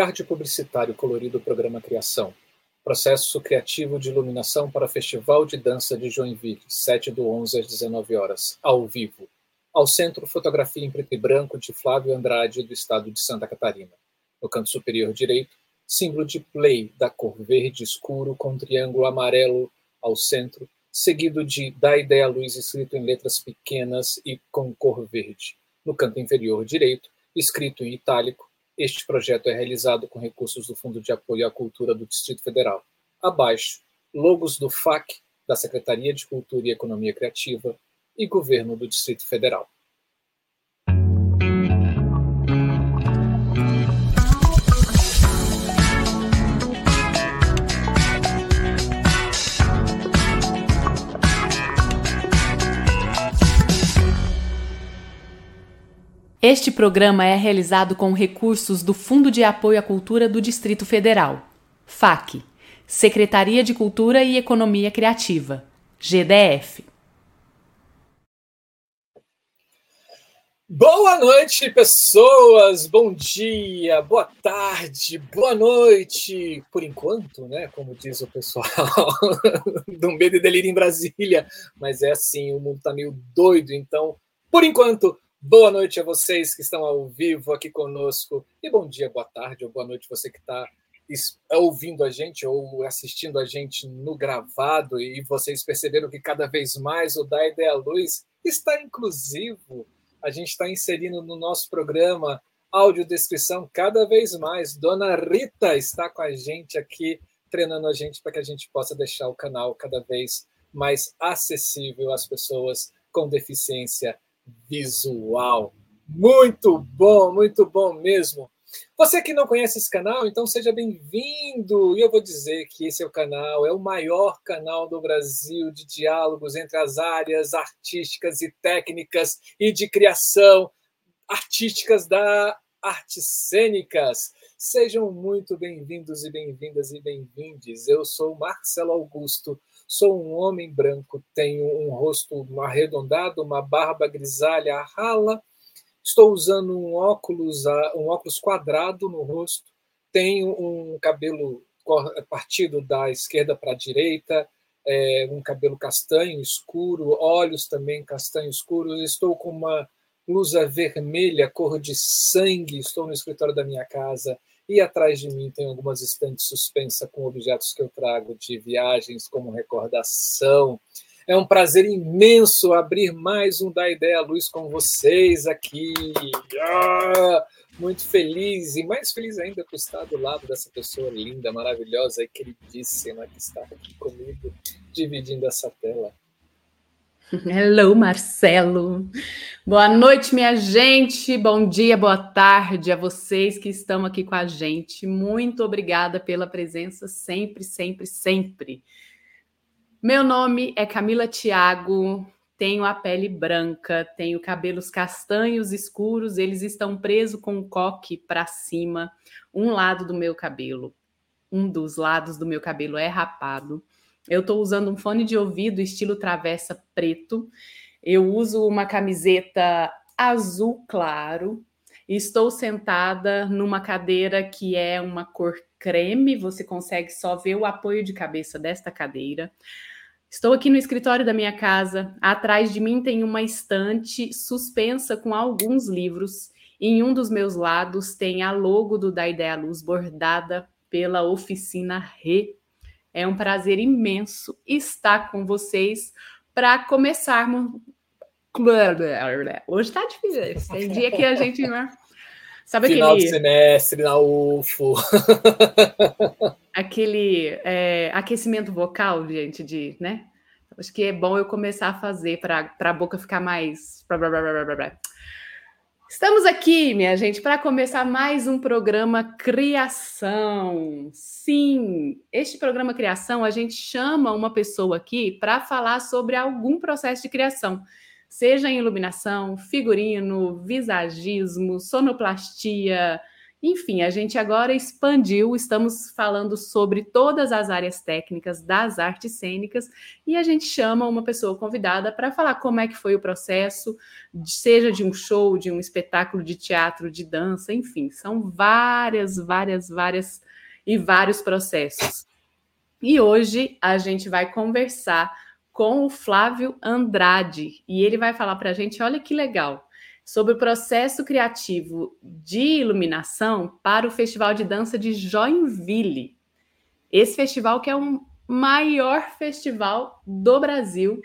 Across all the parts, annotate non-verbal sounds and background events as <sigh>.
Card publicitário colorido Programa Criação. Processo criativo de iluminação para Festival de Dança de Joinville, 7 do 11 às 19 horas, ao vivo. Ao centro, fotografia em preto e branco de Flávio Andrade, do estado de Santa Catarina. No canto superior direito, símbolo de play da cor verde escuro com triângulo amarelo ao centro, seguido de Da Ideia Luz escrito em letras pequenas e com cor verde. No canto inferior direito, escrito em itálico, este projeto é realizado com recursos do Fundo de Apoio à Cultura do Distrito Federal. Abaixo, logos do FAC, da Secretaria de Cultura e Economia Criativa e Governo do Distrito Federal. Este programa é realizado com recursos do Fundo de Apoio à Cultura do Distrito Federal, FAC, Secretaria de Cultura e Economia Criativa, GDF. Boa noite, pessoas. Bom dia, boa tarde, boa noite. Por enquanto, né? Como diz o pessoal <laughs> do Medo e Delírio em Brasília. Mas é assim, o mundo tá meio doido. Então, por enquanto, Boa noite a vocês que estão ao vivo aqui conosco. E bom dia, boa tarde ou boa noite você que está ouvindo a gente ou assistindo a gente no gravado. E vocês perceberam que cada vez mais o Da Ideia Luz está inclusivo. A gente está inserindo no nosso programa audiodescrição cada vez mais. Dona Rita está com a gente aqui, treinando a gente para que a gente possa deixar o canal cada vez mais acessível às pessoas com deficiência visual. Muito bom, muito bom mesmo. Você que não conhece esse canal, então seja bem-vindo. E eu vou dizer que esse é o canal, é o maior canal do Brasil de diálogos entre as áreas artísticas e técnicas e de criação artísticas da artes cênicas. Sejam muito bem-vindos e bem-vindas e bem-vindes. Eu sou Marcelo Augusto Sou um homem branco, tenho um rosto arredondado, uma barba grisalha rala. Estou usando um óculos, um óculos quadrado no rosto. Tenho um cabelo partido da esquerda para a direita, é, um cabelo castanho escuro, olhos também castanho escuros. Estou com uma blusa vermelha, cor de sangue. Estou no escritório da minha casa e atrás de mim tem algumas estantes suspensas com objetos que eu trago de viagens como recordação. É um prazer imenso abrir mais um Da Ideia Luz com vocês aqui. Ah, muito feliz e mais feliz ainda por estar do lado dessa pessoa linda, maravilhosa e queridíssima que está aqui comigo, dividindo essa tela. <laughs> Hello, Marcelo. Boa noite, minha gente. Bom dia, boa tarde a vocês que estão aqui com a gente. Muito obrigada pela presença sempre, sempre, sempre. Meu nome é Camila Tiago. Tenho a pele branca, tenho cabelos castanhos escuros, eles estão presos com um coque para cima. Um lado do meu cabelo, um dos lados do meu cabelo é rapado. Eu estou usando um fone de ouvido estilo travessa preto. Eu uso uma camiseta azul claro. Estou sentada numa cadeira que é uma cor creme. Você consegue só ver o apoio de cabeça desta cadeira. Estou aqui no escritório da minha casa. Atrás de mim tem uma estante suspensa com alguns livros. Em um dos meus lados tem a logo do Da Ideia Luz bordada pela oficina Re é um prazer imenso estar com vocês para começarmos. Hoje está difícil. Tem dia que a gente. Né? Sabe Final aquele. semestre na UFO. <laughs> aquele é, aquecimento vocal, gente, de. né? Acho que é bom eu começar a fazer para a boca ficar mais. Estamos aqui, minha gente, para começar mais um programa Criação. Sim, este programa Criação, a gente chama uma pessoa aqui para falar sobre algum processo de criação, seja em iluminação, figurino, visagismo, sonoplastia, Enfim, a gente agora expandiu, estamos falando sobre todas as áreas técnicas das artes cênicas e a gente chama uma pessoa convidada para falar como é que foi o processo, seja de um show, de um espetáculo de teatro, de dança, enfim, são várias, várias, várias e vários processos. E hoje a gente vai conversar com o Flávio Andrade e ele vai falar para a gente, olha que legal, sobre o processo criativo de iluminação para o Festival de Dança de Joinville. Esse festival que é o maior festival do Brasil.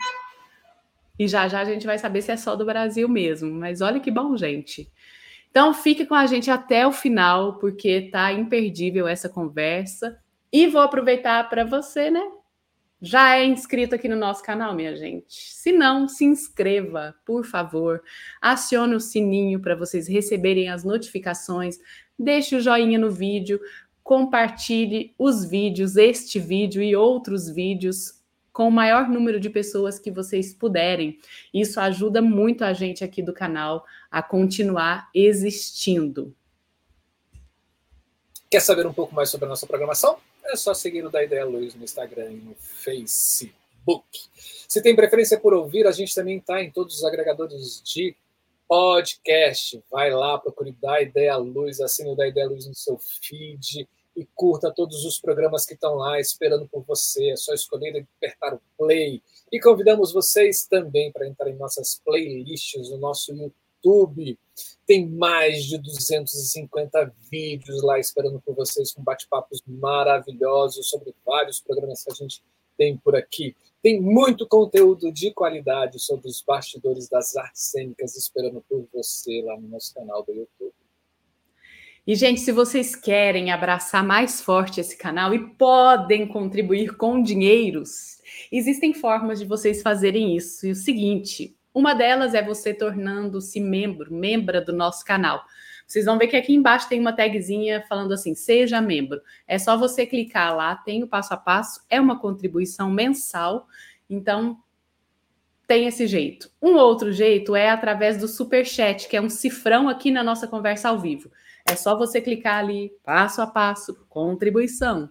E já já a gente vai saber se é só do Brasil mesmo. Mas olha que bom, gente. Então fique com a gente até o final, porque tá imperdível essa conversa. E vou aproveitar para você, né, já é inscrito aqui no nosso canal, minha gente? Se não, se inscreva, por favor. Acione o sininho para vocês receberem as notificações. Deixe o joinha no vídeo. Compartilhe os vídeos, este vídeo e outros vídeos com o maior número de pessoas que vocês puderem. Isso ajuda muito a gente aqui do canal a continuar existindo. Quer saber um pouco mais sobre a nossa programação? É só seguir o Da Ideia Luz no Instagram e no Facebook. Se tem preferência por ouvir, a gente também está em todos os agregadores de podcast. Vai lá, procure Da Ideia Luz, assine o Da Ideia Luz no seu feed e curta todos os programas que estão lá esperando por você. É só escolher e apertar o play. E convidamos vocês também para entrar em nossas playlists no nosso YouTube. Tem mais de 250 vídeos lá esperando por vocês, com bate-papos maravilhosos sobre vários programas que a gente tem por aqui. Tem muito conteúdo de qualidade sobre os bastidores das artes cênicas esperando por você lá no nosso canal do YouTube. E, gente, se vocês querem abraçar mais forte esse canal e podem contribuir com dinheiros, existem formas de vocês fazerem isso. E o seguinte, uma delas é você tornando-se membro, membra do nosso canal. Vocês vão ver que aqui embaixo tem uma tagzinha falando assim: seja membro. É só você clicar lá, tem o passo a passo, é uma contribuição mensal, então tem esse jeito. Um outro jeito é através do super chat, que é um cifrão aqui na nossa conversa ao vivo. É só você clicar ali, passo a passo, contribuição.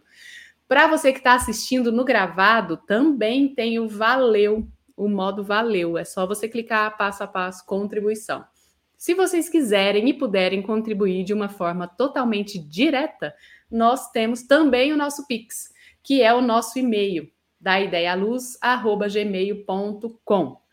Para você que está assistindo no gravado, também tem o valeu o modo valeu. É só você clicar passo a passo contribuição. Se vocês quiserem e puderem contribuir de uma forma totalmente direta, nós temos também o nosso Pix, que é o nosso e-mail, da ideialuz@gmail.com.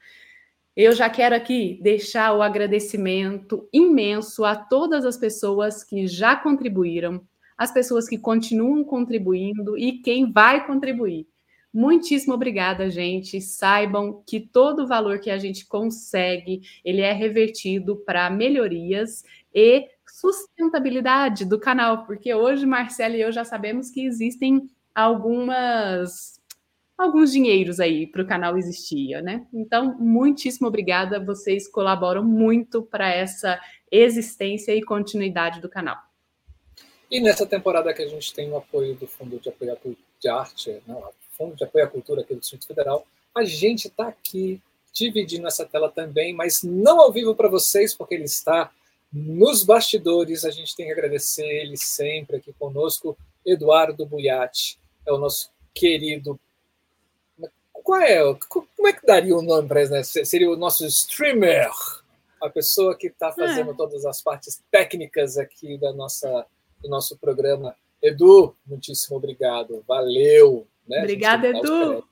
Eu já quero aqui deixar o agradecimento imenso a todas as pessoas que já contribuíram, as pessoas que continuam contribuindo e quem vai contribuir. Muitíssimo obrigada, gente. Saibam que todo o valor que a gente consegue, ele é revertido para melhorias e sustentabilidade do canal, porque hoje Marcelo e eu já sabemos que existem algumas alguns dinheiros aí para o canal existir, né? Então, muitíssimo obrigada, vocês colaboram muito para essa existência e continuidade do canal. E nessa temporada que a gente tem o apoio do Fundo de Apoio de Arte, não, Fundo de Apoio à Cultura aqui do Distrito Federal. A gente está aqui dividindo essa tela também, mas não ao vivo para vocês, porque ele está nos bastidores. A gente tem que agradecer ele sempre aqui conosco. Eduardo Buiati é o nosso querido. Qual é? Como é que daria o nome para? Né? Seria o nosso streamer, a pessoa que está fazendo é. todas as partes técnicas aqui da nossa, do nosso programa. Edu, muitíssimo obrigado. Valeu. Né? Obrigada, Edu.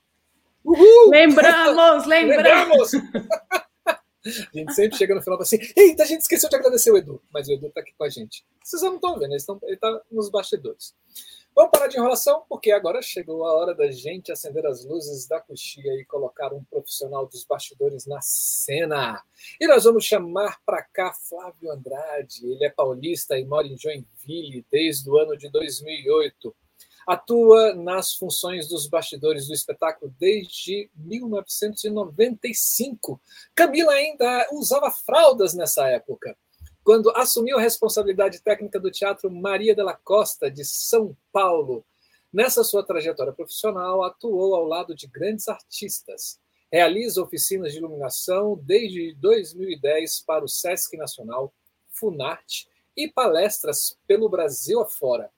Uhul! Lembramos, <laughs> lembramos! <laughs> a gente sempre chega no final e assim: eita, a gente esqueceu de agradecer o Edu. Mas o Edu está aqui com a gente. Vocês não estão vendo, ele está nos bastidores. Vamos parar de enrolação, porque agora chegou a hora da gente acender as luzes da coxia e colocar um profissional dos bastidores na cena. E nós vamos chamar para cá Flávio Andrade. Ele é paulista e mora em Joinville desde o ano de 2008 atua nas funções dos bastidores do espetáculo desde 1995. Camila ainda usava fraldas nessa época, quando assumiu a responsabilidade técnica do Teatro Maria de la Costa, de São Paulo. Nessa sua trajetória profissional, atuou ao lado de grandes artistas. Realiza oficinas de iluminação desde 2010 para o Sesc Nacional, Funarte e palestras pelo Brasil afora.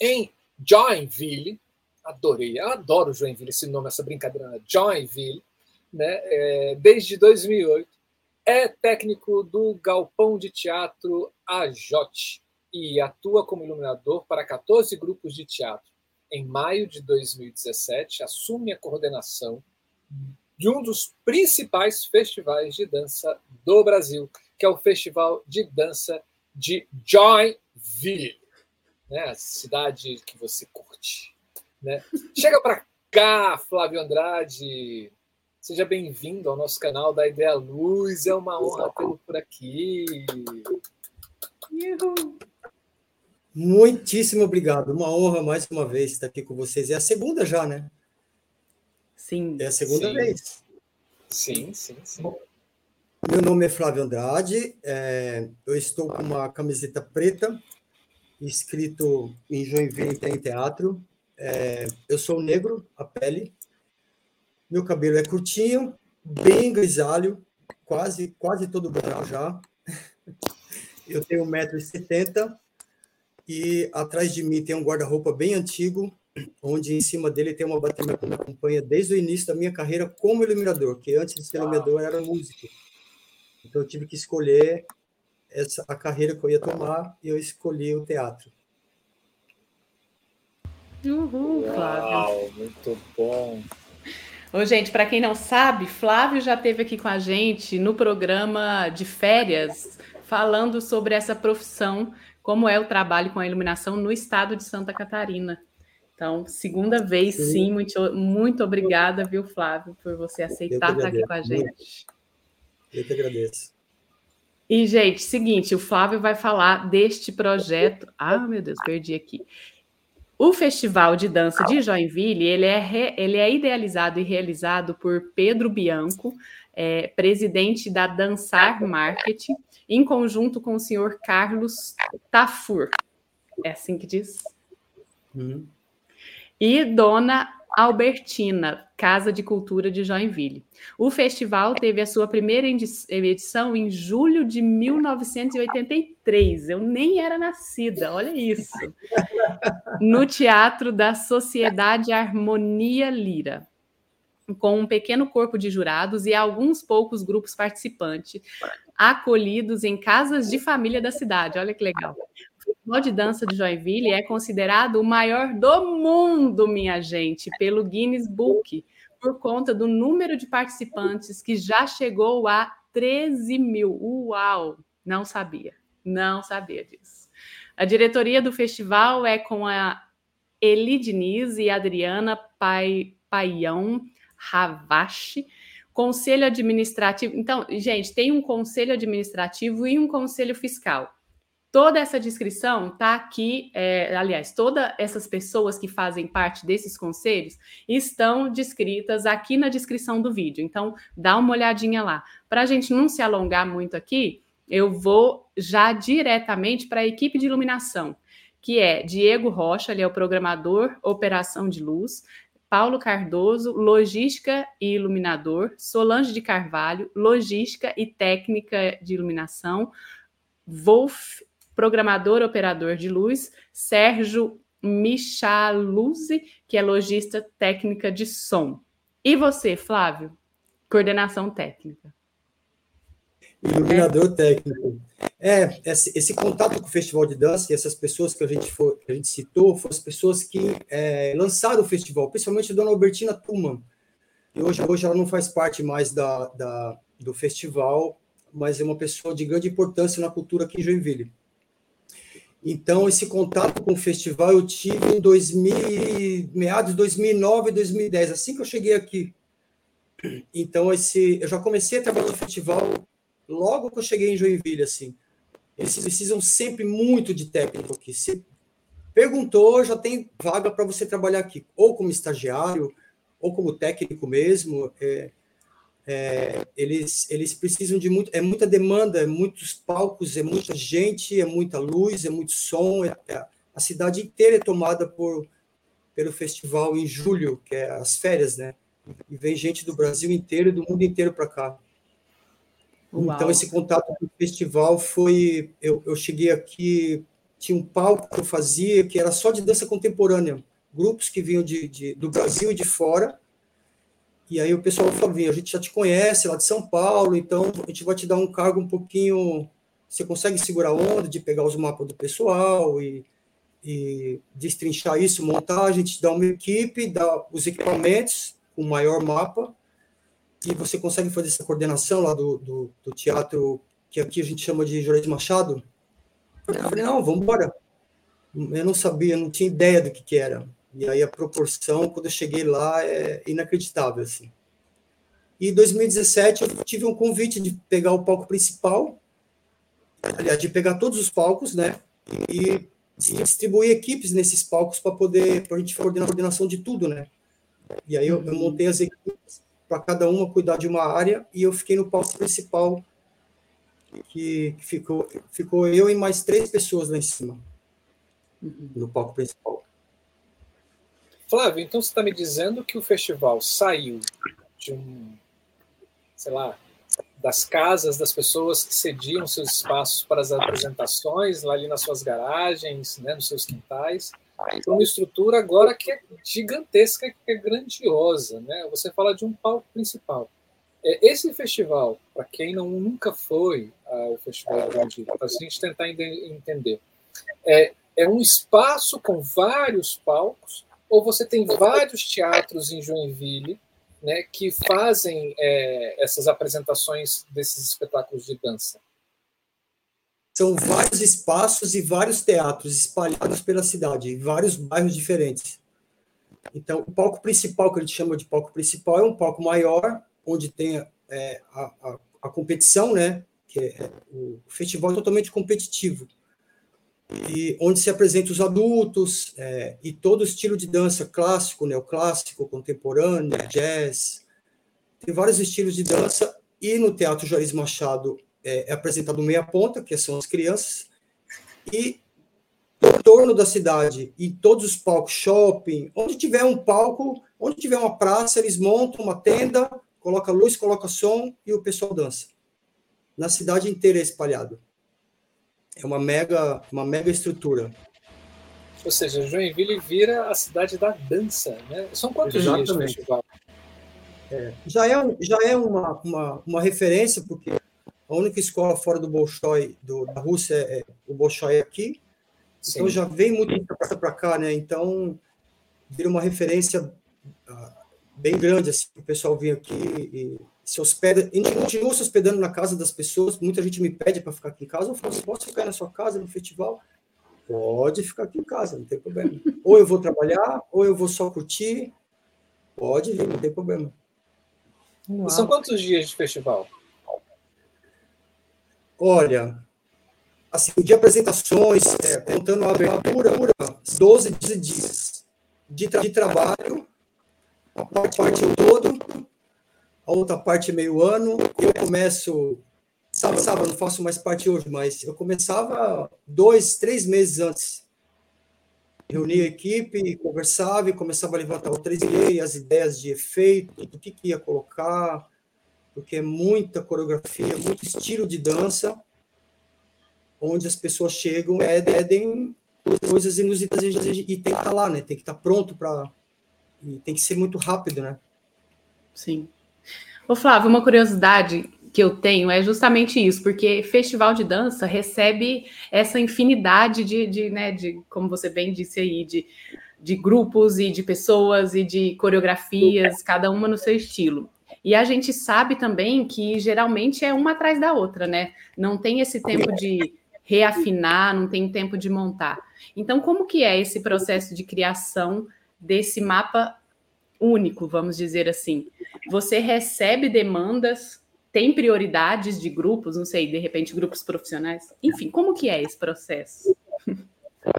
Em Joinville, adorei, adoro Joinville, esse nome, essa brincadeira, né? Joinville, né? É, desde 2008, é técnico do Galpão de Teatro Ajote e atua como iluminador para 14 grupos de teatro. Em maio de 2017, assume a coordenação de um dos principais festivais de dança do Brasil, que é o Festival de Dança de Joinville, né? a cidade que você curte. Né? Chega para cá, Flávio Andrade. Seja bem-vindo ao nosso canal da Ideia Luz. É uma honra tê-lo por aqui. Muitíssimo obrigado. Uma honra mais uma vez estar aqui com vocês. É a segunda já, né? Sim. É a segunda sim. vez. Sim, sim, sim. Meu nome é Flávio Andrade. É, eu estou com uma camiseta preta, escrito em Joinville tem teatro. É, eu sou negro, a pele. Meu cabelo é curtinho, bem grisalho, quase quase todo branco já. <laughs> Eu tenho 1,70m e atrás de mim tem um guarda-roupa bem antigo, onde em cima dele tem uma bateria que me acompanha desde o início da minha carreira como iluminador, que antes de ser iluminador era músico. Então eu tive que escolher essa a carreira que eu ia tomar e eu escolhi o teatro. Uhul, Flávio. Uau, muito bom. Ô, gente, para quem não sabe, Flávio já esteve aqui com a gente no programa de férias, falando sobre essa profissão, como é o trabalho com a iluminação no estado de Santa Catarina. Então, segunda vez, sim, sim muito, muito obrigada, viu, Flávio, por você aceitar estar aqui com a gente. Eu que agradeço. E, gente, seguinte, o Flávio vai falar deste projeto. <laughs> Ah, meu Deus, perdi aqui. O Festival de Dança de Joinville, ele é, re... ele é idealizado e realizado por Pedro Bianco, é, presidente da Dançar Marketing, em conjunto com o senhor Carlos Tafur. É assim que diz? Uhum. E dona Albertina, Casa de Cultura de Joinville. O festival teve a sua primeira edição em julho de 1983. Eu nem era nascida, olha isso. No Teatro da Sociedade Harmonia Lira, com um pequeno corpo de jurados e alguns poucos grupos participantes, acolhidos em casas de família da cidade. Olha que legal. Festival de Dança de Joinville é considerado o maior do mundo, minha gente, pelo Guinness Book, por conta do número de participantes que já chegou a 13 mil. Uau! Não sabia, não sabia disso. A diretoria do festival é com a Eli Diniz e Adriana Pai, Paião Ravache. Conselho administrativo. Então, gente, tem um conselho administrativo e um conselho fiscal. Toda essa descrição está aqui, é, aliás, todas essas pessoas que fazem parte desses conselhos estão descritas aqui na descrição do vídeo. Então, dá uma olhadinha lá. Para a gente não se alongar muito aqui, eu vou já diretamente para a equipe de iluminação, que é Diego Rocha, ele é o programador Operação de Luz, Paulo Cardoso, logística e iluminador, Solange de Carvalho, logística e técnica de iluminação, Wolf programador operador de luz, Sérgio Michaluzzi, que é logista técnica de som. E você, Flávio? Coordenação técnica. Iluminador técnico. É, esse, esse, contato com o Festival de Dança e essas pessoas que a gente, for, que a gente citou foram as pessoas que é, lançaram o festival, principalmente a dona Albertina Tuman. E hoje, hoje ela não faz parte mais da, da, do festival, mas é uma pessoa de grande importância na cultura aqui em Joinville. Então, esse contato com o festival eu tive em 2000, meados de 2009, 2010, assim que eu cheguei aqui. Então, esse, eu já comecei a trabalhar no festival logo que eu cheguei em Joinville, assim. Eles precisam sempre muito de técnico aqui. Se perguntou, já tem vaga para você trabalhar aqui, ou como estagiário, ou como técnico mesmo. É, é, eles, eles precisam de muito, é muita demanda, é muitos palcos, é muita gente, é muita luz, é muito som. É, é, a cidade inteira é tomada por pelo festival em julho, que é as férias, né? E vem gente do Brasil inteiro e do mundo inteiro para cá. Uau. Então, esse contato com o festival foi. Eu, eu cheguei aqui, tinha um palco que eu fazia que era só de dança contemporânea, grupos que vinham de, de do Brasil e de fora. E aí o pessoal falou: a gente já te conhece lá de São Paulo, então a gente vai te dar um cargo um pouquinho. Você consegue segurar a onda de pegar os mapas do pessoal e, e destrinchar isso, montar, a gente dá uma equipe, dá os equipamentos, o um maior mapa, e você consegue fazer essa coordenação lá do, do, do teatro, que aqui a gente chama de Jorge Machado? Eu falei, não, vamos embora. Eu não sabia, não tinha ideia do que, que era. E aí a proporção, quando eu cheguei lá, é inacreditável, assim. E em 2017 eu tive um convite de pegar o palco principal, aliás, de pegar todos os palcos, né, e distribuir equipes nesses palcos para poder, para a gente coordenar a coordenação de tudo, né. E aí eu, eu montei as equipes para cada uma cuidar de uma área e eu fiquei no palco principal que, ficou ficou eu e mais três pessoas lá em cima uhum. no palco principal. Flávio, então você está me dizendo que o festival saiu de um, sei lá, das casas das pessoas que cediam seus espaços para as apresentações, lá ali nas suas garagens, né, nos seus quintais, para uma estrutura agora que é gigantesca, que é grandiosa. Né? Você fala de um palco principal. É, esse festival, para quem não, nunca foi ao Festival de Joinville, para a gente tentar entender, é, é um espaço com vários palcos, ou você tem vários teatros em Joinville né, que fazem é, essas apresentações desses espetáculos de dança? são vários espaços e vários teatros espalhados pela cidade, em vários bairros diferentes. Então, o palco principal, que a gente chama de palco principal, é um palco maior, onde tem é, a, a, a, competição, né? Que é, o festival é totalmente competitivo. E onde se apresentam os adultos é, e todo estilo de dança clássico, neoclássico, contemporâneo, jazz. Tem vários estilos de dança. E no Teatro Juarez Machado é, é apresentado meia ponta, que são as crianças, e em torno da cidade, em todos os palcos, shopping, onde tiver um palco, onde tiver uma praça, eles montam uma tenda, coloca luz, coloca som e o pessoal dança. Na cidade inteira é espalhado. É uma mega, uma mega estrutura. Ou seja, Joinville vira a cidade da dança, né? São quantos Exatamente. dias de festival? É, já é, já é uma, uma, uma referência, porque a única escola fora do Bolshoi, do, da Rússia, é, é o Bolshoi aqui. Sim. Então já vem muito para cá, né? Então vira uma referência uh, bem grande, assim, o pessoal vem aqui e se hospeda, e continua se hospedando na casa das pessoas, muita gente me pede para ficar aqui em casa, eu falo, posso ficar na sua casa no festival? Pode ficar aqui em casa, não tem problema. <laughs> Ou eu vou trabalhar, ou eu vou só curtir, pode vir, não tem problema. E são quantos dias de festival? Olha, assim, de apresentações, é, contando a abertura, 12 dias de, tra de trabalho, a parte, parte todo, a outra parte meio ano. Eu começo, sabe, eu não faço mais parte hoje, mas eu começava dois, três meses antes. Reunia a equipe, conversava e começava a levantar o 3D, as ideias de efeito, do que, que ia colocar, porque é muita coreografia, muito estilo de dança, onde as pessoas chegam, pedem coisas inusitadas e tem que estar lá, né? Tem que estar pronto para. Tem que ser muito rápido, né? Sim. Ô, Flávio, uma curiosidade que eu tenho é justamente isso, porque festival de dança recebe essa infinidade de, de, né, de como você bem disse aí, de, de grupos e de pessoas e de coreografias, cada uma no seu estilo. E a gente sabe também que geralmente é uma atrás da outra, né? Não tem esse tempo de reafinar, não tem tempo de montar. Então, como que é esse processo de criação desse mapa único, vamos dizer assim? Você recebe demandas, tem prioridades de grupos, não sei, de repente grupos profissionais? Enfim, como que é esse processo?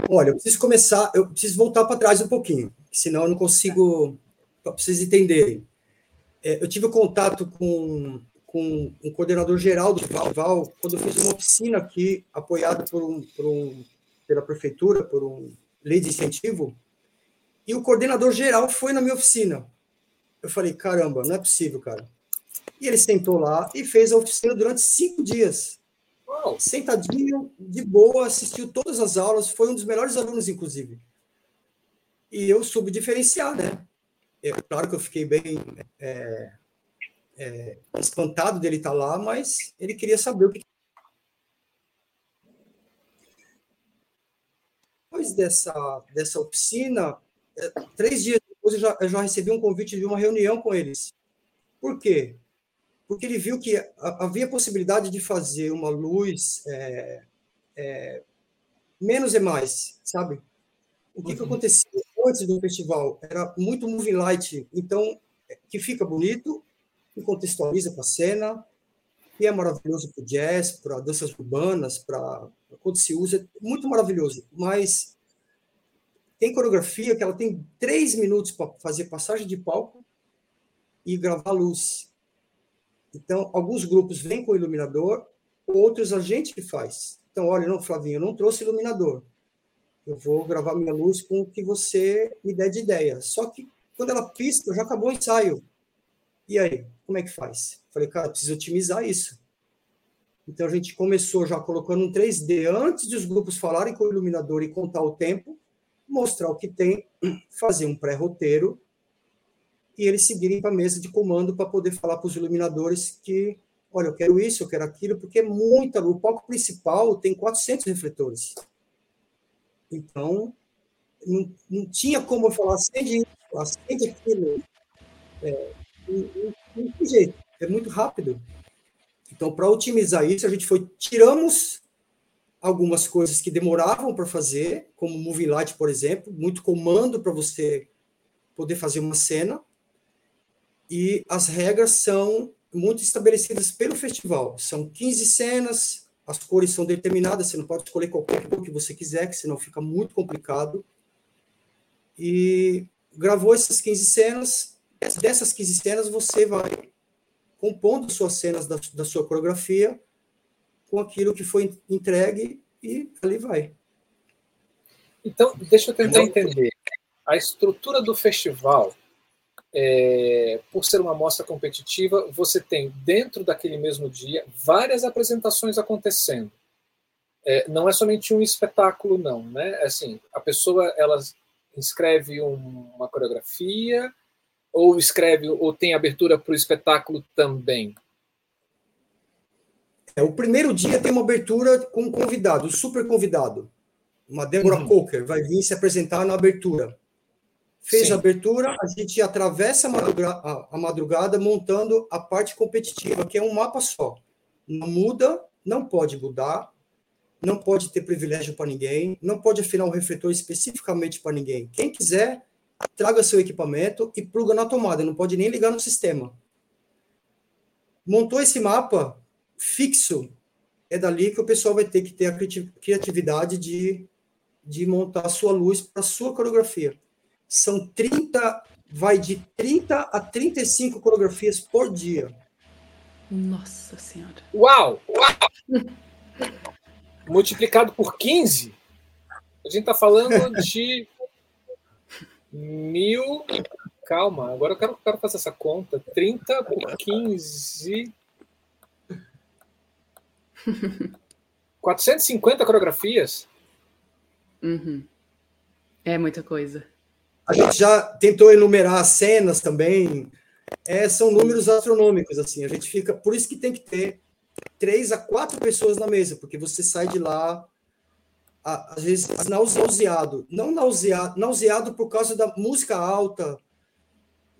Olha, eu preciso começar, eu preciso voltar para trás um pouquinho, senão eu não consigo, para vocês entenderem é, eu tive contato com, com um coordenador geral do festival quando eu fiz uma oficina aqui, apoiada por um, por um, pela prefeitura, por um lei de incentivo, e o coordenador geral foi na minha oficina. Eu falei, caramba, não é possível, cara. E ele sentou lá e fez a oficina durante cinco dias. Uau. Sentadinho, de boa, assistiu todas as aulas, foi um dos melhores alunos, inclusive. E eu soube diferenciar, né? É claro que eu fiquei bem é, é, espantado dele estar lá, mas ele queria saber o que. Depois dessa, dessa oficina, três dias depois eu já, eu já recebi um convite de uma reunião com eles. Por quê? Porque ele viu que havia possibilidade de fazer uma luz é, é, menos é mais, sabe? O que, uhum. que acontecia antes do festival? Era muito movie light, então, que fica bonito, que contextualiza com a cena, e é maravilhoso para o jazz, para danças urbanas, para quando se usa, é muito maravilhoso. Mas tem coreografia que ela tem três minutos para fazer passagem de palco e gravar luz. Então, alguns grupos vêm com iluminador, outros a gente que faz. Então, olha, não, Flavinho, eu não trouxe iluminador. Eu vou gravar minha luz com o que você me der de ideia. Só que quando ela pisca, já acabou o ensaio. E aí, como é que faz? Falei, cara, preciso otimizar isso. Então a gente começou já colocando um 3D antes de os grupos falarem com o iluminador e contar o tempo, mostrar o que tem, fazer um pré-roteiro e eles seguirem para a mesa de comando para poder falar para os iluminadores que, olha, eu quero isso, eu quero aquilo, porque é muita luz. O palco principal tem 400 refletores. Então, não, não tinha como eu falar, acende isso, acende aquilo. É, não tem jeito, é muito rápido. Então, para otimizar isso, a gente foi, tiramos algumas coisas que demoravam para fazer, como Movie Light, por exemplo, muito comando para você poder fazer uma cena, e as regras são muito estabelecidas pelo festival. São 15 cenas, as cores são determinadas, você não pode escolher qualquer cor que você quiser, que senão fica muito complicado. E gravou essas 15 cenas, dessas 15 cenas você vai compondo suas cenas da, da sua coreografia com aquilo que foi entregue e ali vai. Então, deixa eu tentar entender. A estrutura do festival é, por ser uma mostra competitiva, você tem dentro daquele mesmo dia várias apresentações acontecendo. É, não é somente um espetáculo, não, né? Assim, a pessoa ela inscreve um, uma coreografia ou escreve ou tem abertura para o espetáculo também. É, o primeiro dia tem uma abertura com um convidado, um super convidado. Uma Débora uhum. Coker vai vir se apresentar na abertura. Fez Sim. a abertura, a gente atravessa a madrugada, a madrugada, montando a parte competitiva, que é um mapa só. Não muda, não pode mudar, não pode ter privilégio para ninguém, não pode afinar o refletor especificamente para ninguém. Quem quiser, traga seu equipamento e pluga na tomada, não pode nem ligar no sistema. Montou esse mapa fixo, é dali que o pessoal vai ter que ter a criatividade de, de montar a sua luz para a sua coreografia são 30, vai de 30 a 35 coreografias por dia. Nossa Senhora. Uau! Uau! Multiplicado por 15, a gente está falando de mil. Calma, agora eu quero, quero fazer essa conta. 30 por 15. <laughs> 450 coreografias? Uhum. É muita coisa. A gente já tentou enumerar as cenas também. É, são números astronômicos, assim. A gente fica. Por isso que tem que ter três a quatro pessoas na mesa, porque você sai de lá, às vezes, nauseado. Não nauseado, nauseado por causa da música alta,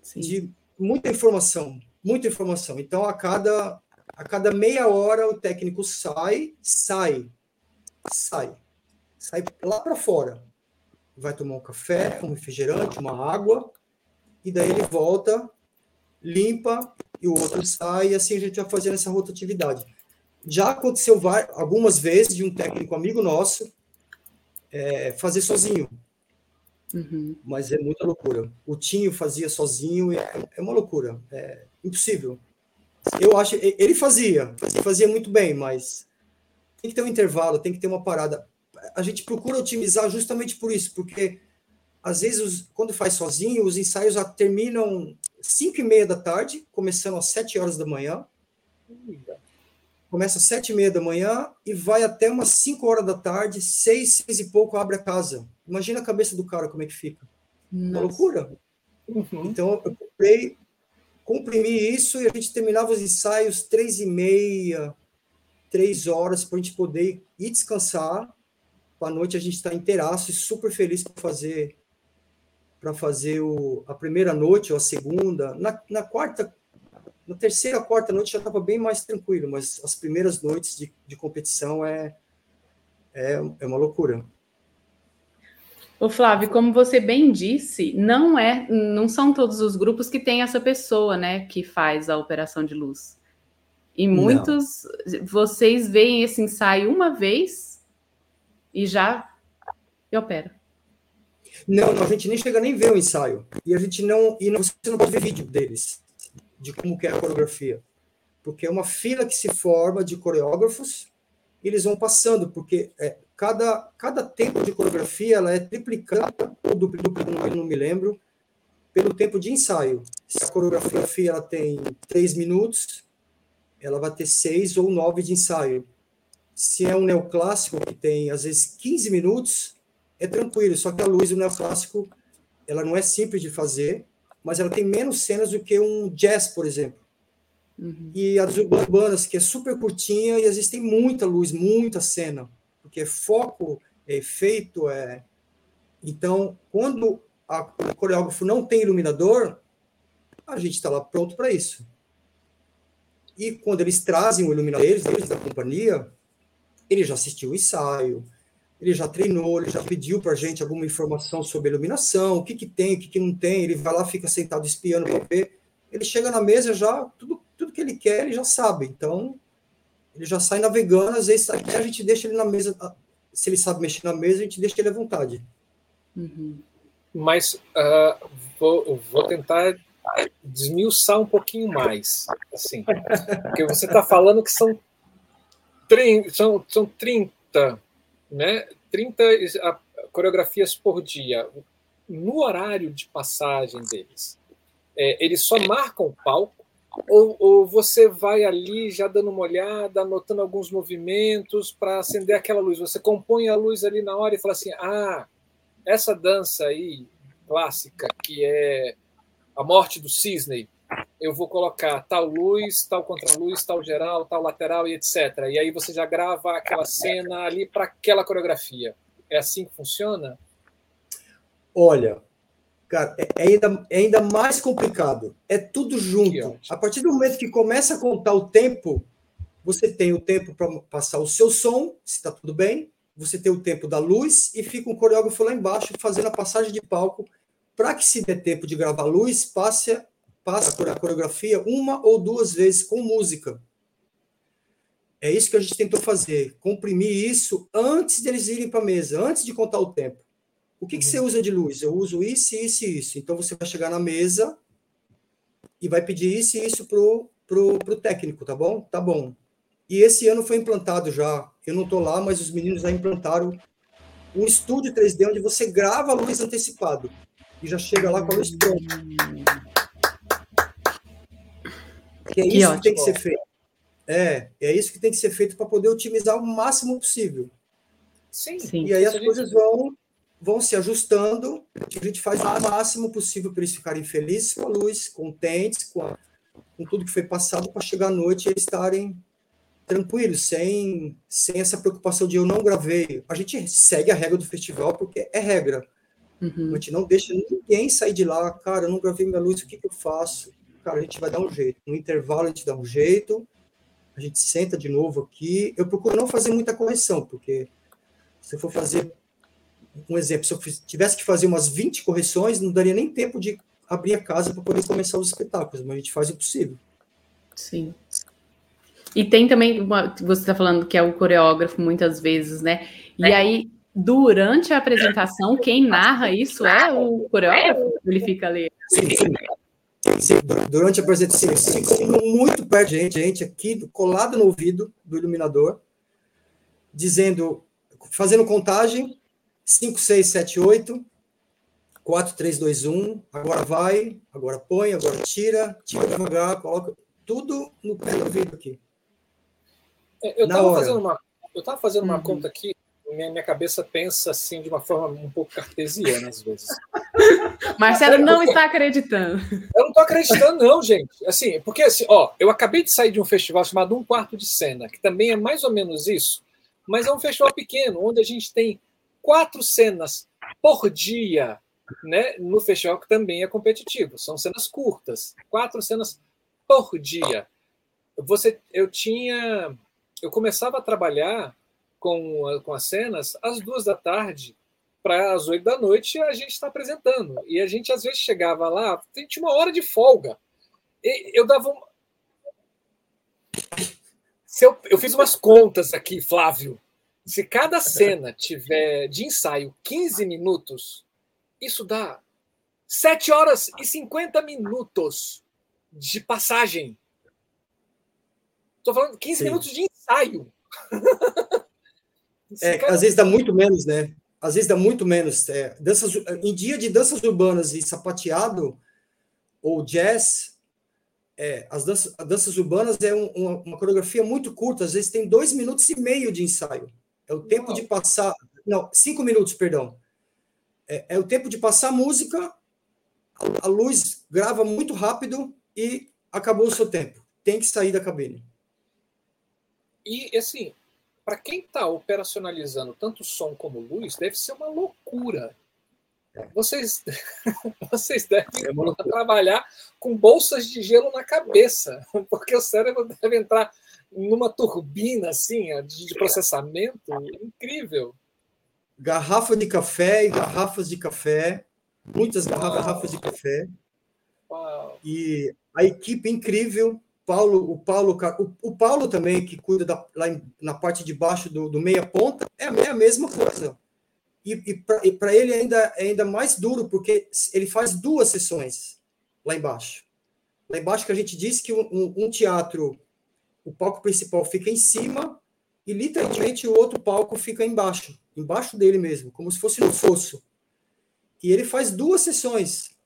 Sim. de muita informação, muita informação. Então, a cada, a cada meia hora, o técnico sai, sai, sai, sai lá para fora vai tomar um café, um refrigerante, uma água, e daí ele volta, limpa, e o outro sai, e assim a gente vai fazendo essa rotatividade. Já aconteceu algumas vezes de um técnico amigo nosso é, fazer sozinho. Uhum. Mas é muita loucura. O Tinho fazia sozinho, é, é uma loucura. É impossível. Eu acho. Ele fazia, fazia muito bem, mas tem que ter um intervalo, tem que ter uma parada a gente procura otimizar justamente por isso, porque às vezes, os, quando faz sozinho, os ensaios terminam 5 e meia da tarde, começando às 7 horas da manhã. Começa às 7 e meia da manhã e vai até umas 5 horas da tarde, 6, 6 e pouco abre a casa. Imagina a cabeça do cara como é que fica. Nossa. Uma loucura. Uhum. Então, eu comprei, comprimi isso e a gente terminava os ensaios três e meia, três horas para a gente poder ir descansar. À noite a gente está inteiraço e super feliz para fazer para fazer o, a primeira noite ou a segunda. Na, na quarta, na terceira, quarta noite já estava bem mais tranquilo, mas as primeiras noites de, de competição é, é, é uma loucura. O Flávio, como você bem disse, não é, não são todos os grupos que têm essa pessoa, né, que faz a operação de luz. E muitos, não. vocês veem esse ensaio uma vez e já e opera. Não, não, a gente nem chega nem ver o ensaio. E a gente não, e não, você não pode ver vídeo deles, de como que é a coreografia. Porque é uma fila que se forma de coreógrafos, e eles vão passando, porque é, cada, cada tempo de coreografia ela é triplicada, ou duplicada, não, não me lembro, pelo tempo de ensaio. Se a coreografia ela tem três minutos, ela vai ter seis ou nove de ensaio. Se é um neoclássico, que tem às vezes 15 minutos, é tranquilo, só que a luz do neoclássico ela não é simples de fazer, mas ela tem menos cenas do que um jazz, por exemplo. Uhum. E as urbanas, que é super curtinha, e existem muita luz, muita cena porque foco, efeito, é. Então, quando a, o coreógrafo não tem iluminador, a gente está lá pronto para isso. E quando eles trazem o iluminador eles da companhia, ele já assistiu o ensaio, ele já treinou, ele já pediu para a gente alguma informação sobre iluminação, o que, que tem, o que, que não tem, ele vai lá, fica sentado espiando para ver. Ele chega na mesa já, tudo, tudo que ele quer, ele já sabe. Então, ele já sai navegando, às vezes a gente deixa ele na mesa, se ele sabe mexer na mesa, a gente deixa ele à vontade. Uhum. Mas uh, vou, vou tentar desmiuçar um pouquinho mais, assim, porque você está falando que são, são, são 30, né, 30 coreografias por dia, no horário de passagem deles, é, eles só marcam o palco ou, ou, você vai ali já dando uma olhada, anotando alguns movimentos para acender aquela luz? Você compõe a luz ali na hora e fala assim: ah, essa dança aí clássica que é a morte do cisne, eu vou colocar tal luz, tal contraluz, tal geral, tal lateral e etc. E aí você já grava aquela cena ali para aquela coreografia. É assim que funciona? Olha, Cara, é, é ainda, é ainda mais complicado. É tudo junto. A partir do momento que começa a contar o tempo, você tem o tempo para passar o seu som, se está tudo bem, você tem o tempo da luz e fica um coreógrafo lá embaixo fazendo a passagem de palco para que, se der tempo de gravar luz, passe, passe a coreografia uma ou duas vezes com música. É isso que a gente tentou fazer, comprimir isso antes deles irem para a mesa, antes de contar o tempo. O que, que você uhum. usa de luz? Eu uso isso, isso e isso. Então você vai chegar na mesa e vai pedir isso e isso pro, pro, pro técnico, tá bom? Tá bom. E esse ano foi implantado já. Eu não estou lá, mas os meninos já implantaram um estúdio 3D onde você grava a luz antecipado e já chega lá com a luz pronta. Que é que isso ótimo. que tem que ser feito. É, é isso que tem que ser feito para poder otimizar o máximo possível. Sim. Sim. E aí as coisas vão vão se ajustando, a gente faz o máximo possível para eles ficarem felizes com a luz, contentes com, a, com tudo que foi passado, para chegar à noite e eles estarem tranquilos, sem, sem essa preocupação de eu não gravei. A gente segue a regra do festival porque é regra. Uhum. A gente não deixa ninguém sair de lá, cara, eu não gravei minha luz, o que, que eu faço? Cara, a gente vai dar um jeito. No intervalo a gente dá um jeito, a gente senta de novo aqui. Eu procuro não fazer muita correção, porque se eu for fazer um exemplo, se eu tivesse que fazer umas 20 correções, não daria nem tempo de abrir a casa para poder começar os espetáculos, mas a gente faz o possível. Sim. E tem também, você está falando que é o coreógrafo muitas vezes, né? E é. aí, durante a apresentação, quem narra isso é o coreógrafo? Ele fica ali. Sim, sim. Sim, durante a apresentação, ficam muito perto de gente, gente aqui, colado no ouvido do iluminador, dizendo, fazendo contagem, 5, 6, 7, 8. 4, 3, 2, 1, agora vai, agora põe, agora tira, tira devagar, coloca tudo no pé do ouvido aqui. É, eu estava fazendo uma, eu tava fazendo uma uhum. conta aqui, minha, minha cabeça pensa assim de uma forma um pouco cartesiana às vezes. <laughs> Marcelo não está acreditando. Eu não estou acreditando, não, gente. Assim, porque assim, ó, eu acabei de sair de um festival chamado Um Quarto de Cena, que também é mais ou menos isso, mas é um festival pequeno, onde a gente tem quatro cenas por dia, né? No festival que também é competitivo. São cenas curtas, quatro cenas por dia. Você, eu tinha, eu começava a trabalhar com, com as cenas às duas da tarde para as oito da noite a gente está apresentando. E a gente às vezes chegava lá, tinha uma hora de folga. E eu dava um... Eu, eu fiz umas contas aqui, Flávio. Se cada cena tiver de ensaio 15 minutos, isso dá 7 horas e 50 minutos de passagem. Estou falando 15 Sim. minutos de ensaio. <laughs> É, às vezes dá muito menos, né? Às vezes dá muito menos. É, danças, em dia de danças urbanas e sapateado ou jazz, é, as, danças, as danças urbanas é um, uma, uma, coreografia muito curta, às vezes tem dois minutos e meio de ensaio. É o tempo não. de passar. Não, cinco minutos, perdão. É, é o tempo de passar música, a, a luz grava muito rápido e acabou o seu tempo. Tem que sair da cabine. E assim, para quem está operacionalizando tanto som como luz, deve ser uma loucura. É. Vocês, <laughs> vocês devem é trabalhar com bolsas de gelo na cabeça, <laughs> porque o cérebro deve entrar numa turbina assim de processamento incrível. Garrafa de café e garrafas de café, muitas garrafas de café. Uau. E a equipe incrível Paulo, o Paulo, o, o Paulo também, que cuida da, lá na parte de baixo do, do meia ponta, é, é a mesma coisa. E, e para ele ainda é ainda mais duro, porque ele faz duas sessões lá embaixo. Lá embaixo que a gente disse que um, um, um teatro, o palco principal fica em cima e literalmente o outro palco fica embaixo, embaixo dele mesmo, como se fosse no fosso. E ele faz duas sessões.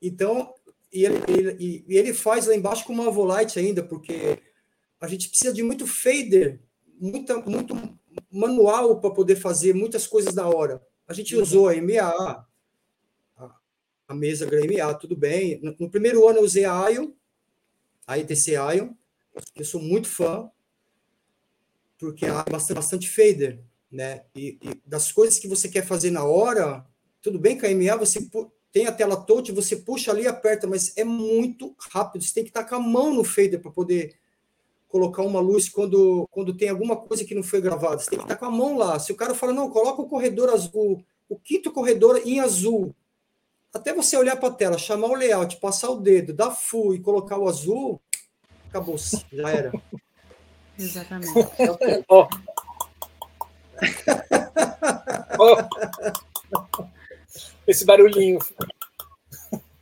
Então, e ele, ele, e ele faz lá embaixo com uma volite ainda, porque a gente precisa de muito fader, muita, muito manual para poder fazer muitas coisas na hora. A gente uhum. usou a MA, a, a mesa GMA, tudo bem. No, no, primeiro ano eu usei a Ion, a ETC Ion, que eu sou muito fã, porque há bastante, bastante fader, né? E, e, das coisas que você quer fazer na hora, tudo bem que a MA você tem a tela touch, você puxa ali e aperta, mas é muito rápido. Você tem que estar com a mão no fader para poder colocar uma luz quando, quando tem alguma coisa que não foi gravada. Você tem que estar com a mão lá. Se o cara fala, não, coloca o corredor azul, o quinto corredor em azul, até você olhar para a tela, chamar o layout, passar o dedo, dar full e colocar o azul, acabou, já era. <laughs> Exatamente. oh. oh esse barulhinho.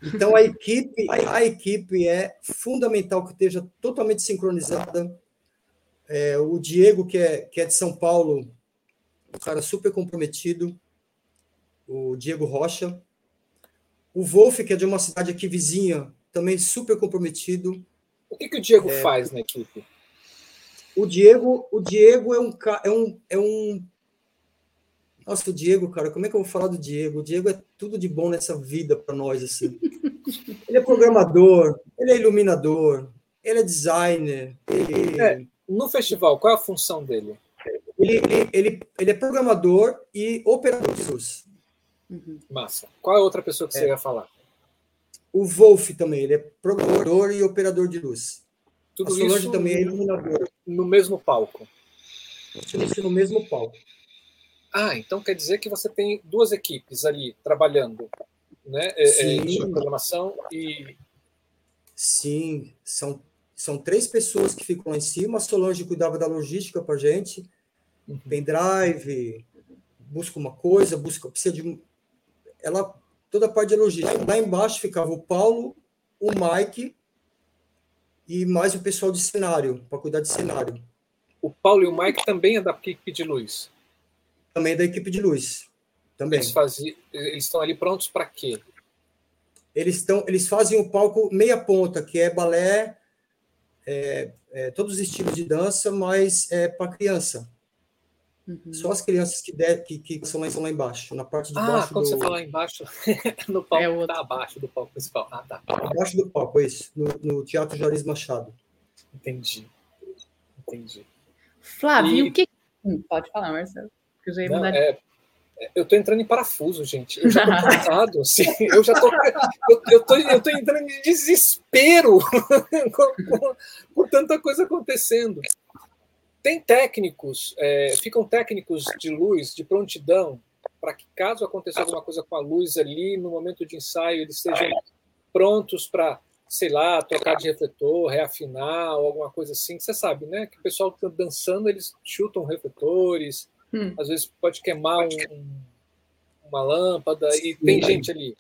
Então a equipe, a equipe é fundamental que esteja totalmente sincronizada. É, o Diego, que é, que é de São Paulo, um cara super comprometido. O Diego Rocha. O Wolf, que é de uma cidade aqui vizinha, também super comprometido. O que, que o Diego é, faz na equipe? O Diego, o Diego é um, é um, é um nossa, o Diego, cara, como é que eu vou falar do Diego? O Diego é tudo de bom nessa vida para nós, assim. <laughs> ele é programador, ele é iluminador, ele é designer. Ele... É, no festival, qual é a função dele? Ele, ele, ele, ele é programador e operador de luz. Uhum. Massa. Qual é a outra pessoa que é. você ia falar? O Wolf também, ele é programador e operador de luz. Tudo a Solange isso também é iluminador. No mesmo palco. Tudo isso no mesmo palco. Ah, então quer dizer que você tem duas equipes ali trabalhando, né? É, é, Sim. É, programação e. Sim, são, são três pessoas que ficam lá em cima. A Solange cuidava da logística para gente, uhum. pendrive, busca uma coisa, busca precisa de ela toda a parte de logística. Lá embaixo ficava o Paulo, o Mike e mais o pessoal de cenário para cuidar de cenário. O Paulo e o Mike também é da equipe de luz também da equipe de luz. também. Eles, faziam, eles estão ali prontos para quê? Eles, estão, eles fazem o palco meia ponta, que é balé, é, é, todos os estilos de dança, mas é para criança. Uhum. Só as crianças que, der, que, que são, lá, são lá embaixo, na parte de ah, baixo. quando do... você fala embaixo, <laughs> no palco é tá abaixo do palco principal. Ah, tá. Abaixo do palco, isso, no, no Teatro Joris Machado. Entendi. Entendi. Flávio, e... o que. Hum, pode falar, Marcelo. Eu já ia Não, é, é, eu tô entrando em parafuso, gente. Eu já tô <laughs> cansado, assim. Eu já tô. Eu, eu, tô, eu tô entrando em desespero <laughs> com, com, com tanta coisa acontecendo. Tem técnicos, é, ficam técnicos de luz, de prontidão, para que caso aconteça alguma coisa com a luz ali, no momento de ensaio, eles estejam prontos para, sei lá, trocar de refletor, reafinar ou alguma coisa assim. Você sabe, né? Que o pessoal está dançando, eles chutam refletores, hum. às vezes pode queimar um, uma lâmpada, e tem gente ali.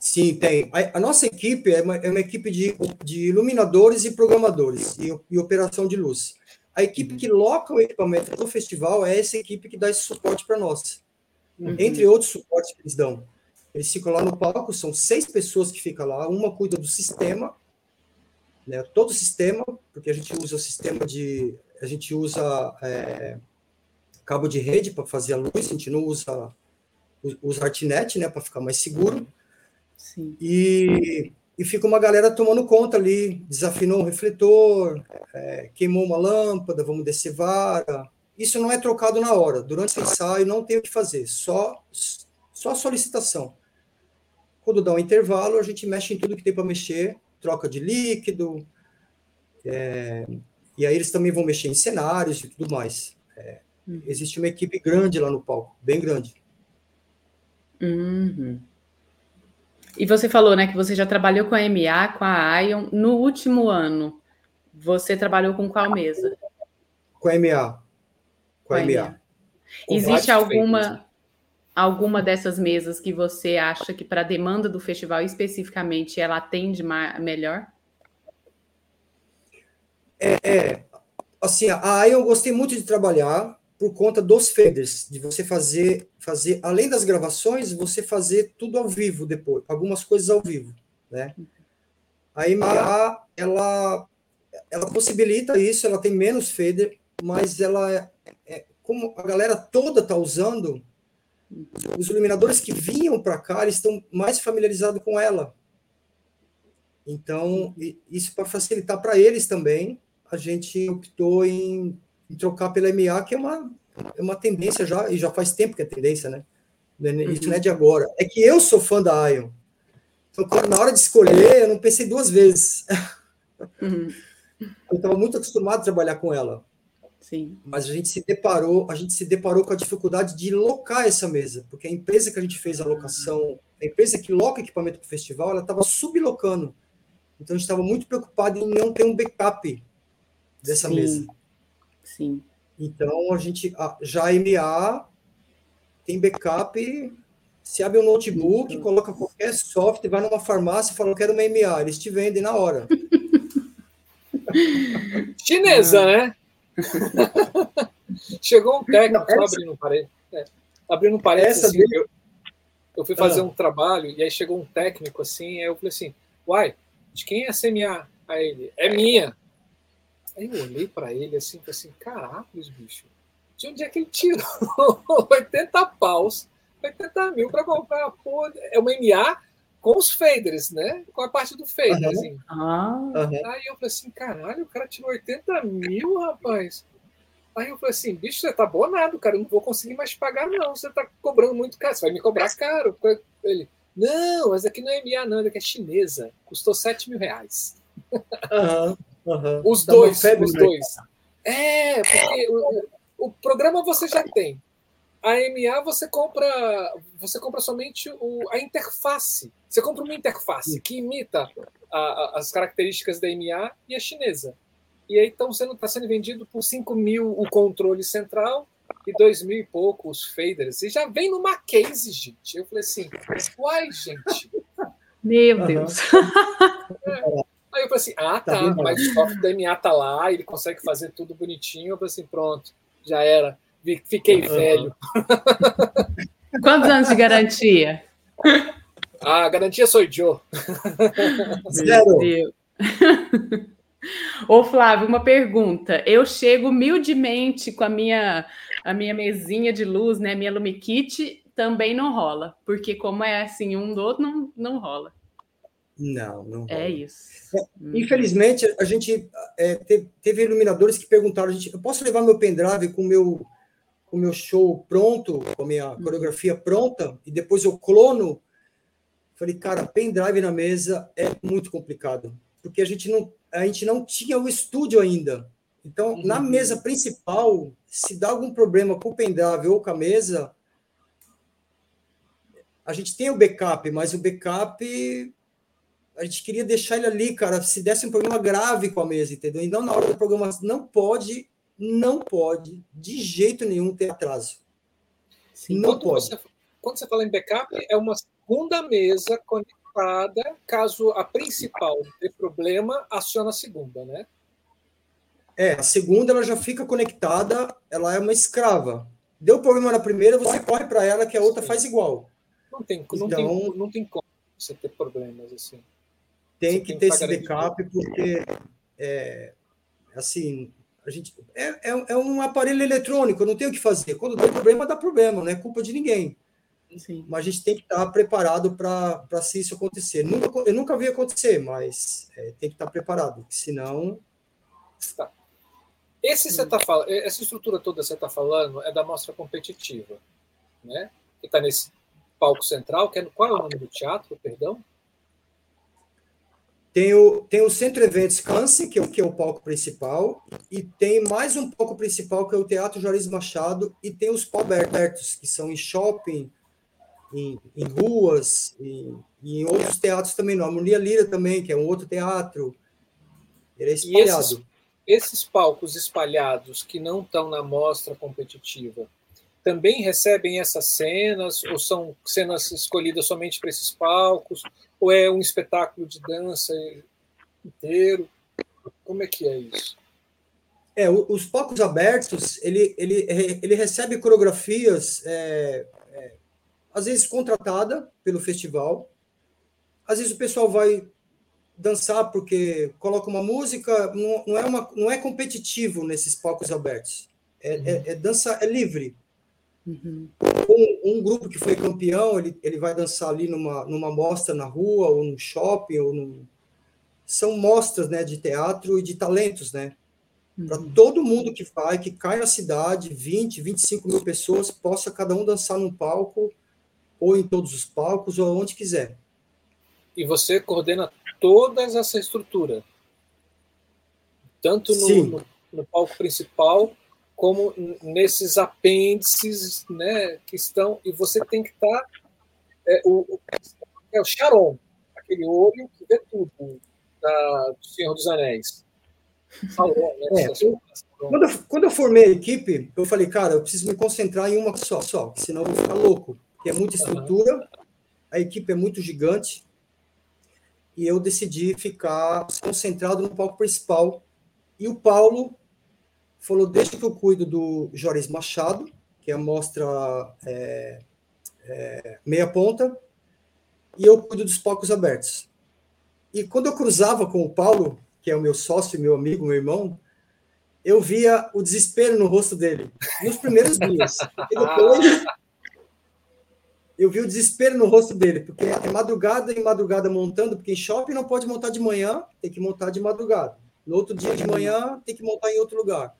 Sim, tem. A, a nossa equipe é uma, é uma equipe de, de, iluminadores e programadores e, e operação de luz. A equipe que loca o equipamento do festival é essa equipe que dá esse suporte para nós. Uhum. Entre outros suportes que eles dão. Eles ficam lá no palco, são seis pessoas que ficam lá, uma cuida do sistema, né, todo o sistema, porque a gente usa o sistema de. A gente usa é, cabo de rede para fazer a luz, a gente não usa, usa Artnet, né, para ficar mais seguro. Sim. E e fica uma galera tomando conta ali, desafinou um refletor, é, queimou uma lâmpada, vamos descer vara. Isso não é trocado na hora. Durante o ensaio não tem o que fazer, só, só solicitação. Quando dá um intervalo, a gente mexe em tudo que tem para mexer, troca de líquido, é, e aí eles também vão mexer em cenários e tudo mais. É, uhum. existe uma equipe grande lá no palco, bem grande. Uhum. E você falou, né, que você já trabalhou com a MA, com a Ion. No último ano, você trabalhou com qual mesa? Com a MA. Com a, com MA. Existe alguma alguma dessas mesas que você acha que para a demanda do festival especificamente ela atende melhor? É, é, assim, a Ion eu gostei muito de trabalhar por conta dos faders, de você fazer, fazer além das gravações, você fazer tudo ao vivo depois, algumas coisas ao vivo, né? A MA, ela, ela possibilita isso, ela tem menos fader, mas ela é, é como a galera toda está usando, os iluminadores que vinham para cá, estão mais familiarizados com ela. Então, isso para facilitar para eles também, a gente optou em trocar pela MA, que é uma, é uma tendência já, e já faz tempo que é tendência, né? É isso não é de agora. É que eu sou fã da Ion. Então, na hora de escolher, eu não pensei duas vezes. Uhum. Eu estava muito acostumado a trabalhar com ela. Sim. Mas a gente se deparou, a gente se deparou com a dificuldade de locar essa mesa, porque a empresa que a gente fez a locação, a empresa que loca equipamento para o festival, ela estava sublocando. Então a gente estava muito preocupado em não ter um backup dessa Sim. mesa. Sim. Então, a gente já a MA tem backup. Se abre um notebook, uhum. coloca qualquer software, vai numa farmácia e fala, eu quero uma MA. Eles te vendem na hora. <laughs> Chinesa, né? <laughs> Chegou um técnico, só abrindo um parede. É, abrindo um parede, assim, eu, eu, fui fazer ah. um trabalho e aí chegou um técnico assim, aí eu falei assim, uai, de quem é essa MA? Aí ele, é minha. Aí eu olhei para ele assim, falei assim, caracos, bicho, de onde é que ele tirou <laughs> 80 paus, 80 mil para comprar porra, é uma MA com os faders, né? Com a parte do fader, uhum. assim. Ah. Uhum. Aí eu falei assim, caralho, o cara tirou 80 mil, rapaz. Aí eu falei assim, bicho, você tá bonado, cara, eu não vou conseguir mais pagar, não. Você tá cobrando muito caro, você vai me cobrar caro. Ele, não, mas aqui não é MA, não, aqui é chinesa. Custou 7 mil reais. Uhum. Uhum. Os Dá dois, os dois. É, porque o, o, programa você já tem. A MA você compra, você compra somente o, a interface. Você compra uma interface que imita a, a, as características da MA e a chinesa. E aí então sendo está sendo vendido por 5 mil o controle central e 2 mil e pouco os faders. E já vem numa case, gente. Eu falei assim, uai, gente. Meu Deus. <laughs> É. Aí eu falei assim, ah, tá, tá mas o software da MA tá lá, ele consegue fazer tudo bonitinho. Eu falei assim, pronto, já era. Fiquei uhum. velho. <laughs> Quantos anos de garantia? A garantia sou eu. <laughs> Zero. <laughs> Ô, Flávio, uma pergunta. Eu chego humildemente com a minha, a minha mesinha de luz, né? Minha Lumikit, também não rola. Porque como é assim, um do outro, não, não rola. Não, não. É isso. É, infelizmente, a gente é, teve, teve, iluminadores que perguntaram: a gente, eu posso levar meu pendrive com meu com meu show pronto, com a minha uhum. coreografia pronta, e depois eu clono? Falei, cara, pendrive na mesa é muito complicado, porque a gente não, a gente não tinha o estúdio ainda. Então, uhum. na mesa principal, se dá algum problema com o pendrive ou com a mesa, a gente tem o backup, mas o backup a gente queria deixar ele ali, cara, se desse um problema grave com a mesa, entendeu? E não na hora do programa, não pode, não pode, de jeito nenhum, ter atraso. Sim, não quando pode. Você, quando você fala em backup, é uma segunda mesa conectada, caso a principal ter problema, aciona a segunda, né? É, a segunda ela já fica conectada, ela é uma escrava. Deu problema na primeira, você corre para ela que a outra Sim. faz igual. Não tem, não, então, tem, não tem como você ter problemas assim tem que ter esse backup, porque, é, assim, a gente é, é, é, um aparelho eletrônico, não tem o que fazer. Quando tem problema, dá problema, não é culpa de ninguém. Sim. Mas a gente tem que estar preparado para se isso acontecer. Nunca, eu nunca vi acontecer, mas é, tem que estar preparado, senão. Tá. Esse você tá falando, essa estrutura toda que você está falando é da mostra competitiva, né? Que está nesse palco central, que é, qual é o nome do teatro, perdão? Tem o, tem o Centro Eventos Câncer, que é, que é o palco principal, e tem mais um palco principal, que é o Teatro Juarez Machado, e tem os palcos abertos, que são em shopping, em, em ruas, e, e, em outros teatros também, no Harmonia Lira também, que é um outro teatro. Ele é espalhado. Esses, esses palcos espalhados que não estão na mostra competitiva, também recebem essas cenas, ou são cenas escolhidas somente para esses palcos, ou é um espetáculo de dança inteiro? Como é que é isso? É, os palcos abertos, ele, ele, ele recebe coreografias, é, é, às vezes contratada pelo festival, às vezes o pessoal vai dançar porque coloca uma música, não, não, é, uma, não é competitivo nesses palcos abertos, é, é, é dança, é livre. Uhum. Um, um, grupo que foi campeão, ele, ele vai dançar ali numa, numa mostra na rua, ou no shopping, ou no... São mostras né, de teatro e de talentos, né? Uhum. Para todo mundo que vai, que cai na cidade, 20, 25 mil pessoas, possa cada um dançar num palco, ou em todos os palcos, ou onde quiser. E você coordena toda essa estrutura? Tanto no, no, no palco principal, como nesses apêndices né, que estão, e você tem que estar. Tá, é, o, é o Charon, aquele olho que vê tudo da, do Senhor dos Anéis. Sauron, né? É, eu, quando, eu, quando eu formei a equipe, eu falei, cara, eu preciso me concentrar em uma só, só senão eu vou ficar louco. Porque é muita estrutura, a equipe é muito gigante, e eu decidi ficar concentrado no palco principal. E o Paulo falou: deixa que eu cuido do Joris Machado, que é a mostra é, é, meia ponta, e eu cuido dos palcos abertos. E quando eu cruzava com o Paulo, que é o meu sócio, meu amigo, meu irmão, eu via o desespero no rosto dele, nos primeiros dias. E depois eu vi o desespero no rosto dele, porque é madrugada e madrugada montando, porque em shopping não pode montar de manhã, tem que montar de madrugada. No outro dia de manhã, tem que montar em outro lugar.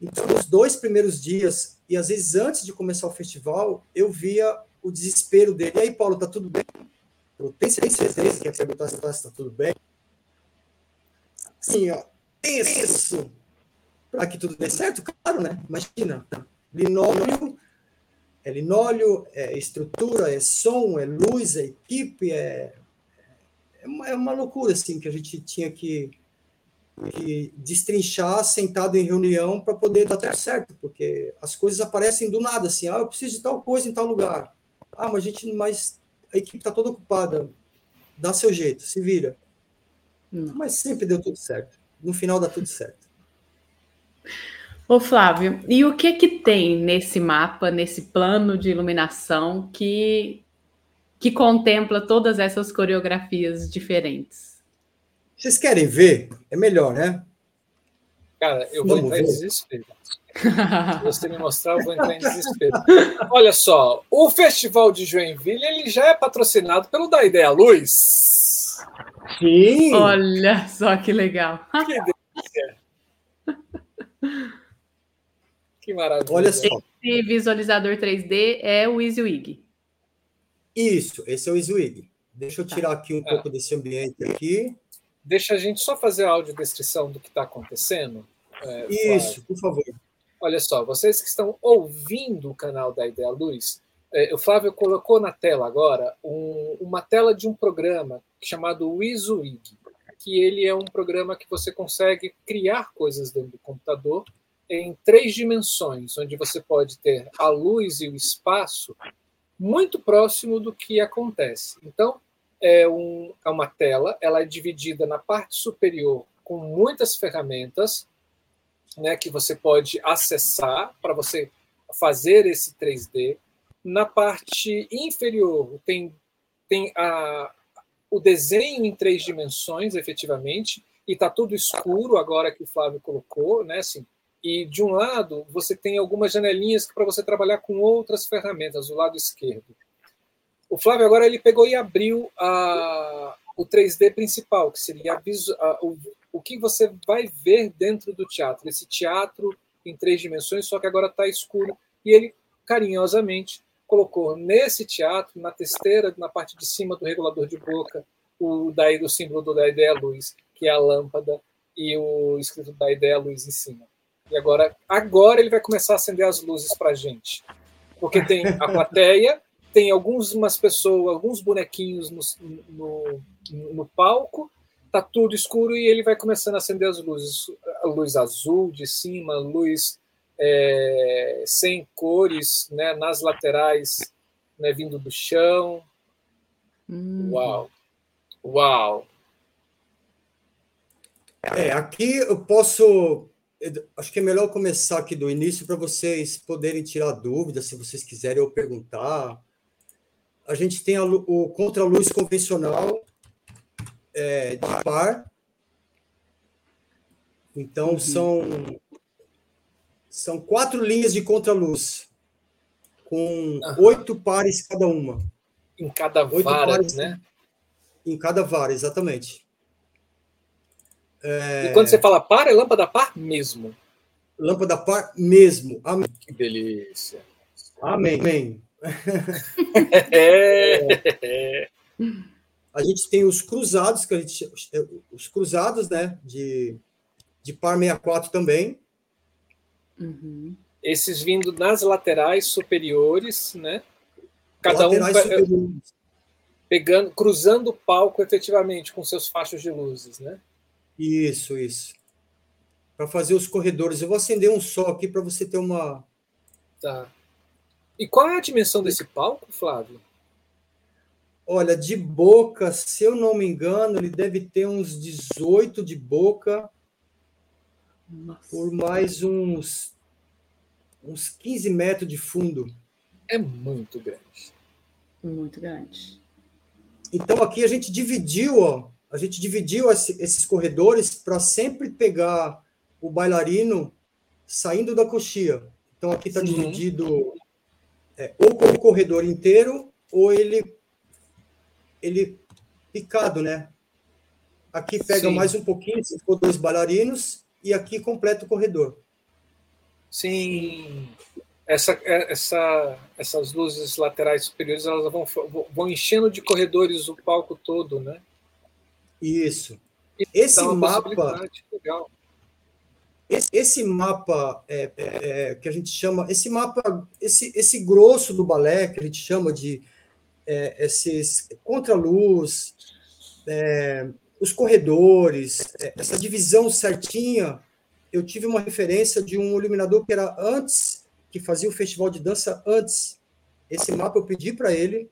Então, nos dois primeiros dias, e às vezes antes de começar o festival, eu via o desespero dele. E aí, Paulo, tá tudo bem? Eu tenho certeza que ia perguntar se tá, tá tudo bem. Sim, ó, tem isso. Para que tudo dê certo, claro, né? Imagina, linóleo, é linóleo, é estrutura, é som, é luz, é equipe, é, é, uma, é uma loucura, assim, que a gente tinha que que destrinchar sentado em reunião para poder dar tudo certo, porque as coisas aparecem do nada, assim, ah, eu preciso de tal coisa em tal lugar. Ah, mas a gente, mas a equipe está toda ocupada. Dá seu jeito, se vira. Hum. Mas sempre deu tudo certo. No final dá tudo certo. Ô Flávio, e o que que tem nesse mapa, nesse plano de iluminação que que contempla todas essas coreografias diferentes? Vocês querem ver? É melhor, né? Cara, eu vou entrar em desespero. Se você me mostrar, eu vou entrar em desespero. Olha só, o Festival de Joinville ele já é patrocinado pelo Da Ideia Luz. Sim! Olha só que legal. Que delícia! Que maravilha. Olha só. Esse visualizador 3D é o EasyWig. Isso, esse é o EasyWig. Deixa eu Tá. tirar aqui um Ah. pouco desse ambiente aqui. Deixa a gente só fazer a audiodescrição do que está acontecendo. É, Isso, por favor. Olha só, vocês que estão ouvindo o canal da Ideia Luz, é, o Flávio colocou na tela agora um- uma tela de um programa chamado WYSIWYG, que ele é um programa que você consegue criar coisas dentro do computador em três dimensões, onde você pode ter a luz e o espaço muito próximo do que acontece. Então, é, um- é uma tela, ela é dividida na parte superior com muitas ferramentas, né, que você pode acessar para você fazer esse 3D. Na parte inferior tem, tem a, o desenho em três dimensões, efetivamente, e está tudo escuro agora que o Flávio colocou, né? Assim, e de um lado você tem algumas janelinhas para você trabalhar com outras ferramentas, do lado esquerdo. O Flávio agora ele pegou e abriu a, o 3D principal, que seria a o, o que você vai ver dentro do teatro. Esse teatro em três dimensões, só que agora está escuro. E ele, carinhosamente, colocou nesse teatro, na testeira, na parte de cima do regulador de boca, o daí do símbolo do da ideia luz, que é a lâmpada, e o escrito da ideia luz em cima. E agora, agora ele vai começar a acender as luzes para gente. Porque tem a plateia, tem algumas pessoas, alguns bonequinhos no, no, no palco, tá tudo escuro e ele vai começando a acender as luzes. A luz azul de cima, luz é, sem cores né, nas laterais, né, vindo do chão. Hum. Uau! Uau! É, aqui eu posso. Acho que é melhor começar aqui do início para vocês poderem tirar dúvidas, se vocês quiserem ou perguntar. A gente tem a o contra-luz convencional é, de par. Então, Uhum. são, são quatro linhas de contra-luz, com Aham. oito pares cada uma, Em cada Oito vara, pares. né? em cada vara, exatamente. E quando você fala par, é lâmpada par mesmo. Lâmpada par mesmo. Amém. Que delícia! Amém. Amém. É. <laughs> A gente tem os cruzados, que a gente, chama- os cruzados, né, de, de par 64 também. Uhum. Esses vindo nas laterais superiores, né? Cada laterais um pe- superiores. pegando, cruzando o palco efetivamente com seus fachos de luzes, né? Isso, isso. Para fazer os corredores. Eu vou acender um só aqui para você ter uma. Tá. E qual é a dimensão desse palco, Flávio? Olha, de boca, se eu não me engano, ele deve ter uns 18 de boca, Nossa. por mais uns, uns 15 metros de fundo. É muito grande. Muito grande. Então aqui a gente dividiu, ó, a gente dividiu esse- esses corredores para sempre pegar o bailarino saindo da coxia. Então aqui está dividido é, ou com o corredor inteiro ou ele ele picado, né? Aqui pega Sim. mais um pouquinho, se for dois bailarinos e aqui completa o corredor. Sim. Essa, essa, essas luzes laterais superiores elas vão, vão enchendo de corredores o palco todo, né? Isso. Esse mapa legal. Esse, esse mapa é, é, é, que a gente chama, esse mapa, esse, esse grosso do balé que a gente chama de é, esses contraluz, é, os corredores, é, essa divisão certinha, eu tive uma referência de um iluminador que era antes, que fazia o festival de dança antes. Esse mapa eu pedi para ele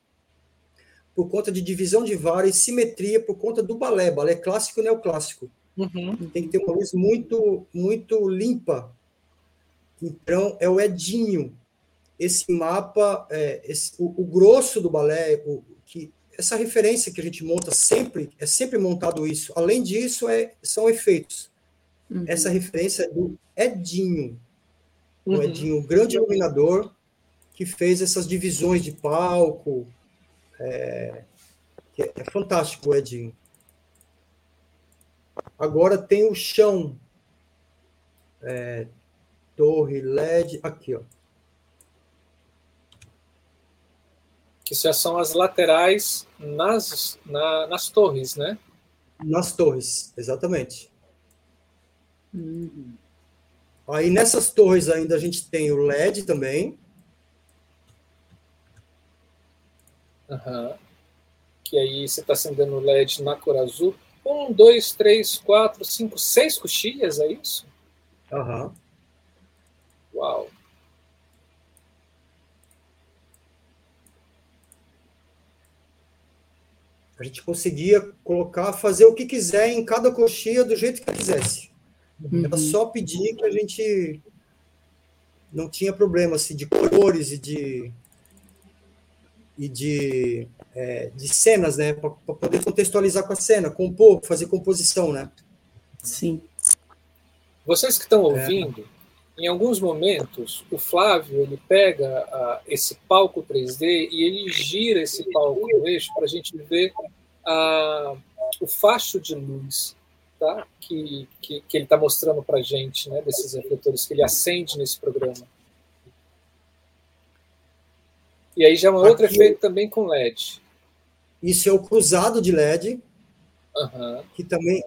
por conta de divisão de vara e simetria por conta do balé, balé clássico e neoclássico. Uhum. Tem que ter uma luz muito, muito limpa Então, é o Edinho. Esse mapa, é, esse, o, o, grosso do balé, o, que essa referência que a gente monta sempre, é sempre montado isso. Além disso, é, são efeitos. Uhum. Essa referência é do Edinho. Uhum. O Edinho, o grande iluminador, que fez essas divisões de palco. É, é fantástico o Edinho. Agora tem o chão. É, torre LED, aqui, ó. Que já são as laterais nas, na, nas torres, né? Nas torres, exatamente. Uhum. Aí nessas torres ainda a gente tem o LED também. Uhum. Que aí você está acendendo o LED na cor azul. Um, dois, três, quatro, cinco, seis coxilhas, é isso? Aham. Uhum. Uau! A gente conseguia colocar, fazer o que quiser em cada coxinha do jeito que quisesse. Uhum. Era só pedir que a gente não tinha problema assim, de cores e de e de, é, de cenas, né, para poder contextualizar com a cena, compor, fazer composição, né? Sim. Vocês que estão é. ouvindo, é em alguns momentos, o Flávio ele pega uh, esse palco 3D e ele gira esse palco no eixo para a gente ver uh, o facho de luz tá? que, que, que ele está mostrando para a gente, né? desses refletores que ele acende nesse programa. E aí já é um outro efeito também com LED. Isso é o cruzado de LED, uhum. que também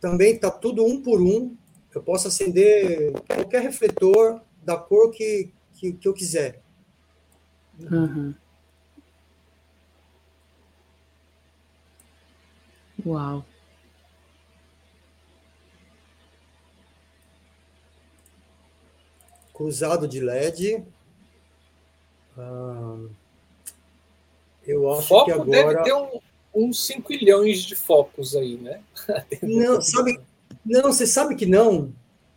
também está tudo um por um, eu posso acender qualquer refletor da cor que, que, que eu quiser. Uhum. Uau. Cruzado de LED. Ah, eu acho Foco que agora. Deve ter um, uns 5 milhões de focos aí, né? <laughs> Não, sabe, não, você sabe que não.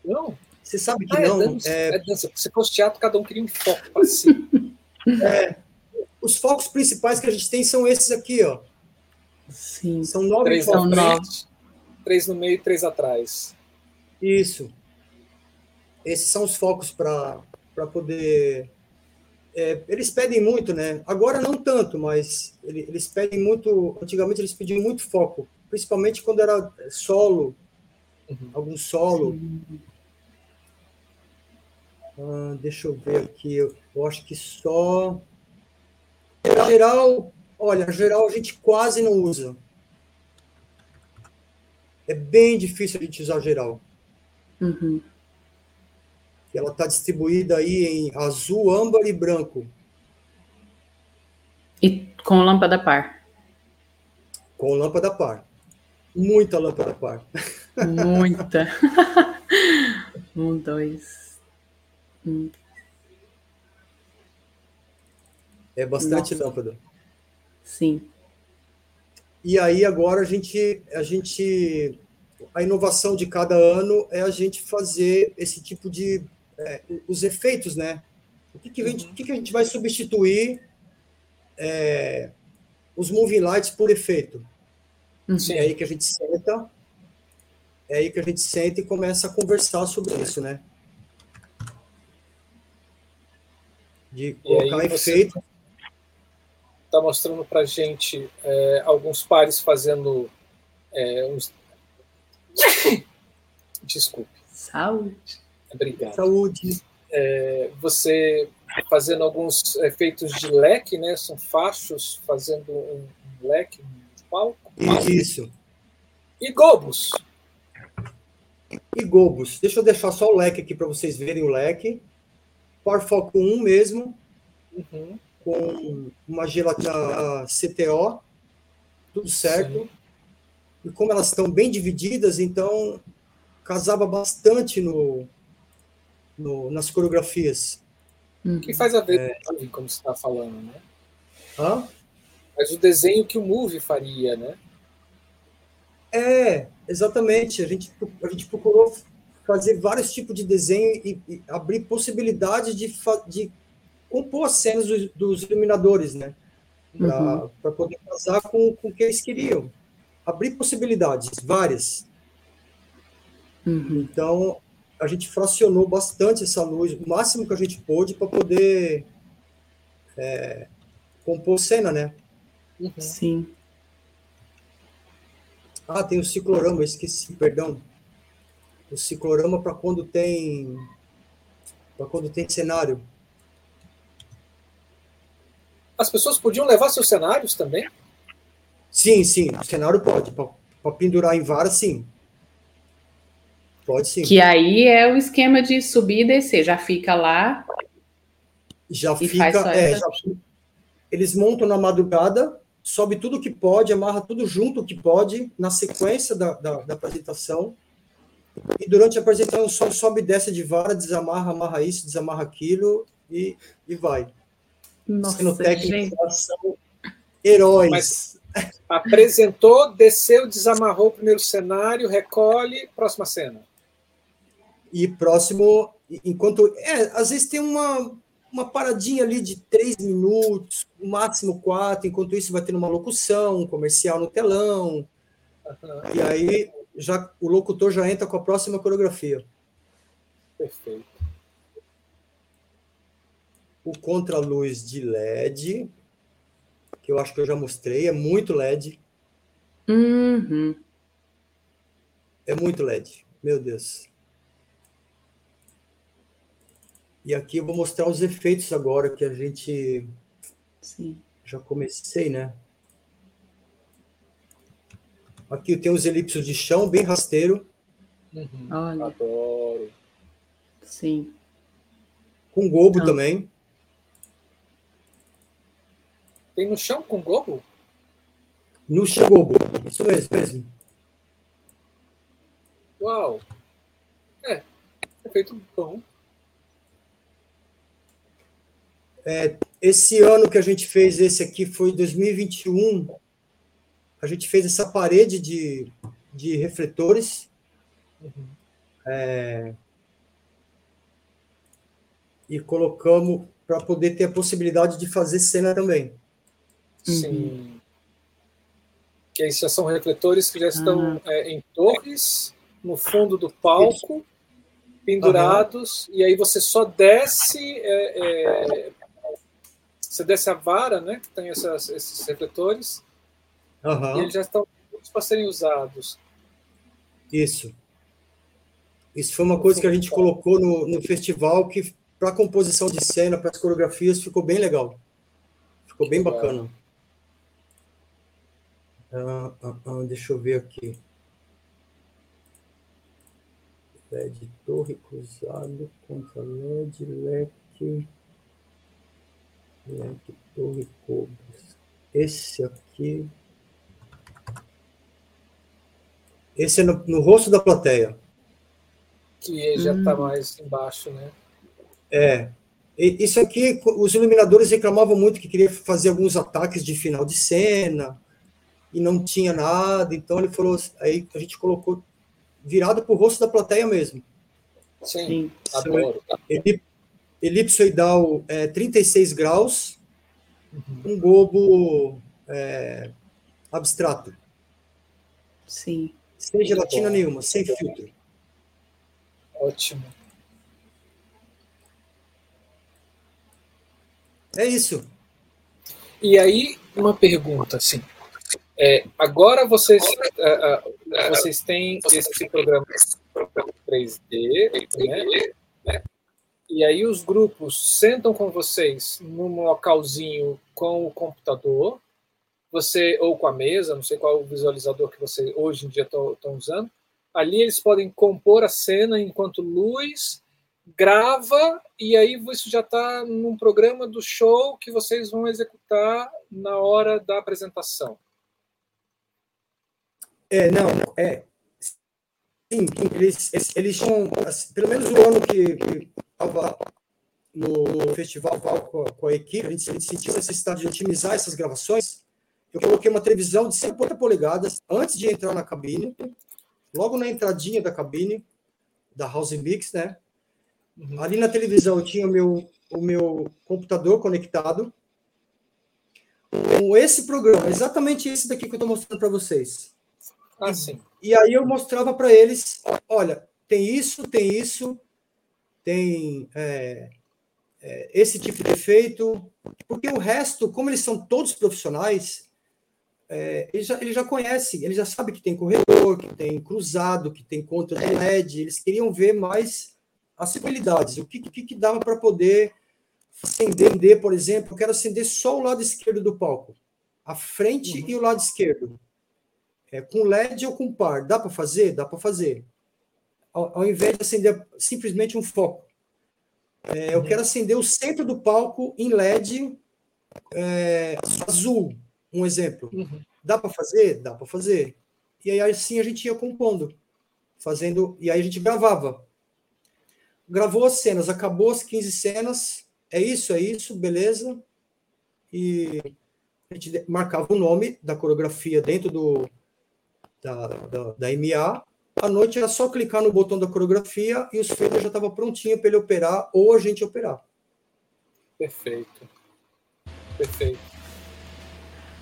Não? Você sabe que ah, não. É dança, é... é dança. Se fosse teatro, cada um queria um foco para si. <laughs> é, os focos principais que a gente tem são esses aqui, ó. Sim. São nove três focos. Nove. Três no meio e três atrás. Isso. Esses são os focos para poder. É, eles pedem muito, né? Agora não tanto, mas eles pedem muito. Antigamente eles pediam muito foco, principalmente quando era solo, uhum. algum solo. Ah, deixa eu ver aqui, eu, eu acho que só. Geral, olha, geral a gente quase não usa. É bem difícil a gente usar geral. Uhum. Ela está distribuída aí em azul, âmbar e branco. E com lâmpada par. Com lâmpada par. Muita lâmpada par. Muita. <laughs> um, dois. Um. É bastante Nossa. lâmpada. Sim. E aí agora a gente, a gente, a inovação de cada ano é a gente fazer esse tipo de é, os efeitos, né? O que, que, a gente, o que, que a gente vai substituir é, os moving lights por efeito? Uhum. É aí que a gente senta é aí que a gente senta e começa a conversar sobre isso, né? De colocar efeito. Está mostrando para gente é, alguns pares fazendo é, uns. <coughs> Desculpe. Saúde. Obrigado. Saúde. É, você fazendo alguns efeitos de leque, né? São fachos fazendo um leque, um palco. Isso. E gobos e Gobos. Deixa eu deixar só o leque aqui para vocês verem o leque. Power Foco 1 mesmo, uhum. com uma gelatina CTO, tudo certo. Sim. E como elas estão bem divididas, então casava bastante no, no nas coreografias. O que faz a ver é... com o como você está falando, né? Hã? Mas o desenho que o Move faria, né? É, exatamente. A gente, a gente procurou fazer vários tipos de desenho e, e abrir possibilidades de, de compor as cenas dos, dos iluminadores, né? Para uhum. poder casar com, com o que eles queriam. Abrir possibilidades, várias. Uhum. Então, a gente fracionou bastante essa luz, o máximo que a gente pôde, para poder é, compor cena, né? Uhum. Sim. Ah, tem o ciclorama, esqueci, perdão. O ciclorama para quando tem para quando tem cenário. As pessoas podiam levar seus cenários também? Sim, sim, o cenário pode. Para pendurar em vara, sim. Pode sim. Que aí é o esquema de subir e descer, já fica lá. Já fica. É, já, eles montam na madrugada, sobe tudo que pode, amarra tudo junto que pode, na sequência da, da, da apresentação. E durante a apresentação só sobe e desce de vara, desamarra, amarra isso, desamarra aquilo e, e vai. Nossa, Sendo técnico, são heróis. Mas apresentou, desceu, desamarrou o primeiro cenário, recolhe, próxima cena. E próximo, enquanto. É, às vezes tem uma, uma paradinha ali de três minutos, no máximo quatro, enquanto isso vai tendo uma locução, um comercial no telão. Uhum. E aí já, o locutor já entra com a próxima coreografia. Perfeito. O contraluz de LED, que eu acho que eu já mostrei, é muito LED. Uhum. É muito LED, meu Deus. E aqui eu vou mostrar os efeitos agora que a gente Sim. já comecei, né? Aqui tem os elipsos de chão, bem rasteiro. Uhum. Olha. Adoro. Sim. Com gobo também. Tem no chão com gobo? No chão gobo. Isso mesmo, mesmo. Uau. É. É feito bom. É, esse ano que a gente fez esse aqui foi 2021. A gente fez essa parede de, de refletores. Uhum. É, e colocamos para poder ter a possibilidade de fazer cena também. Sim. Uhum. Que aí já são refletores que já estão uhum. é, em torres, no fundo do palco, pendurados, uhum. e aí você só desce é, é você desce a vara, né, que tem essas, esses refletores, uhum. e eles já estão prontos para serem usados. Isso. Isso foi uma coisa que a gente colocou no, no festival que, para a composição de cena, para as coreografias, ficou bem legal. Ficou bem bacana. Ah, ah, ah, deixa eu ver aqui. LED torre cruzado contra LED, leque. Cobras. Esse aqui. Esse é no, no rosto da plateia. Que já está hum. mais embaixo, né? É. E, isso aqui, os iluminadores reclamavam muito que queria fazer alguns ataques de final de cena e não tinha nada. Então ele falou, aí a gente colocou virado para o rosto da plateia mesmo. Sim, Sim. adoro. Ele, elipsoidal é, 36 graus, uhum. um globo é, abstrato. Sim. Sem gelatina nenhuma, sem filtro. Ótimo. É isso. E aí, uma pergunta, assim. É, agora vocês, uh, uh, vocês têm esse programa 3D, né? E aí os grupos sentam com vocês num localzinho com o computador, você ou com a mesa, não sei qual o visualizador que você hoje em dia estão usando. Ali eles podem compor a cena enquanto luz grava e aí isso já está num programa do show que vocês vão executar na hora da apresentação. É, não, é. Sim, eles, eles são, assim, pelo menos o ano que, que estava no festival com a, com a, equipe, a gente, a gente sentiu a necessidade de otimizar essas gravações. Eu coloquei uma televisão de 50 polegadas antes de entrar na cabine, logo na entradinha da cabine, da House Mix, né? Uhum. Ali na televisão eu tinha o meu, o meu computador conectado com esse programa, exatamente esse daqui que eu estou mostrando para vocês. Ah, sim. E aí eu mostrava para eles, olha, tem isso, tem isso, tem é, é, esse tipo de efeito, porque o resto, como eles são todos profissionais, é, eles, já, eles já conhecem, eles já sabem que tem corredor, que tem cruzado, que tem contra de LED, eles queriam ver mais as possibilidades, o que, que, que dava para poder acender, por exemplo, eu quero acender só o lado esquerdo do palco, a frente uhum. e o lado esquerdo. É, com LED ou com par, dá para fazer? Dá para fazer. Ao, ao, invés de acender simplesmente um foco. É, eu quero acender o centro do palco em LED é, azul, um exemplo. Uhum. Dá para fazer? Dá para fazer. E aí assim a gente ia compondo, fazendo, e aí a gente gravava. Gravou as cenas, acabou as 15 cenas, é isso, é isso, beleza. E a gente marcava o nome da coreografia dentro do, da, da, da MA. À noite era só clicar no botão da coreografia e os faders já estavam prontinhos para ele operar ou a gente operar. Perfeito. Perfeito.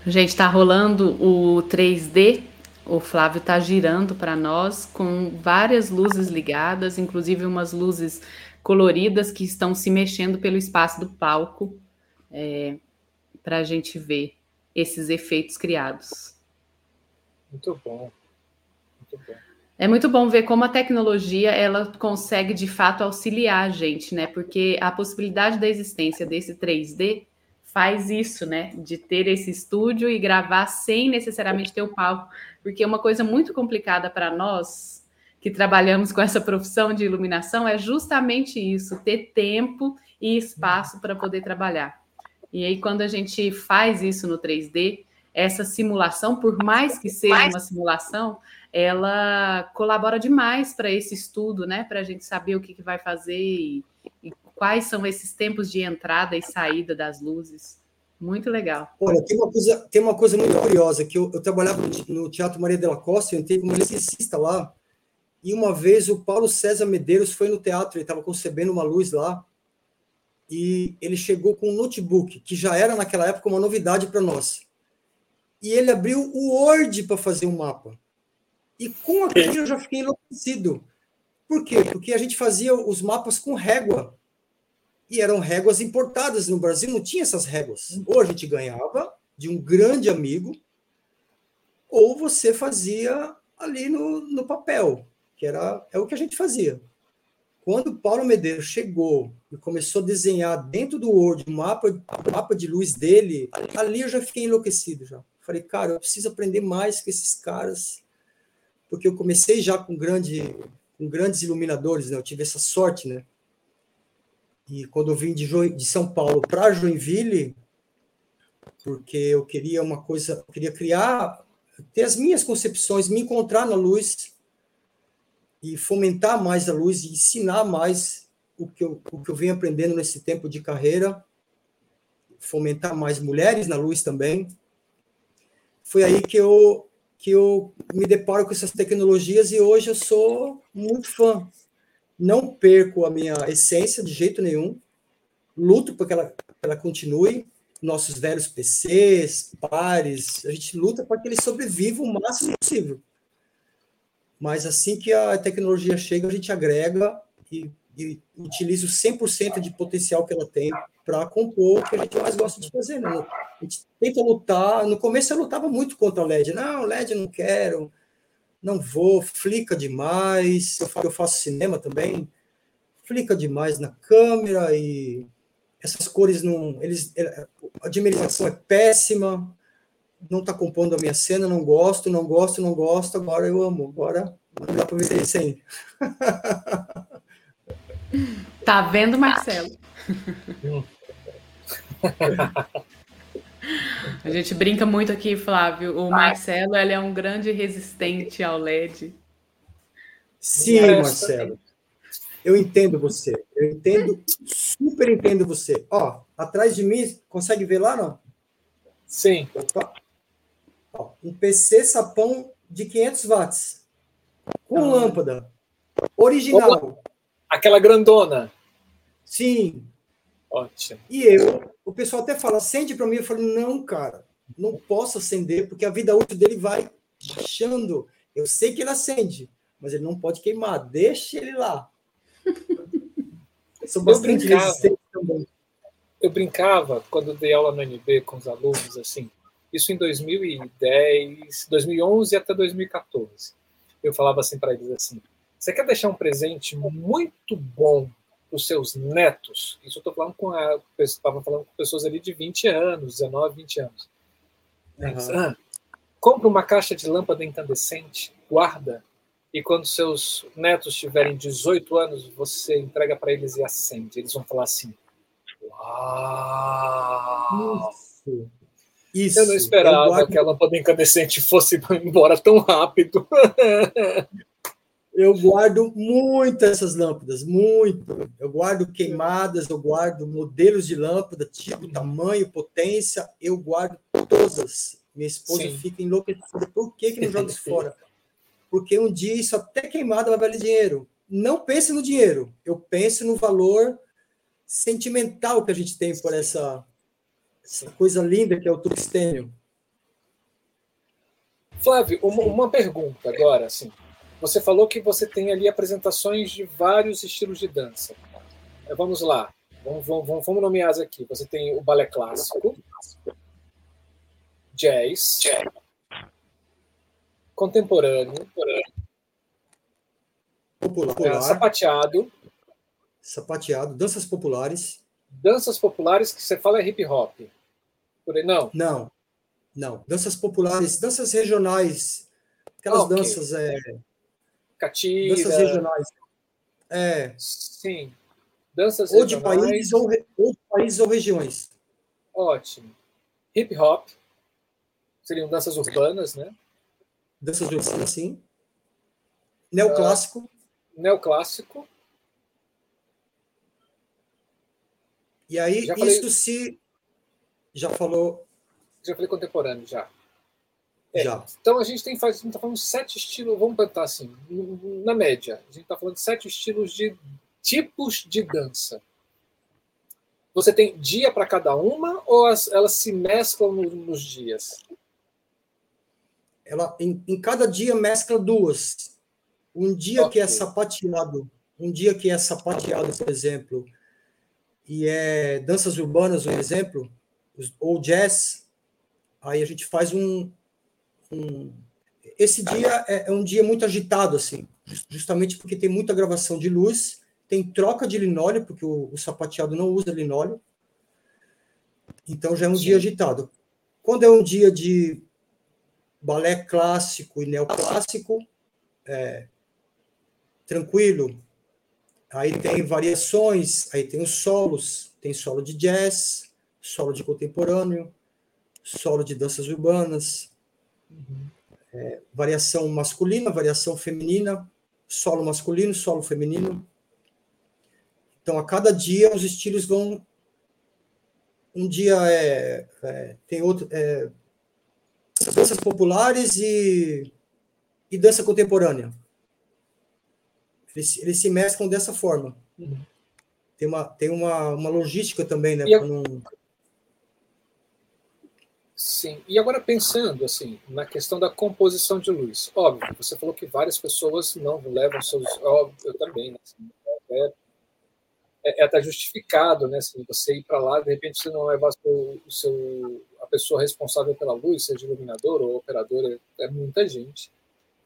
Gente, está rolando o 3D. O Flávio está girando para nós com várias luzes ligadas, inclusive umas luzes coloridas que estão se mexendo pelo espaço do palco é, para a gente ver esses efeitos criados. Muito bom. Muito bom. É muito bom ver como a tecnologia ela consegue de fato auxiliar a gente, né? Porque a possibilidade da existência desse 3D faz isso, né? De ter esse estúdio e gravar sem necessariamente ter o palco, porque uma coisa muito complicada para nós que trabalhamos com essa profissão de iluminação é justamente isso, ter tempo e espaço para poder trabalhar. E aí, quando a gente faz isso no 3D, essa simulação, por mais que seja uma simulação, ela colabora demais para esse estudo, né? Para a gente saber o que, que vai fazer e, e, quais são esses tempos de entrada e saída das luzes. Muito legal. Olha, tem uma coisa, tem uma coisa muito curiosa, que eu, eu trabalhava no Teatro Maria de la Costa, eu entrei como eletricista lá, e uma vez o Paulo César Medeiros foi no teatro, ele estava concebendo uma luz lá, e ele chegou com um notebook, que já era naquela época uma novidade para nós. E ele abriu o Word para fazer um mapa. E com aquilo eu já fiquei enlouquecido. Por quê? Porque a gente fazia os mapas com régua. E eram réguas importadas. No Brasil não tinha essas réguas. Ou a gente ganhava de um grande amigo, ou você fazia ali no, no papel que era é o que a gente fazia. Quando Paulo Medeiros chegou e começou a desenhar dentro do Word o mapa, o mapa de luz dele, ali eu já fiquei enlouquecido já. Falei, cara, eu preciso aprender mais com esses caras, porque eu comecei já com grande com grandes iluminadores, né? Eu tive essa sorte, né? E quando eu vim de, jo de São Paulo para Joinville, porque eu queria uma coisa, eu queria criar, ter as minhas concepções, me encontrar na luz, e fomentar mais a luz e ensinar mais o que eu, o que eu venho aprendendo nesse tempo de carreira, fomentar mais mulheres na luz também. Foi aí que eu, que eu me deparo com essas tecnologias e hoje eu sou muito fã. Não perco a minha essência de jeito nenhum, luto para que ela, ela continue. Nossos velhos PCs, pares, a gente luta para que eles sobrevivam o máximo possível. Mas assim que a tecnologia chega, a gente agrega e, e utiliza o 100% de potencial que ela tem para compor o que a gente mais gosta de fazer. Né? A gente tenta lutar. No começo eu lutava muito contra o LED. Não, LED não quero, não vou, flica demais. Eu, faço cinema também, flica demais na câmera e essas cores não. Eles, a dimerização é péssima não está compondo a minha cena, não gosto, não gosto, não gosto, agora eu amo, agora não dá para viver sem. Tá vendo, Marcelo? A gente brinca muito aqui, Flávio. O Marcelo ele é um grande resistente ao LED. Sim, Marcelo. Eu entendo você. Eu entendo, super entendo você. Ó, atrás de mim, consegue ver lá, não? Sim. Opa um PC sapão de 500 watts, com ah. lâmpada. Original. Aquela grandona. Sim. Ótimo. E eu, o pessoal até fala, acende para mim. Eu falo, não, cara, não posso acender, porque a vida útil dele vai baixando. Eu sei que ele acende, mas ele não pode queimar. Deixe ele lá. <laughs> Eu resistente também. Eu brincava quando dei aula no NB com os alunos, assim, isso em 2010, 2011 até 2014. Eu falava assim para eles assim: você quer deixar um presente muito bom para os seus netos? Isso eu estou falando com estava falando com pessoas ali de 20 anos, 19, 20 anos. Uhum. Ah, compra uma caixa de lâmpada incandescente, guarda e quando seus netos tiverem 18 anos, você entrega para eles e acende. Eles vão falar assim: Uau! Isso. Isso. Eu não esperava eu guardo... que a lâmpada incandescente fosse <laughs> embora tão rápido. <laughs> eu guardo muito essas lâmpadas, muito. Eu guardo queimadas, eu guardo modelos de lâmpada, tipo, tamanho, potência, eu guardo todas. Minha esposa Sim. fica enlouquecida. Por que, que não joga isso <laughs> fora? porque um dia isso até queimado vai valer dinheiro. Não pense no dinheiro, eu penso no valor sentimental que a gente tem por essa, essa coisa linda que é o tungstênio. Flávio, uma, uma pergunta agora, assim. Você falou que você tem ali apresentações de vários estilos de dança. Vamos lá, vamos, vamos, vamos nomear aqui. Você tem o balé clássico, jazz, contemporâneo, popular, é, sapateado, sapateado, danças populares, danças populares que você fala é hip hop, por aí não? Não, não, danças populares, danças regionais, aquelas okay. danças é, catira, danças regionais, é, sim, danças ou de países ou, ou de países ou regiões. Ótimo. Hip hop seriam danças urbanas, né? danças urbanas, sim. Neoclássico. Uh, neoclássico. E aí, já isso falei... se. Já falou. Já falei contemporâneo, já. É, já. Então a gente tem faz, a gente tá falando sete estilos, vamos botar assim, na média, a gente está falando de sete estilos de tipos de dança. Você tem dia para cada uma ou as, elas se mesclam no, nos dias? ela em, em cada dia mescla duas. Um dia okay. que é sapateado, um dia que é sapateado, por exemplo, e é danças urbanas, um exemplo, ou jazz, aí a gente faz um, um esse dia é, é, um dia muito agitado, assim, justamente porque tem muita gravação de luz, tem troca de linóleo, porque o, o sapateado não usa linóleo, então já é um Sim. dia agitado. Quando é um dia de balé clássico e neoclássico, é, tranquilo. Aí tem variações, aí tem os solos, tem solo de jazz, solo de contemporâneo, solo de danças urbanas, uhum. é, variação masculina, variação feminina, solo masculino, solo feminino. Então, a cada dia os estilos vão. Um dia é, é tem outro, é, danças populares e, e dança contemporânea. Eles, eles se mesclam dessa forma. Uhum. Tem, uma, tem uma, uma logística também, né? A... Não... Sim. E agora pensando assim na questão da composição de luz, óbvio, você falou que várias pessoas não levam seus, óbvio, eu também, né? Assim, é, é, é até justificado, né? Assim, você ir para lá, de repente você não levar o seu a pessoa responsável pela luz, seja iluminador ou operador, é, é muita gente.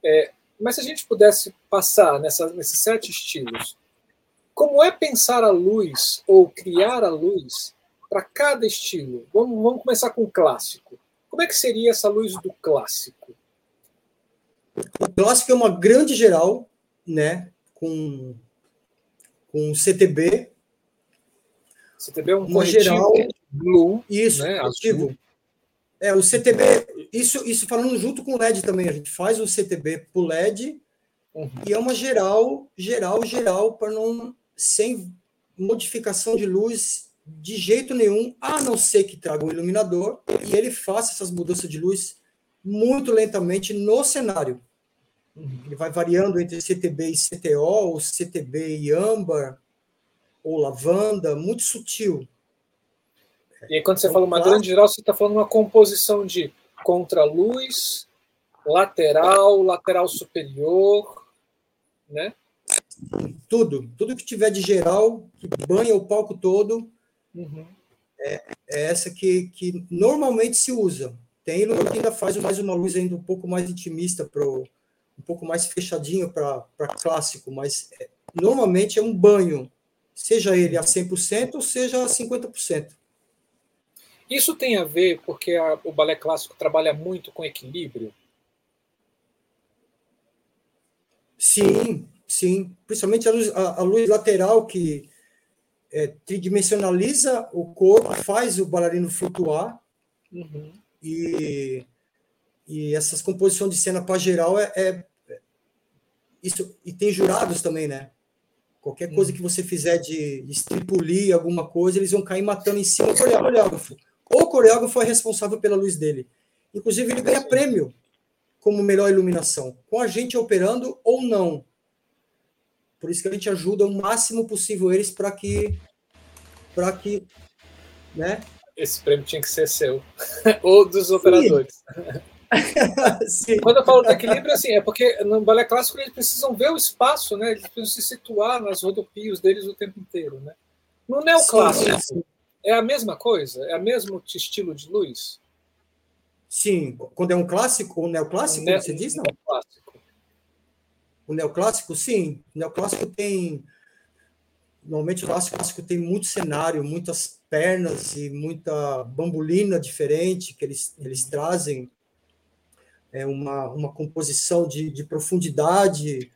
É, mas se a gente pudesse passar nessa, nesses sete estilos, como é pensar a luz ou criar a luz para cada estilo? Vamos, vamos começar com o clássico. Como é que seria essa luz do clássico? O clássico é uma grande geral, né? Com, com CTB. CTB é um uma geral blue, isso, né? Azul. É, o CTB, isso, isso falando junto com o LED também, a gente faz o CTB pro LED uhum. e é uma geral, geral, geral, para não, sem modificação de luz de jeito nenhum, a não ser que traga um iluminador e ele faça essas mudanças de luz muito lentamente no cenário. Ele vai variando entre CTB e CTO, ou CTB e âmbar, ou lavanda, muito sutil. E aí, quando você então, fala uma grande geral, você está falando uma composição de contraluz, lateral, lateral superior, né? Tudo, tudo que tiver de geral, que banha o palco todo, uhum. é, é, essa que, que normalmente se usa. Tem iluminador que ainda faz mais uma luz ainda um pouco mais intimista, pro, um pouco mais fechadinho para clássico, mas é, normalmente é um banho, seja ele a 100% ou seja a 50%. Isso tem a ver porque a, o balé clássico trabalha muito com equilíbrio? Sim, sim. Principalmente a luz, a, a luz lateral que é, tridimensionaliza o corpo, faz o bailarino flutuar. Uhum. E, e essas composições de cena para geral é, é, isso. E tem jurados também, né? Qualquer coisa uhum. que você fizer de estripulir alguma coisa, eles vão cair matando em cima do coreógrafo. O coreógrafo é responsável pela luz dele. Inclusive, ele ganha prêmio como melhor iluminação, com a gente operando ou não. Por isso que a gente ajuda o máximo possível eles para que para que, né? Esse prêmio tinha que ser seu <laughs> ou dos operadores. <laughs> Quando eu falo de equilíbrio, assim, é porque no balé clássico eles precisam ver o espaço, né? Eles precisam se situar nas rodopios deles o tempo inteiro, né? No neoclássico, sim, é a mesma coisa? É o mesmo estilo de luz? Sim, quando é um clássico, um neoclássico, ne você diz, não? Neoclássico. O neoclássico, sim. O neoclássico tem. Normalmente o clássico tem muito cenário, muitas pernas e muita bambolina diferente que eles, eles trazem. É uma, uma composição de, de profundidade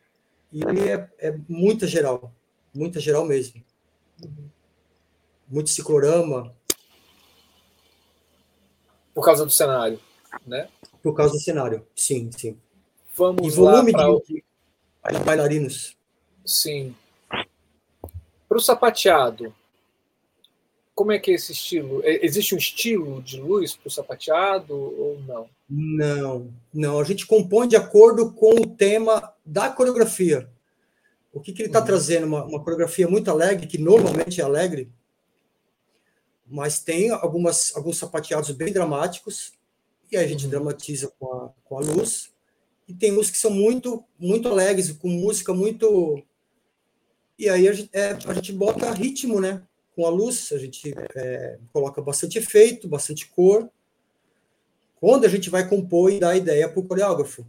e é, é muita geral, muita geral mesmo. Muito ciclorama. Por causa do cenário, né? Por causa do cenário, sim, sim. Vamos e volume lá de, de bailarinos. Sim. Para o sapateado, como é que é esse estilo? É, existe um estilo de luz para o sapateado ou não? Não, não. A gente compõe de acordo com o tema da coreografia. O que, que ele está uhum. trazendo? Uma, uma coreografia muito alegre, que normalmente é alegre, mas tem algumas, alguns sapateados bem dramáticos, e aí a gente uhum. dramatiza com a, com a luz. E tem uns que são muito, muito alegres, com música muito. E aí a gente, é, a gente bota ritmo, né? Com a luz, a gente é, coloca bastante efeito, bastante cor. Quando a gente vai compor e dar a ideia para o coreógrafo.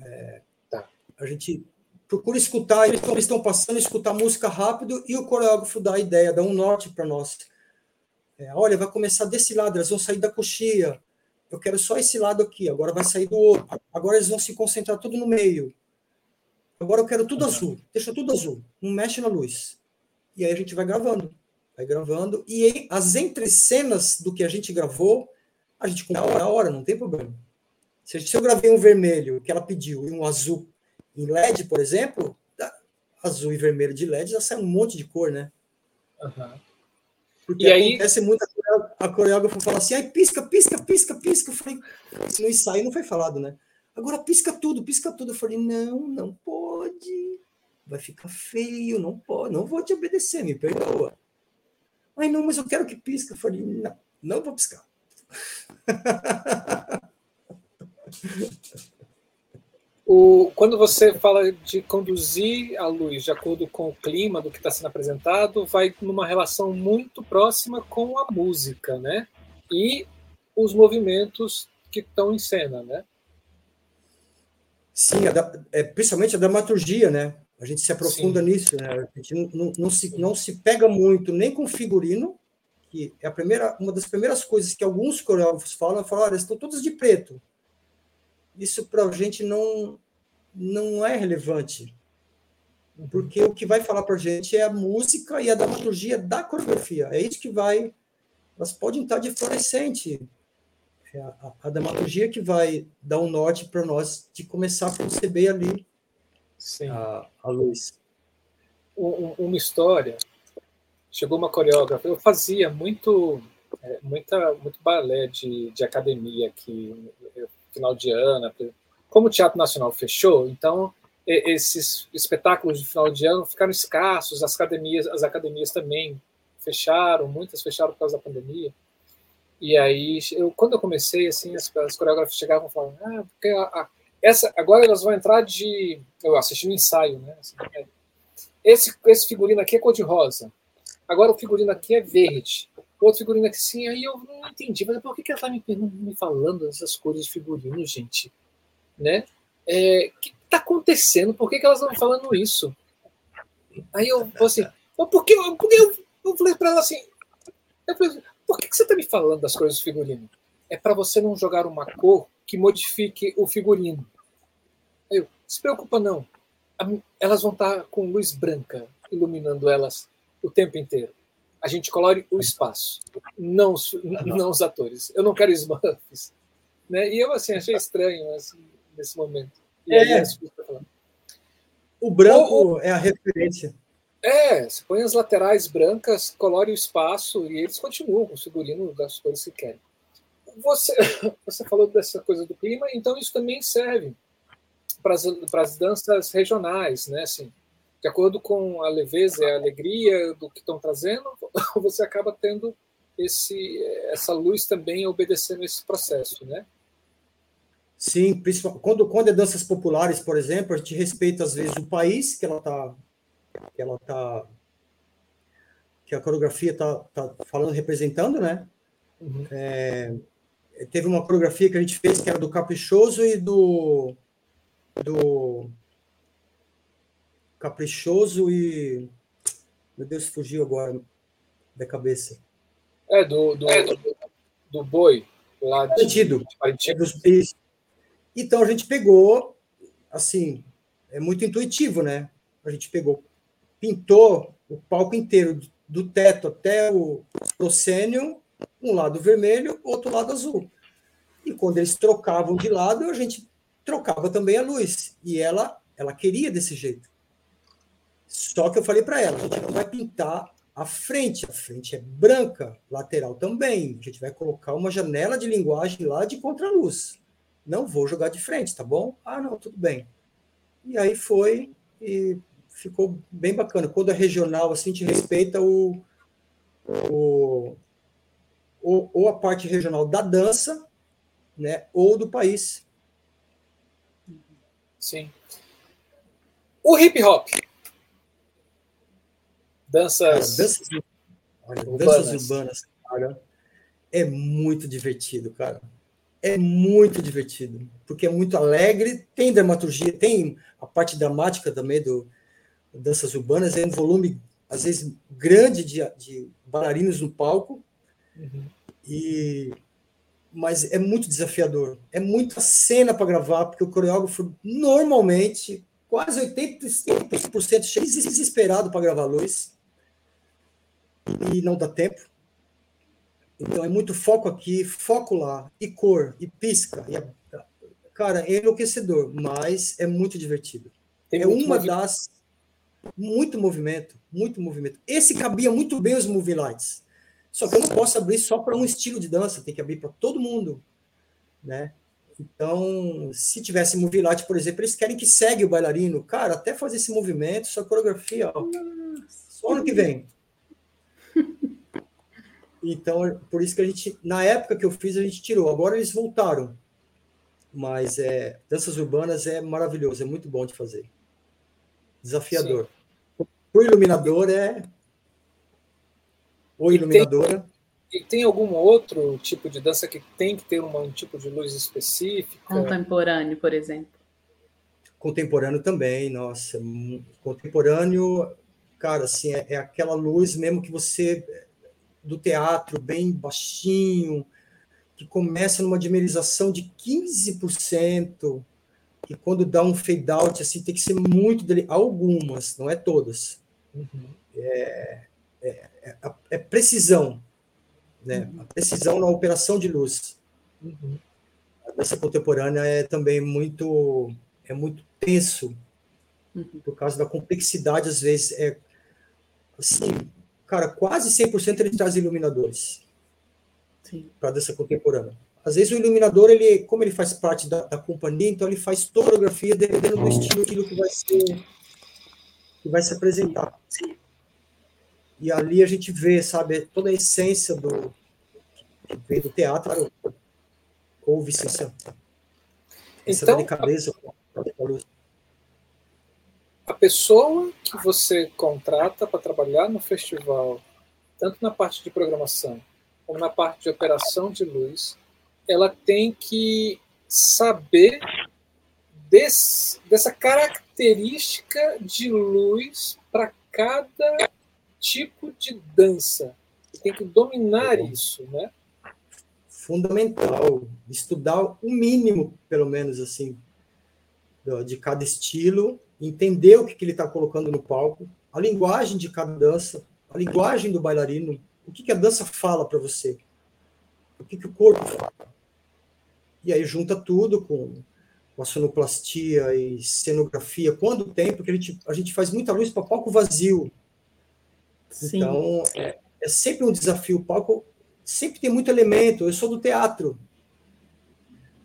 É, tá. A gente procura escutar, eles estão passando, escutar música rápido e o coreógrafo dá a ideia, dá um norte para nós é, olha, vai começar desse lado, elas vão sair da coxia. Eu quero só esse lado aqui, agora vai sair do outro. Agora eles vão se concentrar tudo no meio. Agora eu quero tudo azul, deixa tudo azul, não mexe na luz. E aí a gente vai gravando, vai gravando. E aí, as entrecenas do que a gente gravou, a gente compra hora a hora, não tem problema. Se eu gravei um vermelho que ela pediu e um azul em LED, por exemplo, azul e vermelho de LED já sai um monte de cor, né? Uhum. Porque e aí... acontece muito a coreógrafa fala assim, ai, pisca, pisca, pisca, pisca. Eu falei, no ensaio não foi falado, né? Agora pisca tudo, pisca tudo. Eu falei, não, não pode. Vai ficar feio, não pode, não vou te obedecer, me perdoa. Ai, não, mas eu quero que pisca. Eu falei, não, não vou piscar. <laughs> O, quando você fala de conduzir a luz de acordo com o clima do que está sendo apresentado, vai numa relação muito próxima com a música, né? E os movimentos que estão em cena, né? Sim, a, é, principalmente a dramaturgia, né? A gente se aprofunda Sim. nisso, né? A gente não, não, não, se, não se pega muito nem com figurino, que é a primeira, uma das primeiras coisas que alguns coreógrafos falam, falam, olha, estão todos de preto isso para a gente não, não é relevante. Porque o que vai falar para a gente é a música e a dramaturgia da coreografia. É isso que vai. Elas podem estar de fluorescente. É a, a dramaturgia que vai dar um norte para nós de começar a perceber ali Sim. A, a luz. Um, uma história. Chegou uma coreógrafa. Eu fazia muito, é, muita, muito balé de, de academia aqui final de ano, como o Teatro Nacional fechou, então esses espetáculos de final de ano ficaram escassos, as academias, as academias também fecharam, muitas fecharam por causa da pandemia. E aí, eu, quando eu comecei, assim, as, as coreógrafas chegavam e falavam, ah, porque a, a, essa, agora elas vão entrar de. Eu assisti um ensaio, né? Assim, é, esse, esse figurino aqui é cor-de-rosa. Agora o figurino aqui é verde. Outro figurino aqui sim. Aí eu não entendi, mas por que, que ela está me, me falando essas cores de figurino, gente? Né? É, que está acontecendo? Por que, que elas estão falando isso? Aí eu falei assim, por que, por que eu, eu falei para ela assim, falei, por que, que você está me falando das cores do figurino? É para você não jogar uma cor que modifique o figurino. Aí eu, se preocupa não. Elas vão estar tá com luz branca iluminando elas o tempo inteiro. A gente colore o espaço, não os, não os atores. Eu não quero Smurfs. Né? E eu assim, achei estranho assim, nesse momento. E é. aí, o branco ou, é a referência. É, você põe as laterais brancas, colore o espaço e eles continuam com o figurino das cores que querem. Você, <laughs> você falou dessa coisa do clima, então isso também serve para as danças regionais, né? Assim, de acordo com a leveza e a alegria do que estão trazendo, <laughs> você acaba tendo esse, essa luz também obedecendo esse processo, né? Sim, principalmente quando, quando é danças populares, por exemplo, a gente respeita às vezes o país que ela está que ela tá que a coreografia está tá falando, representando, né? Uhum. É, teve uma coreografia que a gente fez que era do Caprichoso e do do Caprichoso e meu Deus, fugiu agora da cabeça. É do do, é, do, do boi lá de, Partido. É então a gente pegou assim, é muito intuitivo, né? A gente pegou pintou o palco inteiro, do teto até o proscênio, um lado vermelho, outro lado azul. E quando eles trocavam de lado, a gente trocava também a luz. E ela, ela queria desse jeito. Só que eu falei para ela, a gente não vai pintar a frente, a frente é branca, lateral também. A gente vai colocar uma janela de linguagem lá de contraluz. Não vou jogar de frente, tá bom? Ah, não, tudo bem. E aí foi e ficou bem bacana. Quando é regional, assim, te respeita o, o, o, ou a parte regional da dança, né, ou do país. Sim. O hip hop. Danças. danças, olha, urbanas. danças urbanas, cara, é muito divertido, cara. É muito divertido, porque é muito alegre, tem dramaturgia, tem a parte dramática também do, danças urbanas, é um volume, às vezes, grande de, de bailarinos no palco, uhum. e mas é muito desafiador. É muita cena para gravar, porque o coreógrafo, normalmente, quase 80% chega desesperado para gravar luz, e não dá tempo. Então é muito foco aqui, foco lá, e cor, e pisca. E a... Cara, é enlouquecedor, mas é muito divertido. Tem é uma das muito movimento, muito movimento. Esse cabia muito bem os movie lights. Só que eu não posso abrir só para um estilo de dança, tem que abrir para todo mundo, né? Então, se tivesse movie light, por exemplo, eles querem que segue o bailarino, cara, até fazer esse movimento, sua coreografia, ó, só ano que vem. Então, por isso que a gente, na época que eu fiz, a gente tirou. Agora eles voltaram. Mas é, danças urbanas é maravilhoso, é muito bom de fazer. Desafiador. O iluminador é. Ou iluminadora. E tem, e tem algum outro tipo de dança que tem que ter uma, um tipo de luz específica? Contemporâneo, por exemplo. Contemporâneo também, nossa. Contemporâneo, cara, assim, é, é aquela luz mesmo que você. do teatro, bem baixinho, que começa numa dimerização de 15%, e quando dá um fade out, assim, tem que ser muito dele. Algumas, não é todas. Uhum. É, é, é, é, precisão, né? Uhum. A precisão na operação de luz. Uhum. A dança contemporânea é também muito é muito tenso uhum. por causa da complexidade às vezes é assim, cara, quase 100% ele traz iluminadores para dança contemporânea. às vezes o iluminador, ele, como ele faz parte da, da companhia, então ele faz toda a fotografia dependendo do estilo aquilo que vai ser que vai se apresentar. E ali a gente vê, sabe, toda a essência do que vem do teatro ou vice-versa. Essa então, delicadeza. A, a pessoa que você contrata para trabalhar no festival, tanto na parte de programação como na parte de operação de luz, ela tem que saber desse, dessa característica de luz para cada tipo de dança. Tem que dominar isso, né? Fundamental. Estudar o mínimo, pelo menos, assim, de cada estilo, entender o que, que ele está colocando no palco, a linguagem de cada dança, a linguagem do bailarino, o que, que a dança fala para você, o que, que o corpo fala. E aí junta tudo com, com a sonoplastia e cenografia, quando tem, porque a gente, a gente faz muita luz para palco vazio. Sim. Então, é, é sempre um desafio. O palco sempre tem muito elemento. Eu sou do teatro.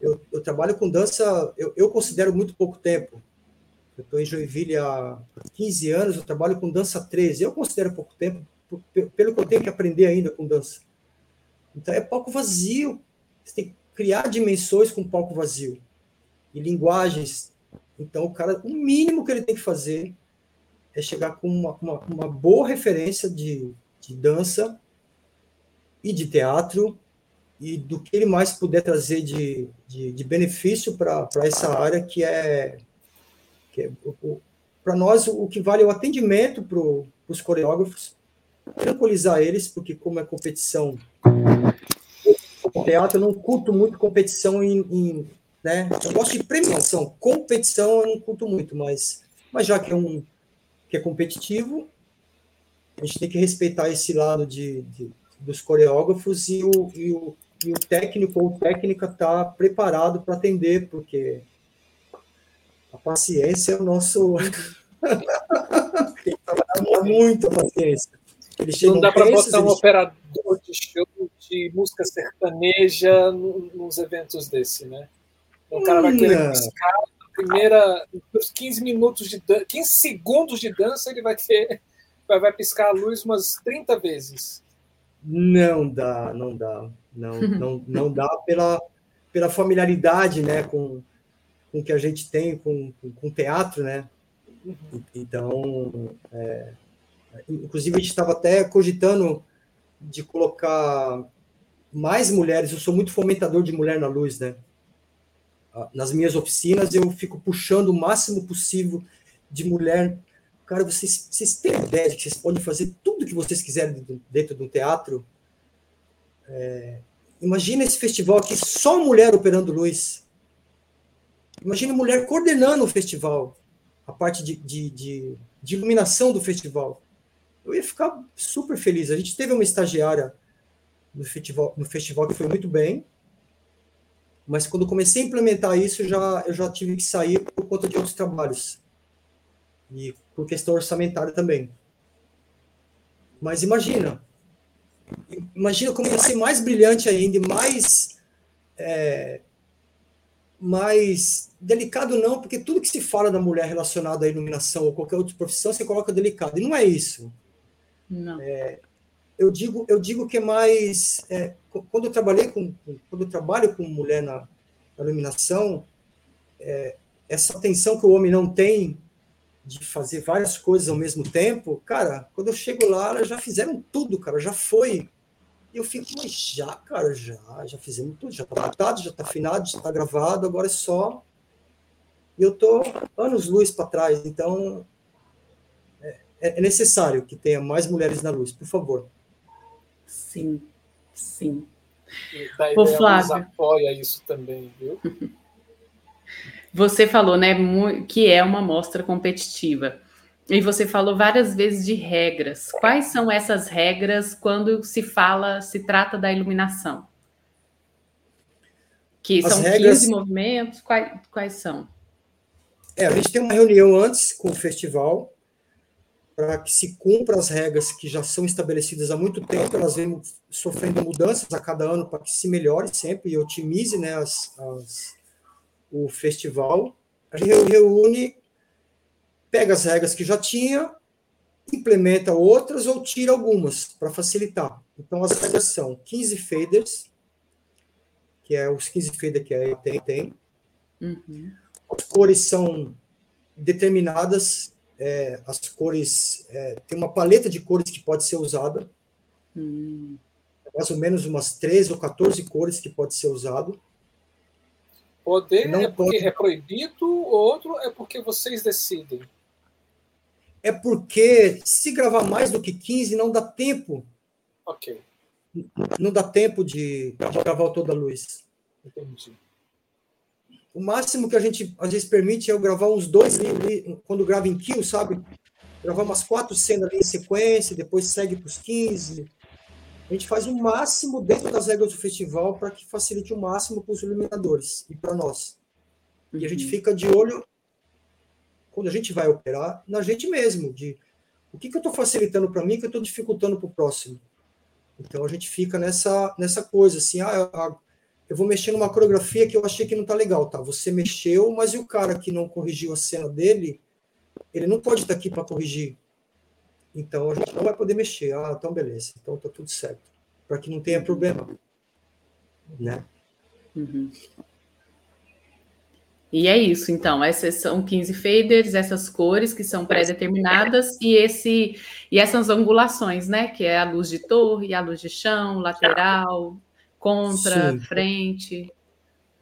Eu, eu trabalho com dança, eu, eu, considero muito pouco tempo. Eu estou em Joinville há 15 anos, eu trabalho com dança há 13. Eu considero pouco tempo, pelo que eu tenho que aprender ainda com dança. Então, é palco vazio. Você tem que criar dimensões com palco vazio e linguagens. Então, o cara, o mínimo que ele tem que fazer é chegar com uma, uma, uma boa referência de, de dança e de teatro e do que ele mais puder trazer de, de, de benefício para essa área que é, que é para nós o, o que vale é o atendimento para os coreógrafos, tranquilizar eles, porque como é competição teatro, eu não curto muito competição em, em, né? Eu gosto de premiação, competição eu não curto muito, mas, mas já que é um que é competitivo, a gente tem que respeitar esse lado de, de dos coreógrafos e o, e o, e o técnico ou técnica tá preparado para atender, porque paciência é o nosso. <laughs> tem que trabalhar muito a paciência. Não dá para botar um operador de show de música sertaneja nos eventos desse, né? Então, o cara vai querer piscar na primeira, nos 15 minutos de 15 segundos de dança, ele vai ter vai, vai piscar a luz umas 30 vezes. Não dá, não dá. Não, não, não dá pela, pela familiaridade, né, com com que a gente tem com, com, com teatro, né? Uhum. Então, é, inclusive a gente estava até cogitando de colocar mais mulheres, eu sou muito fomentador de mulher na luz, né? Nas minhas oficinas eu fico puxando o máximo possível de mulher. Cara, vocês, vocês têm ideia de que vocês podem fazer tudo que vocês quiserem dentro de um teatro? É, imagina esse festival aqui, só mulher operando luz. Imagina mulher coordenando o festival, a parte de, de, de, de iluminação do festival. Eu ia ficar super feliz. A gente teve uma estagiária no festival, no festival que foi muito bem, mas quando comecei a implementar isso, já, eu já tive que sair por conta de outros trabalhos e por questão orçamentária também. Mas imagina, imagina como ia ser mais brilhante ainda, mais é, mais delicado não, porque tudo que se fala da mulher relacionado à iluminação ou qualquer outra profissão, você coloca delicado, e não é isso. Não. É, eu digo, eu digo que é mais é, quando eu trabalhei com quando eu trabalho com mulher na, na iluminação, é, essa atenção que o homem não tem de fazer várias coisas ao mesmo tempo, cara, quando eu chego lá, elas já fizeram tudo, cara, já foi. E eu fico, mas já, cara, já, já fizemos tudo, já está adaptado, já está afinado, já está gravado, agora é só. E eu tô anos luz para trás, então é, é necessário que tenha mais mulheres na luz, por favor. Sim, sim. E Ô, Flávio. apoia isso também, viu? <laughs> Você falou, né, que é uma mostra competitiva. E você falou várias vezes de regras. Quais são essas regras quando se fala, se trata da iluminação? Que As são regras... 15 movimentos, quais, quais são? É, a gente tem uma reunião antes com o festival, para que se cumpra as regras que já são estabelecidas há muito tempo, elas vêm sofrendo mudanças a cada ano para que se melhore sempre e otimize né, as, as, o festival. A gente reúne, pega as regras que já tinha, implementa outras ou tira algumas para facilitar. Então, as regras são 15 faders, que é os 15 faders que a tem. tem. Uhum. As cores são determinadas, é, as cores, é, tem uma paleta de cores que pode ser usada, uhum. mais ou menos umas 13 ou 14 cores que pode ser usado. Poder Não é porque pode... é proibido, ou outro é porque vocês decidem? É porque se gravar mais do que 15, não dá tempo. Ok. Não dá tempo de, de gravar toda a luz. Entendi. O máximo que a gente às vezes permite é eu gravar uns dois quando grava em kill, sabe? Gravar umas quatro cenas ali em sequência, depois segue para os 15. A gente faz o máximo dentro das regras do festival para que facilite o máximo para os iluminadores e para nós. E a gente uhum. fica de olho, quando a gente vai operar, na gente mesmo, de o que, que eu estou facilitando para mim que eu estou dificultando para o próximo. Então a gente fica nessa, nessa coisa, assim, ah, eu vou mexer numa coreografia que eu achei que não tá legal, tá? Você mexeu, mas e o cara que não corrigiu a cena dele, ele não pode estar tá aqui para corrigir. Então a gente não vai poder mexer. Ah, então beleza. Então tá tudo certo. Para que não tenha problema. Né? Uhum. E é isso, então. Essas são 15 faders, essas cores que são pré-determinadas e esse e essas angulações, né? Que é a luz de torre, a luz de chão, lateral, contra, Sim. frente.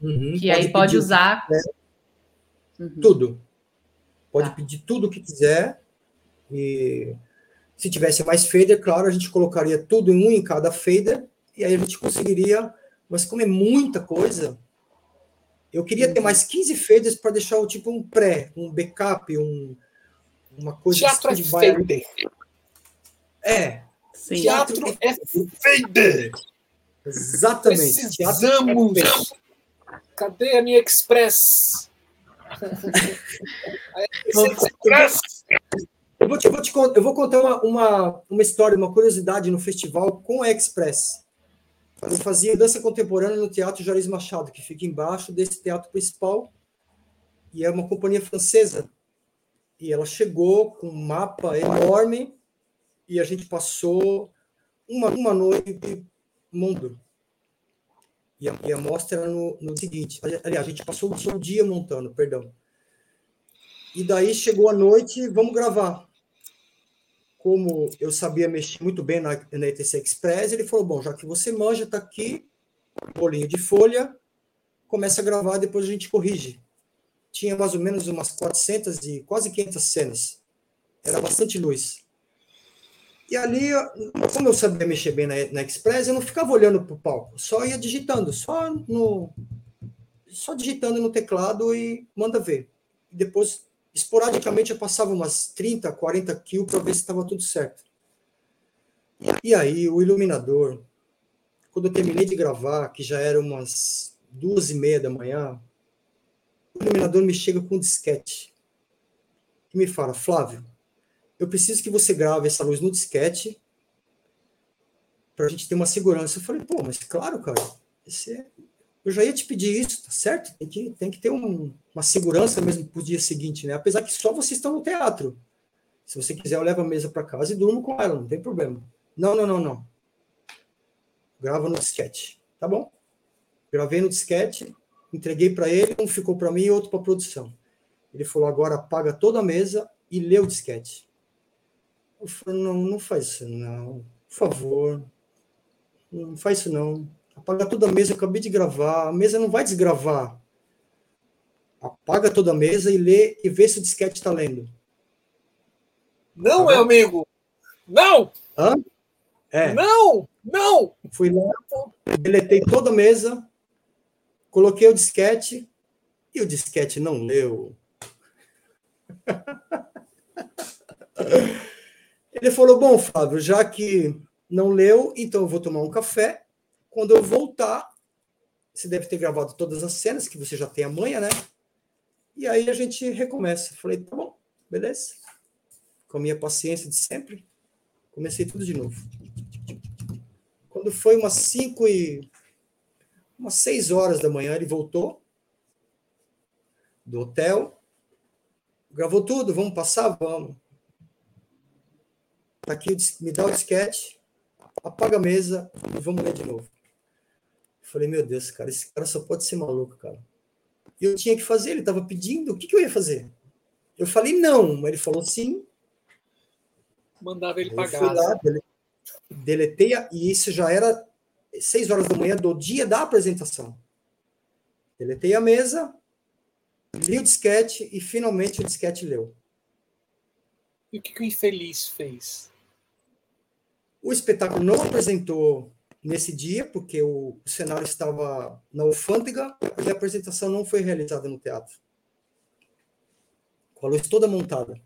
Uhum. Que pode aí pode usar. Uhum. Tudo. Pode tá. pedir tudo o que quiser. E se tivesse mais fader, claro, a gente colocaria tudo em um em cada fader, e aí a gente conseguiria, mas como é muita coisa, eu queria ter uhum. mais 15 faders para deixar o tipo um pré, um backup, um, uma coisa Teatro é fader. É. Sim. Teatro é fader. Exatamente. Precisamos. É Cadê a minha Express? <laughs> Express. Eu vou, te, eu vou, te, eu vou contar uma, uma, uma história, uma curiosidade no festival com a Express. Eu fazia dança contemporânea no Teatro Jair Machado, que fica embaixo desse teatro principal, e é uma companhia francesa. E ela chegou com um mapa enorme, e a gente passou uma, uma noite mundo. E a, e a mostra no, no seguinte: aliás, a gente passou o dia montando, perdão. E daí chegou a noite, vamos gravar como eu sabia mexer muito bem na, na ETC Express, ele falou: bom, já que você manja, está aqui, bolinho de folha, começa a gravar, depois a gente corrige. Tinha mais ou menos umas 400 e quase 500 cenas. Era bastante luz. E ali, como eu sabia mexer bem na, na Express, eu não ficava olhando para o palco, só ia digitando, só no só digitando no teclado e manda ver. E depois esporadicamente eu passava umas 30, 40 kills para ver se estava tudo certo. E aí, o iluminador, quando eu terminei de gravar, que já era umas duas e meia da manhã, o iluminador me chega com um disquete e me fala, Flávio, eu preciso que você grave essa luz no disquete para a gente ter uma segurança. Eu falei, pô, mas claro, cara, esse é eu já ia te pedir isso, tá certo? Tem que, tem que ter um, uma segurança mesmo para o dia seguinte, né? Apesar que só vocês estão no teatro. Se você quiser, eu levo a mesa para casa e durmo com ela, não tem problema. Não, não, não, não. Grava no disquete, tá bom? Gravei no disquete, entreguei para ele, um ficou para mim e outro para produção. Ele falou: agora apaga toda a mesa e lê o disquete. Eu falei: não, não faz isso, não. Por favor, não faz isso, não Apaga toda a mesa, eu acabei de gravar. A mesa não vai desgravar. Apaga toda a mesa e lê e vê se o disquete está lendo. Não, tá meu amigo! Não! Hã? É. Não! Não! Fui lá, deletei toda a mesa, coloquei o disquete e o disquete não leu. <laughs> Ele falou: Bom, Flávio, já que não leu, então eu vou tomar um café quando eu voltar, você deve ter gravado todas as cenas, que você já tem a manha, né? E aí a gente recomeça. Falei, tá bom, beleza. com a minha paciência de sempre, comecei tudo de novo. Quando foi umas 5 e umas 6 horas da manhã, ele voltou do hotel, gravou tudo, vamos passar? Vamos. Tá aqui, me dá o disquete, apaga a mesa e vamos ler de novo. Falei, meu Deus, cara, esse cara só pode ser maluco, cara. E eu tinha que fazer, ele estava pedindo, o que, que eu ia fazer? Eu falei não, mas ele falou sim. Mandava ele pagar. Lá, deletei, e isso já era seis horas da manhã do dia da apresentação. Deletei a mesa, li o disquete e finalmente o disquete leu. E o que, que o infeliz fez? O espetáculo não apresentou nesse dia, porque o, cenário estava na alfândega e a apresentação não foi realizada no teatro. Com a luz toda montada.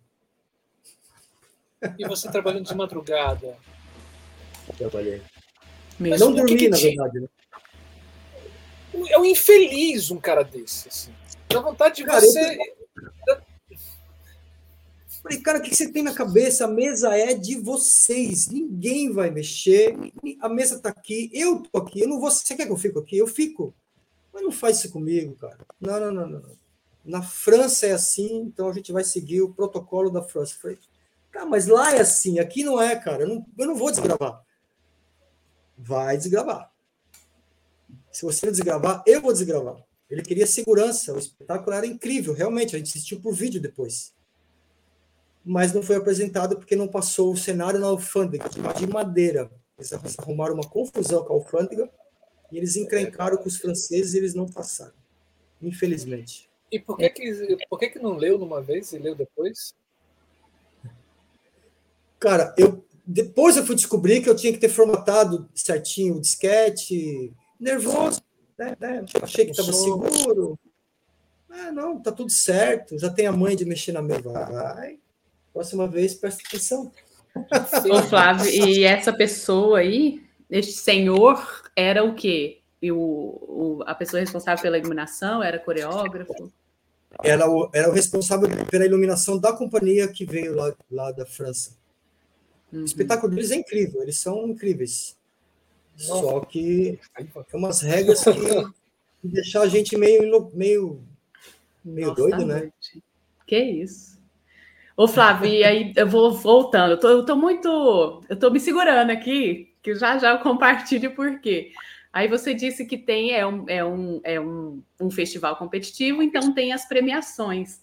E você trabalhando de madrugada? Trabalhei. Mas não dormi, que que na verdade. Né? É um infeliz um cara desse. Assim. Dá vontade de cara, você. Eu... Falei, cara, o que você tem na cabeça? A mesa é de vocês. Ninguém vai mexer. A mesa tá aqui. Eu tô aqui. Eu não vou. Você quer que eu fique aqui? Eu fico. Mas não faz isso comigo, cara. Não, não, não, não. Na França é assim, então a gente vai seguir o protocolo da França. Falei, cara, mas lá é assim, aqui não é, cara. Eu não, eu não vou desgravar. Vai desgravar. Se você desgravar, eu vou desgravar. Ele queria segurança. O espetáculo era incrível, realmente. A gente assistiu por vídeo depois mas não foi apresentado porque não passou o cenário na alfândega, de madeira. Eles arrumaram uma confusão com a alfândega e eles encrencaram com os franceses e eles não passaram, infelizmente. E por que, que, por que, que não leu numa vez e leu depois? Cara, eu depois eu fui descobrir que eu tinha que ter formatado certinho o disquete, nervoso, né? né? Achei que estava seguro. Ah, não, tá tudo certo. Já tem a mãe de mexer na mesa. Vai, Próxima vez, presta atenção. Ô, Flávio, e essa pessoa aí, este senhor, era o quê? E o, o, a pessoa responsável pela iluminação era coreógrafo? Era o, era o responsável pela iluminação da companhia que veio lá, lá da França. Uhum. O espetáculo deles é incrível, eles são incríveis. Nossa. Só que tem umas regras que, que deixam a gente meio, meio, meio Nossa, doido, né? Que isso. Ô, Flávio, e aí eu vou voltando. Eu tô, eu tô muito. Eu tô me segurando aqui, que já já eu compartilho por quê. Aí você disse que tem é um, é um, é um, um festival competitivo, então tem as premiações.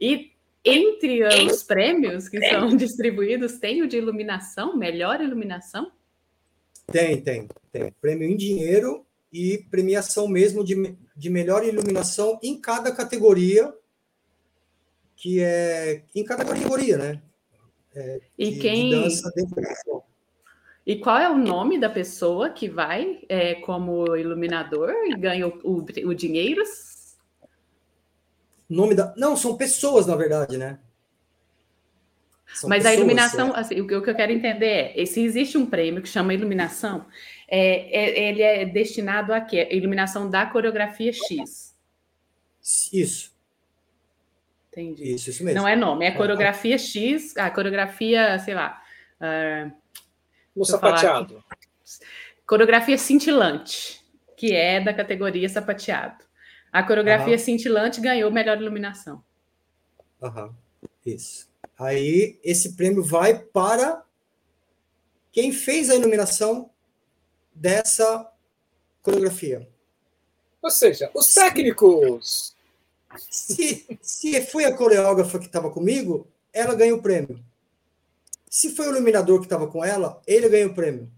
E entre os prêmios que são distribuídos, tem o de iluminação, melhor iluminação? Tem, tem. Tem prêmio em dinheiro e premiação mesmo de, de melhor iluminação em cada categoria que é em categoria, né? É, e de, quem. De e qual é o nome da pessoa que vai é, como iluminador e ganha o, o, o dinheiro? Nome da. Não, são pessoas, na verdade, né? São Mas pessoas, a iluminação, é. assim, o, que, o que eu quero entender é: se existe um prêmio que chama iluminação, é, é, ele é destinado a quê? Iluminação da coreografia X. Isso. Entendi. Isso, isso mesmo. Não é nome, é coreografia X, a coreografia, sei lá. Uh, o sapateado. Coreografia cintilante, que é da categoria sapateado. A coreografia uhum. cintilante ganhou melhor iluminação. Aham, uhum. isso. Aí esse prêmio vai para quem fez a iluminação dessa coreografia. Ou seja, os técnicos. Se, se foi a coreógrafa que estava comigo, ela ganha o prêmio. Se foi o iluminador que estava com ela, ele ganha o prêmio.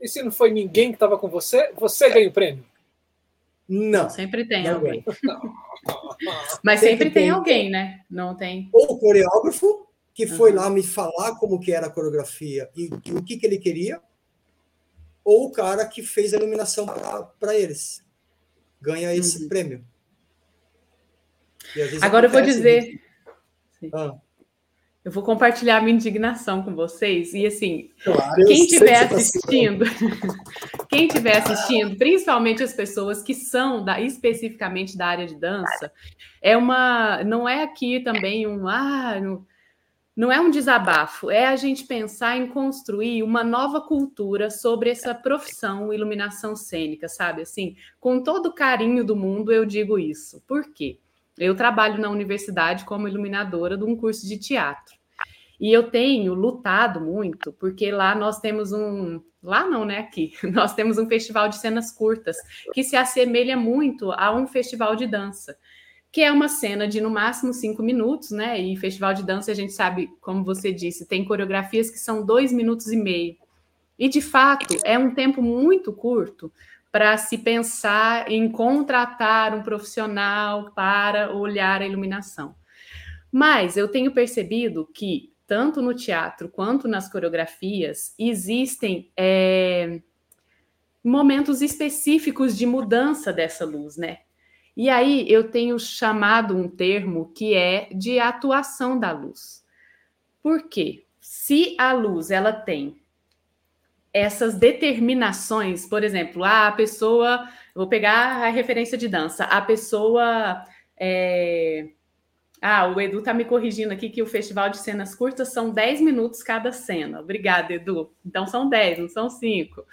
E se não foi ninguém que estava com você, você ganha o prêmio? Não. Sempre tem não alguém. <laughs> Mas sempre, sempre tem, tem, alguém, né? Não tem. Ou o coreógrafo, que foi uhum. lá me falar como que era a coreografia e, e o que, que ele queria, ou o cara que fez a iluminação para eles ganha esse uhum. prêmio. Agora eu vou dizer. Ah. eu vou compartilhar minha indignação com vocês. E assim, claro, quem estiver tá assistindo, quem estiver assistindo, principalmente as pessoas que são da, especificamente da área de dança, é uma. Não é aqui também um. Ah, não, não é um desabafo, é a gente pensar em construir uma nova cultura sobre essa profissão iluminação cênica, sabe? Assim, com todo o carinho do mundo, eu digo isso. Por quê? Eu trabalho na universidade como iluminadora de um curso de teatro. E eu tenho lutado muito, porque lá nós temos um. Lá não, né? Aqui. <laughs> Nós temos um festival de cenas curtas, que se assemelha muito a um festival de dança que é uma cena de no máximo cinco minutos, né? E festival de dança, a gente sabe, como você disse, tem coreografias que são dois minutos e meio. E de fato, é um tempo muito curto para se pensar em contratar um profissional para olhar a iluminação. Mas eu tenho percebido que, tanto no teatro quanto nas coreografias, existem é, momentos específicos de mudança dessa luz, né? E aí eu tenho chamado um termo que é de atuação da luz. Por quê? Se a luz ela tem essas determinações, por exemplo, ah, a pessoa, vou pegar a referência de dança, a pessoa é, ah, o Edu tá me corrigindo aqui que o festival de cenas curtas são 10 minutos cada cena. Obrigada, Edu. Então são 10, não são 5.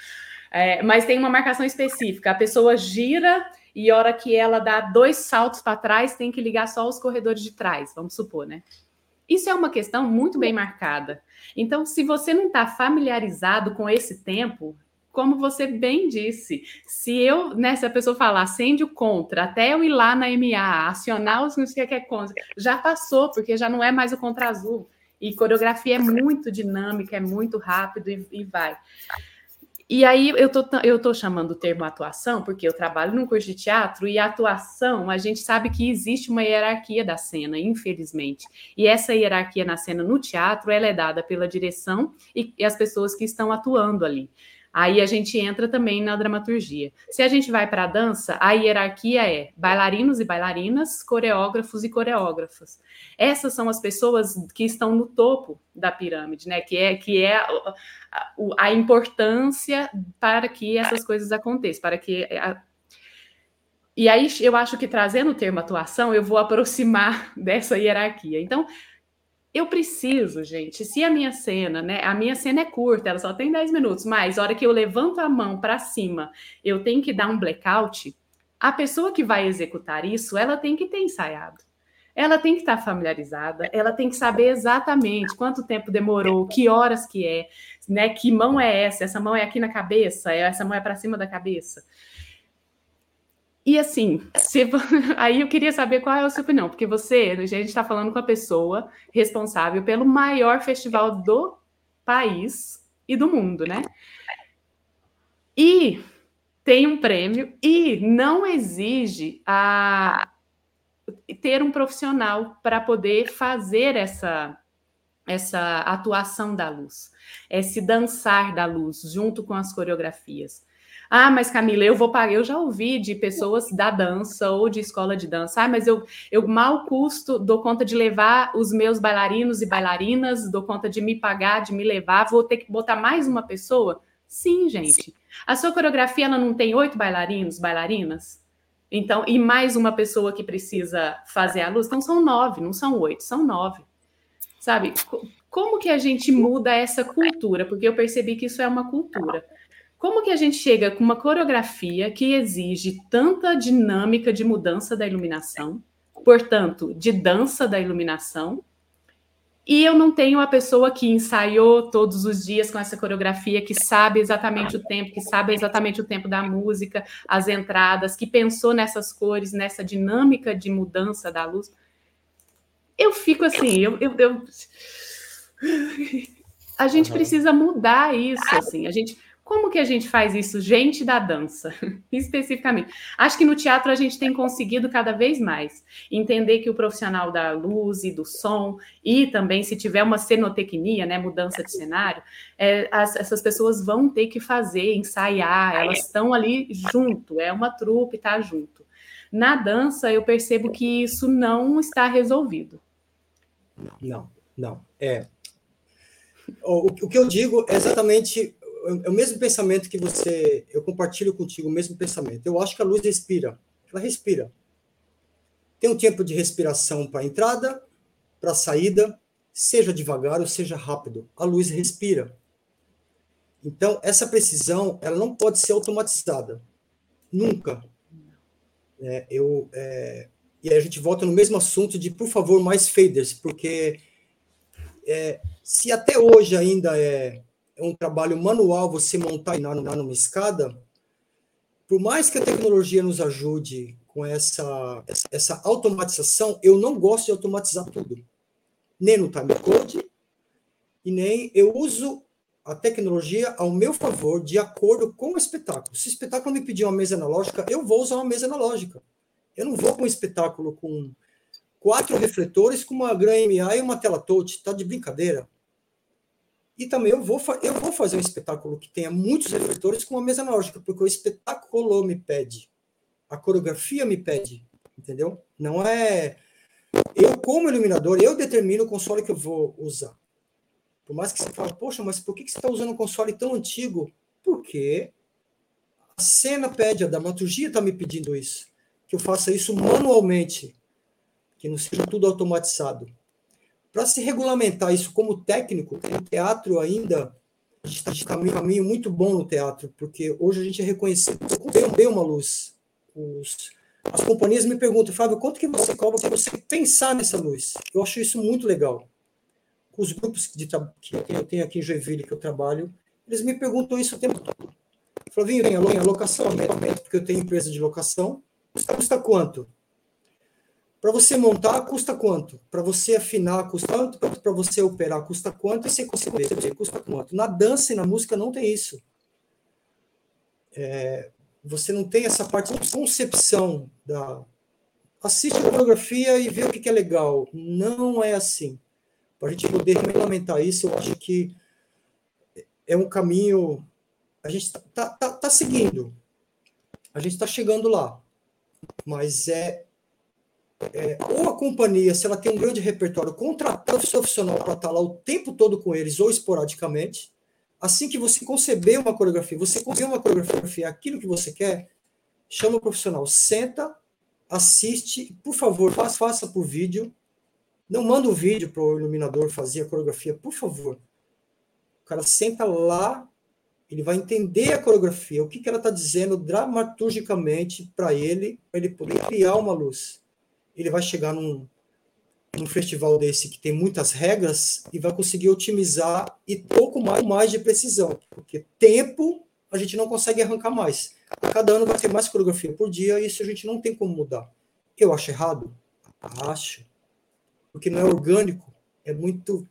É, mas tem uma marcação específica. A pessoa gira e a hora que ela dá dois saltos para trás, tem que ligar só os corredores de trás, vamos supor, né? Isso é uma questão muito bem marcada. Então, se você não está familiarizado com esse tempo, como você bem disse, se eu, né, se a pessoa falar acende o contra, até eu ir lá na MA, acionar os não sei o que é contra, já passou, porque já não é mais o contra azul. E coreografia é muito dinâmica, é muito rápido e, e vai. E aí eu tô, eu tô chamando o termo atuação, porque eu trabalho num curso de teatro, e atuação, a gente sabe que existe uma hierarquia da cena, infelizmente. E essa hierarquia na cena no teatro, ela é dada pela direção e, e as pessoas que estão atuando ali. Aí a gente entra também na dramaturgia. Se a gente vai para a dança, a hierarquia é bailarinos e bailarinas, coreógrafos e coreógrafas. Essas são as pessoas que estão no topo da pirâmide, né? Que é que é a, a, importância para que essas coisas aconteçam, para que a, e aí eu acho que trazendo o termo atuação, eu vou aproximar <laughs> dessa hierarquia. Então, eu preciso, gente, se a minha cena, né? A minha cena é curta, ela só tem 10 minutos, mas a hora que eu levanto a mão para cima, eu tenho que dar um blackout. A pessoa que vai executar isso, ela tem que ter ensaiado. Ela tem que estar familiarizada, ela tem que saber exatamente quanto tempo demorou, que horas que é, né? Que mão é essa? Essa mão é aqui na cabeça, essa mão é para cima da cabeça. E assim, se... <laughs> aí eu queria saber qual é a sua opinião, porque você, a gente está falando com a pessoa responsável pelo maior festival do país e do mundo, né? E tem um prêmio e não exige a ter um profissional para poder fazer essa essa atuação da luz, esse dançar da luz junto com as coreografias. Ah, mas Camila, eu vou pagar. Eu já ouvi de pessoas da dança ou de escola de dança. Ah, mas eu, eu mal custo, dou conta de levar os meus bailarinos e bailarinas, dou conta de me pagar, de me levar, vou ter que botar mais uma pessoa? Sim, gente. A sua coreografia ela não tem oito bailarinos, bailarinas? Então, e mais uma pessoa que precisa fazer a luz? Então são nove, não são oito, são nove. Sabe? Como que a gente muda essa cultura? Porque eu percebi que isso é uma cultura. Como que a gente chega com uma coreografia que exige tanta dinâmica de mudança da iluminação, portanto, de dança da iluminação, e eu não tenho a pessoa que ensaiou todos os dias com essa coreografia, que sabe exatamente o tempo, que sabe exatamente o tempo da música, as entradas, que pensou nessas cores, nessa dinâmica de mudança da luz. Eu fico assim, eu, eu, eu... a gente precisa mudar isso, assim, a gente como que a gente faz isso, gente da dança, <laughs> especificamente? Acho que no teatro a gente tem conseguido cada vez mais entender que o profissional da luz e do som, e também se tiver uma cenotecnia, né, mudança de cenário, é, as, essas pessoas vão ter que fazer, ensaiar, elas estão ali junto, é uma trupe, tá junto. Na dança, eu percebo que isso não está resolvido. Não. não. É. O, o que eu digo é exatamente é o mesmo pensamento que você. Eu compartilho contigo o mesmo pensamento. Eu acho que a luz respira. Ela respira. Tem um tempo de respiração para entrada, para saída, seja devagar ou seja rápido. A luz respira. Então, essa precisão, ela não pode ser automatizada. Nunca. É, eu, é, e a gente volta no mesmo assunto de, por favor, mais faders, porque é, se até hoje ainda é, é, um trabalho manual você montar e numa, escada, por mais que a tecnologia nos ajude com essa, essa, essa automatização, eu não gosto de automatizar tudo. Nem no timecode, e nem eu uso a tecnologia ao meu favor, de acordo com o espetáculo. Se o espetáculo me pedir uma mesa analógica, eu vou usar uma mesa analógica. Eu não vou com um espetáculo com quatro refletores, com uma Gran MA e uma tela touch. Está de brincadeira. E também eu vou, eu vou fazer um espetáculo que tenha muitos refletores com uma mesa analógica, porque o espetáculo me pede. A coreografia me pede. Entendeu? Não é. Eu, como iluminador, eu determino o console que eu vou usar. Por mais que você fale, poxa, mas por que você está usando um console tão antigo? Porque a cena pede, a dramaturgia está me pedindo isso. Que eu faça isso manualmente, que não seja tudo automatizado. Para se regulamentar isso como técnico, o teatro ainda está em um caminho muito bom no teatro, porque hoje a gente é reconhecido bem, bem uma luz. Os, as companhias me perguntam, Fábio, quanto que você cobra para você pensar nessa luz? Eu acho isso muito legal os grupos de que eu tenho aqui em Joinville, que eu trabalho, eles me perguntam isso o tempo todo. Flavinho, vem a locação, porque eu tenho empresa de locação, custa, custa quanto? Para você montar, custa quanto? Para você afinar, custa quanto? Para você operar, custa quanto? E você conseguir, custa quanto? Na dança e na música não tem isso. É, você não tem essa parte de concepção da. Assiste a coreografia e vê o que, é legal. Não é assim para a gente poder regulamentar isso, eu acho que é um caminho. A gente está tá, tá, tá seguindo, a gente está chegando lá, mas é, é, ou a companhia, se ela tem um grande repertório, contratar o profissional para estar tá lá o tempo todo com eles ou esporadicamente. Assim que você conceber uma coreografia, você conceber uma coreografia, aquilo que você quer, chama o profissional, senta, assiste, por favor, faça, faça por vídeo, não manda o vídeo para o iluminador fazer a coreografia, por favor. O cara senta lá, ele vai entender a coreografia, o que, que ela está dizendo dramaturgicamente para ele, para ele poder criar uma luz. Ele vai chegar num, num festival desse que tem muitas regras e vai conseguir otimizar e pouco mais, mais de precisão, porque tempo a gente não consegue arrancar mais. Cada ano vai ter mais coreografia por dia e isso a gente não tem como mudar. Eu acho errado? Acho porque não é orgânico, é muito.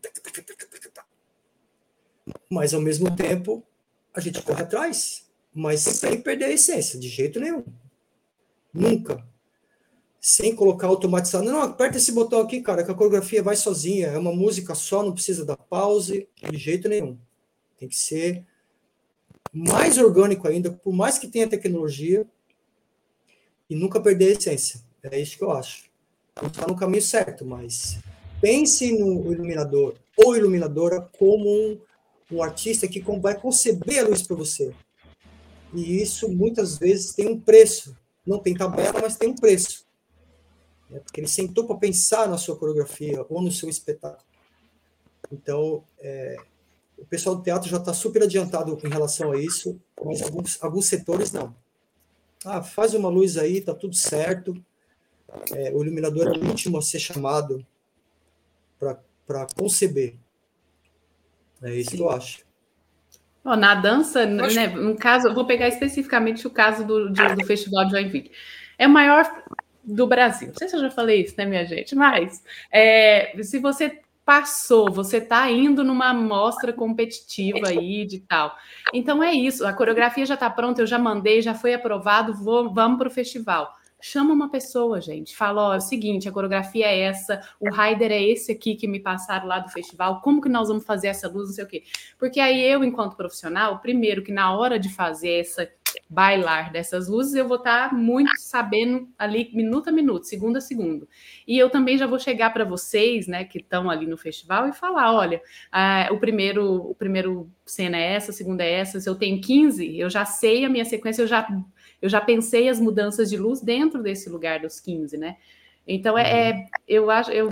Mas ao mesmo tempo, a gente corre atrás, mas sem perder a essência, de jeito nenhum. Nunca. Sem colocar automatizado. Não, aperta esse botão aqui, cara, que a coreografia vai sozinha. É uma música só, não precisa dar pause, de jeito nenhum. Tem que ser mais orgânico ainda, por mais que tenha tecnologia, e nunca perder a essência. É isso que eu acho está no caminho certo, mas pense no iluminador ou iluminadora como um, um artista que vai conceber a luz para você. E isso muitas vezes tem um preço. Não tem tabela, mas tem um preço. É porque ele sentou para pensar na sua coreografia ou no seu espetáculo. Então, é, o pessoal do teatro já está super adiantado em relação a isso, mas alguns, alguns setores não. Ah, faz uma luz aí, tá tudo certo é, o iluminador é o último a ser chamado para conceber. É isso Sim. que eu acho. Oh, na dança, né, no caso, eu vou pegar especificamente o caso do, de, do Festival de Joinville. É o maior do Brasil. Não sei se eu já falei isso, né, minha gente? Mas é, se você passou, você está indo numa mostra competitiva aí de tal. Então é isso, a coreografia já está pronta, eu já mandei, já foi aprovado, vou, vamos para o festival chama uma pessoa, gente. Fala, ó, é o seguinte, a coreografia é essa, o rider é esse aqui que me passaram lá do festival, como que nós vamos fazer essa luz, não sei o quê. Porque aí eu, enquanto profissional, primeiro que na hora de fazer essa bailar dessas luzes, eu vou estar tá muito sabendo ali, minuto a minuto, segundo a segundo. E eu também já vou chegar para vocês, né, que estão ali no festival, e falar: olha, ah, o primeiro, o primeiro cena é essa, a segunda é essa, se eu tenho 15, eu já sei a minha sequência, eu já, eu já pensei as mudanças de luz dentro desse lugar dos 15, né? Então, é, é eu acho. Eu,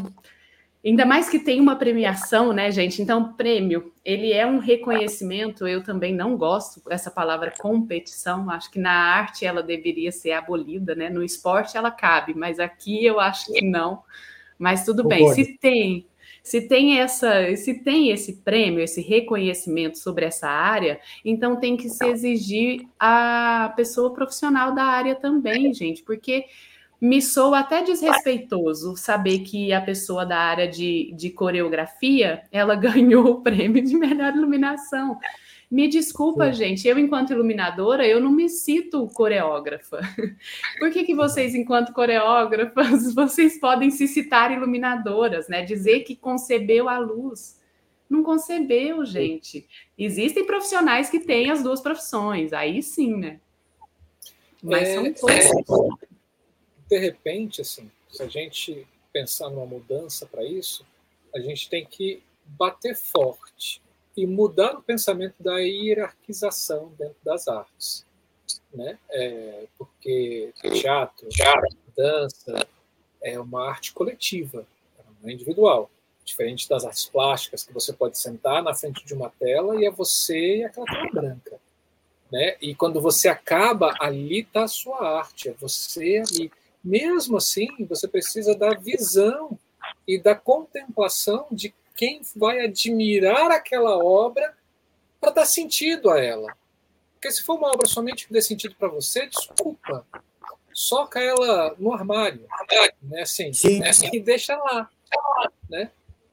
Ainda mais que tem uma premiação, né, gente? Então, prêmio, ele é um reconhecimento. Eu também não gosto dessa palavra competição. Acho que na arte ela deveria ser abolida, né? No esporte ela cabe, mas aqui eu acho que não. Mas tudo bem. Se tem, se tem essa, se tem esse prêmio, esse reconhecimento sobre essa área, então tem que se exigir a pessoa profissional da área também, gente, porque me soa até desrespeitoso saber que a pessoa da área de, de coreografia ela <laughs> ganhou o prêmio de melhor iluminação. Me desculpa, Sim. gente, eu, enquanto iluminadora, eu não me cito coreógrafa. <laughs> Por que, que vocês, enquanto coreógrafas, <laughs> vocês podem se citar iluminadoras, né? Dizer que concebeu a luz. Não concebeu, gente. Existem profissionais que têm as duas profissões, aí sim, né? Mas é, são coisas. De repente, assim, se a gente pensar numa mudança para isso, a gente tem que bater forte e mudar o pensamento da hierarquização dentro das artes, né? É, porque teatro, teatro, dança é uma arte coletiva, não é individual, diferente das artes plásticas que você pode sentar na frente de uma tela e é você e aquela tela branca, né? E quando você acaba, ali está a sua arte, é você ali. Mesmo assim, você precisa da visão e da contemplação de quem vai admirar aquela obra para dar sentido a ela. Porque se for uma obra somente que dê sentido para você, desculpa, soca ela no armário, né? Assim, Sim. Né? e deixa lá, né?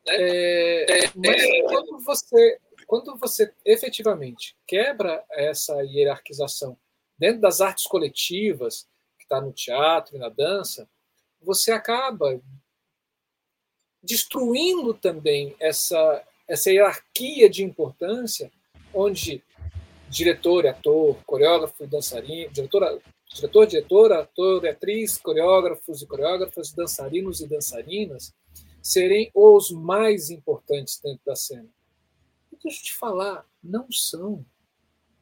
É, mas quando você, quando você efetivamente quebra essa hierarquização dentro das artes coletivas, está no teatro e na dança, você acaba destruindo também essa, essa hierarquia de importância, onde diretor, ator, coreógrafo e dançarino, diretor, diretor, diretora, ator e atriz, coreógrafos e coreógrafas, dançarinos e dançarinas serem os mais importantes dentro da cena. E deixa eu te falar, não são.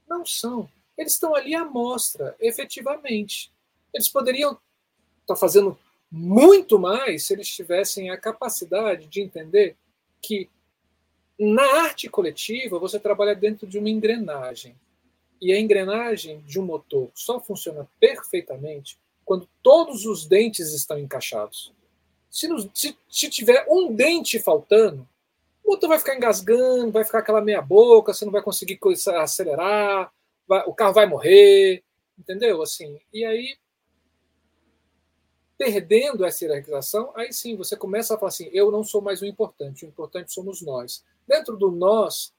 Não são. Eles estão ali à mostra, efetivamente. Eles poderiam estar tá fazendo muito mais se eles tivessem a capacidade de entender que na arte coletiva você trabalha dentro de uma engrenagem. E a engrenagem de um motor só funciona perfeitamente quando todos os dentes estão encaixados. Se, se, se tiver um dente faltando, o motor vai ficar engasgando, vai ficar aquela meia boca, você não vai conseguir acelerar, vai, o carro vai morrer, entendeu? Assim, e aí perdendo essa hierarquização, aí sim você começa a falar assim: eu não sou mais o importante, o importante somos nós. Dentro do nós,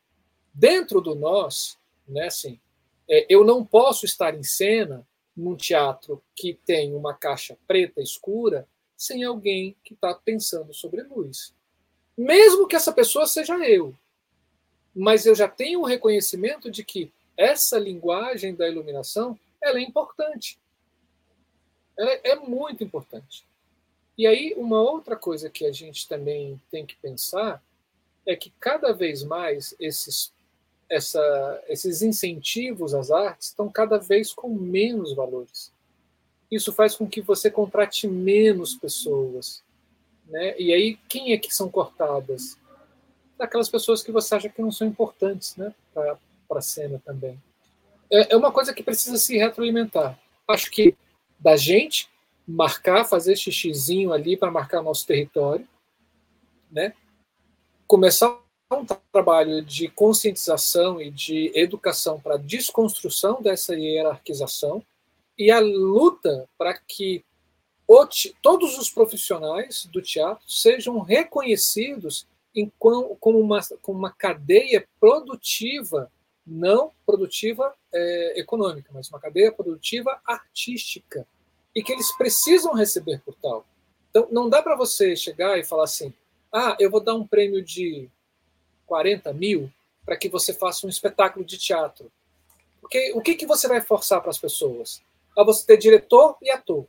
dentro do nós, né, assim, é, eu não posso estar em cena num teatro que tem uma caixa preta escura sem alguém que está pensando sobre luz. Mesmo que essa pessoa seja eu. Mas eu já tenho o reconhecimento de que essa linguagem da iluminação ela é importante ela é muito importante. E aí, uma outra coisa que a gente também tem que pensar é que cada vez mais esses, essa, esses incentivos às artes estão cada vez com menos valores. Isso faz com que você contrate menos pessoas. Né? E aí, quem é que são cortadas? Daquelas pessoas que você acha que não são importantes né? para a cena também. É, é uma coisa que precisa se retroalimentar. Acho que da gente marcar, fazer xixizinho ali para marcar nosso território, né? Começar um trabalho de conscientização e de educação para desconstrução dessa hierarquização e a luta para que todos os profissionais do teatro sejam reconhecidos em, como, uma, como uma cadeia produtiva não produtiva é, econômica, mas uma cadeia produtiva artística, e que eles precisam receber por tal. Então, não dá para você chegar e falar assim: ah, eu vou dar um prêmio de 40 mil para que você faça um espetáculo de teatro. Porque o que, que você vai forçar para as pessoas? A você ter diretor e ator.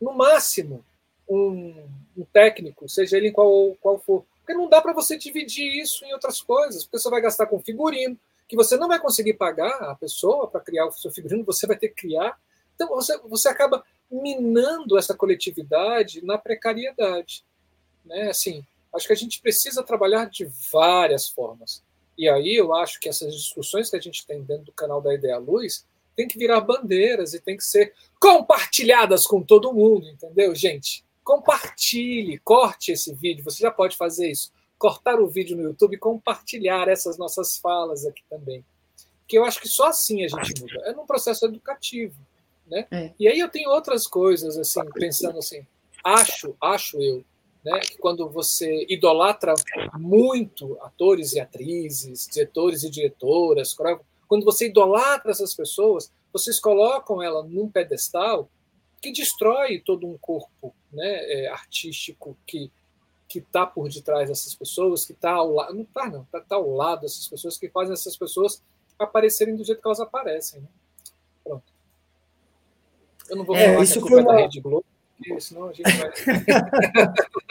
No máximo, um, um técnico, seja ele qual, qual for. Porque não dá para você dividir isso em outras coisas, porque você vai gastar com figurino, que você não vai conseguir pagar a pessoa para criar o seu figurino, você vai ter que criar. Então, você, você acaba minando essa coletividade na precariedade. Né? Assim, acho que a gente precisa trabalhar de várias formas. E aí eu acho que essas discussões que a gente tem dentro do canal da Ideia Luz tem que virar bandeiras e tem que ser compartilhadas com todo mundo, entendeu, gente? Compartilhe, corte esse vídeo. Você já pode fazer isso. Cortar o vídeo no YouTube e compartilhar essas nossas falas aqui também. Que eu acho que só assim a gente muda. É num processo educativo. Né? É. E aí eu tenho outras coisas, assim, pensando assim, acho, acho eu, né, que quando você idolatra muito atores e atrizes, diretores e diretoras, quando você idolatra essas pessoas, vocês colocam ela num pedestal que destrói todo um corpo né, é, artístico que que está por detrás dessas pessoas, que está ao lado, não está não, está tá ao lado dessas pessoas, que fazem essas pessoas aparecerem do jeito que elas aparecem. Né? Pronto. Eu não vou é, falar isso que é uma... da Rede Globo, porque senão a gente vai... <laughs>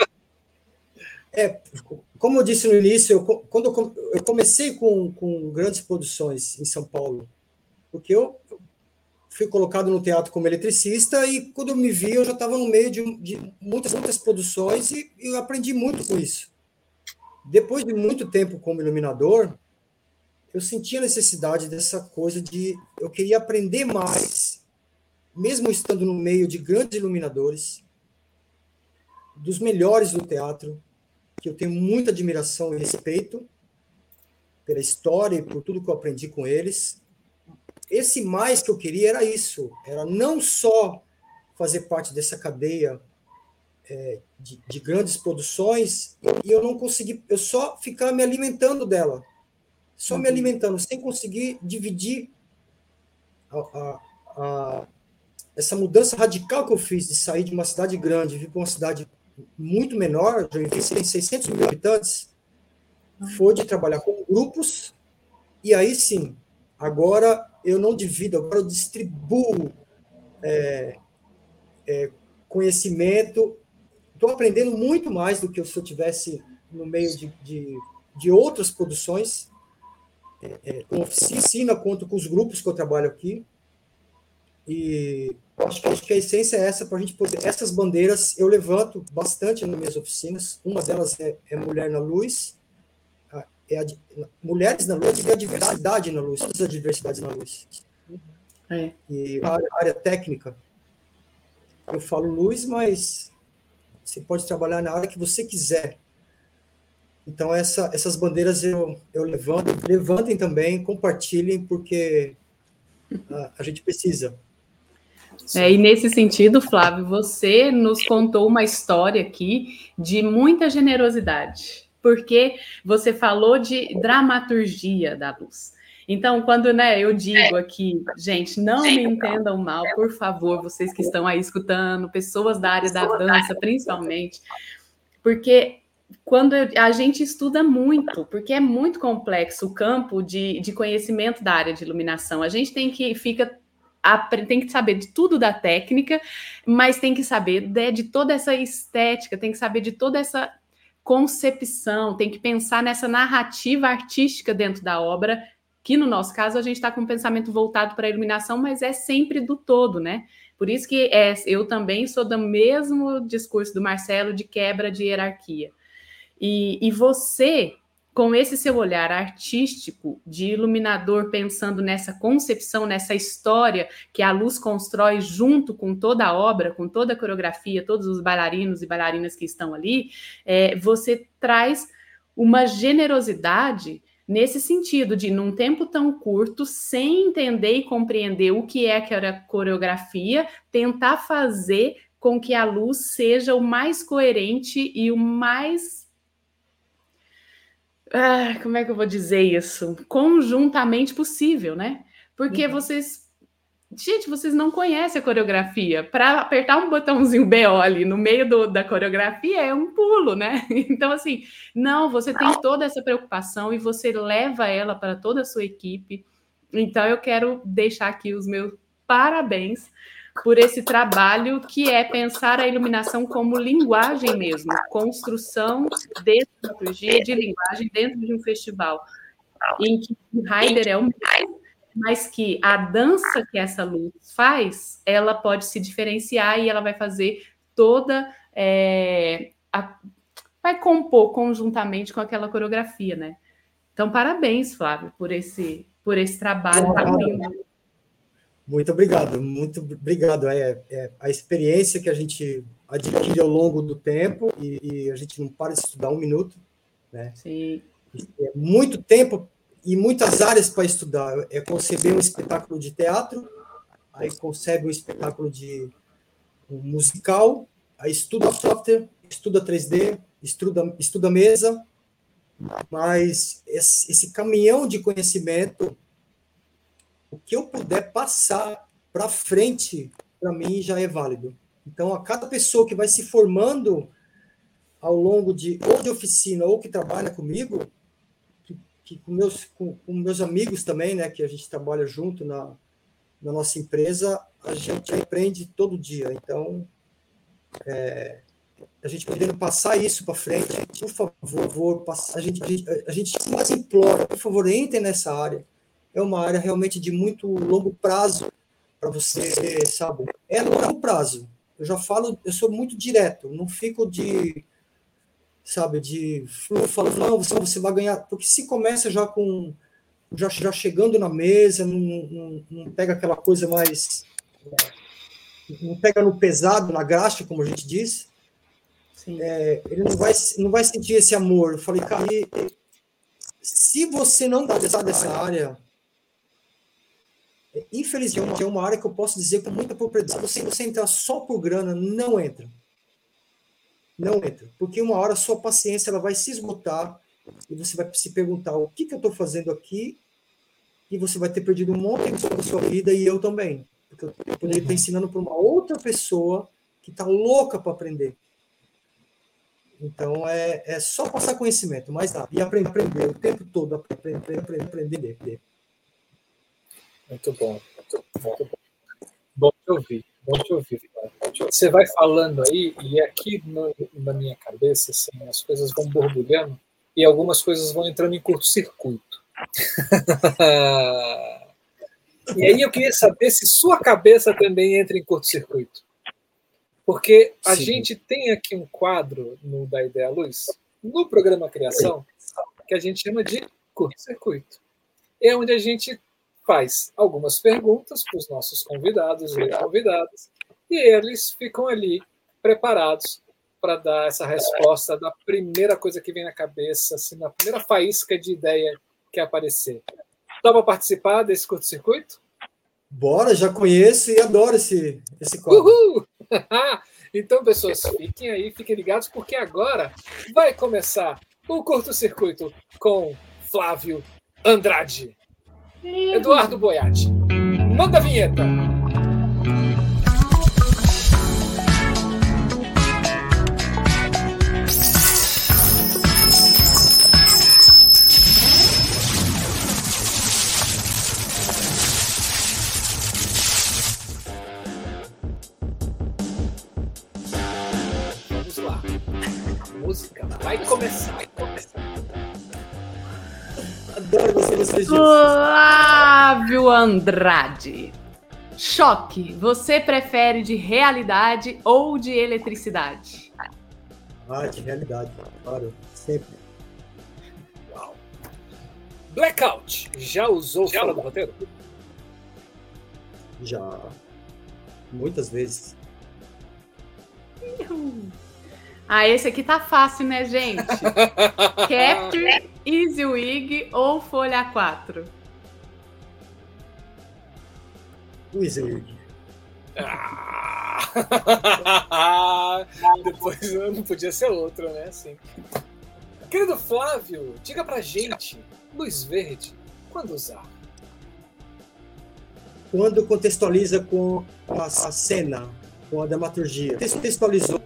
É, como eu disse no início, eu, quando eu comecei com, com grandes produções em São Paulo, porque eu fui colocado no teatro como eletricista e quando eu me vi eu já estava no meio de, de, muitas muitas produções e eu aprendi muito com isso. Depois de muito tempo como iluminador, eu senti a necessidade dessa coisa de eu queria aprender mais, mesmo estando no meio de grandes iluminadores, dos melhores do teatro, que eu tenho muita admiração e respeito pela história e por tudo que eu aprendi com eles. Esse mais que eu queria era isso, era não só fazer parte dessa cadeia é, de, de, grandes produções e eu não consegui, eu só ficar me alimentando dela, só uhum. me alimentando, sem conseguir dividir a, a, a, essa mudança radical que eu fiz de sair de uma cidade grande e vir para uma cidade muito menor, Joinville tem 600 mil habitantes, foi de trabalhar com grupos, e aí sim, agora eu não divido, agora eu distribuo é, é, conhecimento, estou aprendendo muito mais do que se eu tivesse no meio de, de, de outras produções, é, com oficina, quanto com os grupos que eu trabalho aqui, e acho que, acho que a essência é essa para a gente poder. Essas bandeiras eu levanto bastante nas minhas oficinas. Uma delas é, é Mulher na Luz, é a, Mulheres na Luz e a diversidade na luz, todas as diversidades na luz. É. E a área, técnica, eu falo luz, mas você pode trabalhar na área que você quiser. Então, essa, essas bandeiras eu, eu levanto, levantem também, compartilhem, porque a, a gente precisa. É, e nesse sentido, Flávio, você nos contou uma história aqui de muita generosidade, porque você falou de dramaturgia da luz. Então, quando né, eu digo aqui, gente, não me entendam mal, por favor, vocês que estão aí escutando, pessoas da área da dança, principalmente, porque quando a gente estuda muito, porque é muito complexo o campo de, de conhecimento da área de iluminação, a gente tem que fica tem que saber de tudo da técnica, mas tem que saber de, de toda essa estética, tem que saber de toda essa concepção, tem que pensar nessa narrativa artística dentro da obra, que no nosso caso a gente está com um pensamento voltado para a iluminação, mas é sempre do todo, né? Por isso que é, eu também sou do mesmo discurso do Marcelo de quebra de hierarquia. E, e você com esse seu olhar artístico de iluminador, pensando nessa concepção, nessa história que a luz constrói junto com toda a obra, com toda a coreografia, todos os bailarinos e bailarinas que estão ali, é, você traz uma generosidade nesse sentido de, num tempo tão curto, sem entender e compreender o que é era coreografia, tentar fazer com que a luz seja o mais coerente e o mais ah, como é que eu vou dizer isso? Conjuntamente possível, né? Porque uhum. vocês. Gente, vocês não conhecem a coreografia. Para apertar um botãozinho BO ali no meio do, da coreografia é um pulo, né? <laughs> Então, assim, não, você tem toda essa preocupação e você leva ela para toda a sua equipe Então eu quero deixar aqui os meus parabéns por esse trabalho que é pensar a iluminação como linguagem mesmo, construção de dramaturgia de linguagem dentro de um festival, em que o Heider é um mas que a dança que essa luz faz, ela pode se diferenciar e ela vai fazer toda é, a, vai compor conjuntamente com aquela coreografia, né? Então, parabéns, Flávio, por esse por esse trabalho. Muito obrigado, muito obrigado. É, é, a experiência que a gente adquire ao longo do tempo e, e, a gente não para de estudar um minuto, né? Sim. É muito tempo e muitas áreas para estudar. É conceber um espetáculo de teatro, aí concebe um espetáculo de um musical, aí estuda software, estuda 3D, estuda, estuda mesa, mas esse, esse caminhão de conhecimento o que eu puder passar para frente, para mim já é válido. Então, a cada pessoa que vai se formando ao longo de ou de oficina ou que trabalha comigo, que, que com, meus, com, com, meus amigos também, né, que a gente trabalha junto na, na nossa empresa, a gente aprende todo dia. Então, é, a gente podendo passar isso para frente, por favor, a gente, a gente, a gente mais implora, por favor, entrem nessa área é uma área realmente de muito longo prazo para você, sabe? É longo prazo. Eu já falo, eu sou muito direto, não fico de, sabe, de falo, não, você, você vai ganhar, porque se começa já com, já, já chegando na mesa, não, não, não pega aquela coisa mais, não pega no pesado, na graxa, como a gente diz, é, ele não vai, não vai sentir esse amor. Eu falei, cara, se você não gostar dessa área, Infelizmente, é uma área que eu posso dizer com muita propriedade. Você, você entrar só por grana, não entra. Não entra. Porque uma hora a sua paciência ela vai se esgotar e você vai se perguntar o que, que eu estou fazendo aqui e você vai ter perdido um monte de da sua vida e eu também. Porque eu poderia estar ensinando para uma outra pessoa que está louca para aprender. Então é, é só passar conhecimento, mais nada. E aprender, aprender o tempo todo, aprender, aprender, aprender. Muito bom. Muito, bom. Bom te ouvir. Bom te ouvir. Você vai falando aí, e aqui no, na minha cabeça, assim, as coisas vão borbulhando e algumas coisas vão entrando em curto-circuito. <laughs> e aí eu queria saber se sua cabeça também entra em curto-circuito. Porque a Sim. gente tem aqui um quadro no da Ideia Luz, no programa Criação, que a gente chama de curto-circuito. É onde a gente faz algumas perguntas para os nossos convidados e convidadas, e eles ficam ali preparados para dar essa resposta da primeira coisa que vem na cabeça, assim, na primeira faísca de ideia que aparecer. Dá para participar desse curto-circuito? Bora, já conheço e adoro esse, esse quadro. Uhul! <laughs> então, pessoas, fiquem aí, fiquem ligados, porque agora vai começar o curto-circuito com Flávio Andrade. Eduardo Boiati. Manda a vinheta. Andrade. Choque. Você prefere de realidade ou de eletricidade? Ah, de realidade, claro. Sempre. Uau. Blackout. Já usou Já fora do roteiro? Já. Muitas vezes. Ah, esse aqui tá fácil, né, gente? <laughs> Capture, EasyWig ou Folha 4? EasyWig. Ah! <laughs> Depois não podia ser outro, né? Assim. Querido Flávio, diga pra gente, luz verde, quando usar? Quando contextualiza com a cena, com a dramaturgia. Contextualizou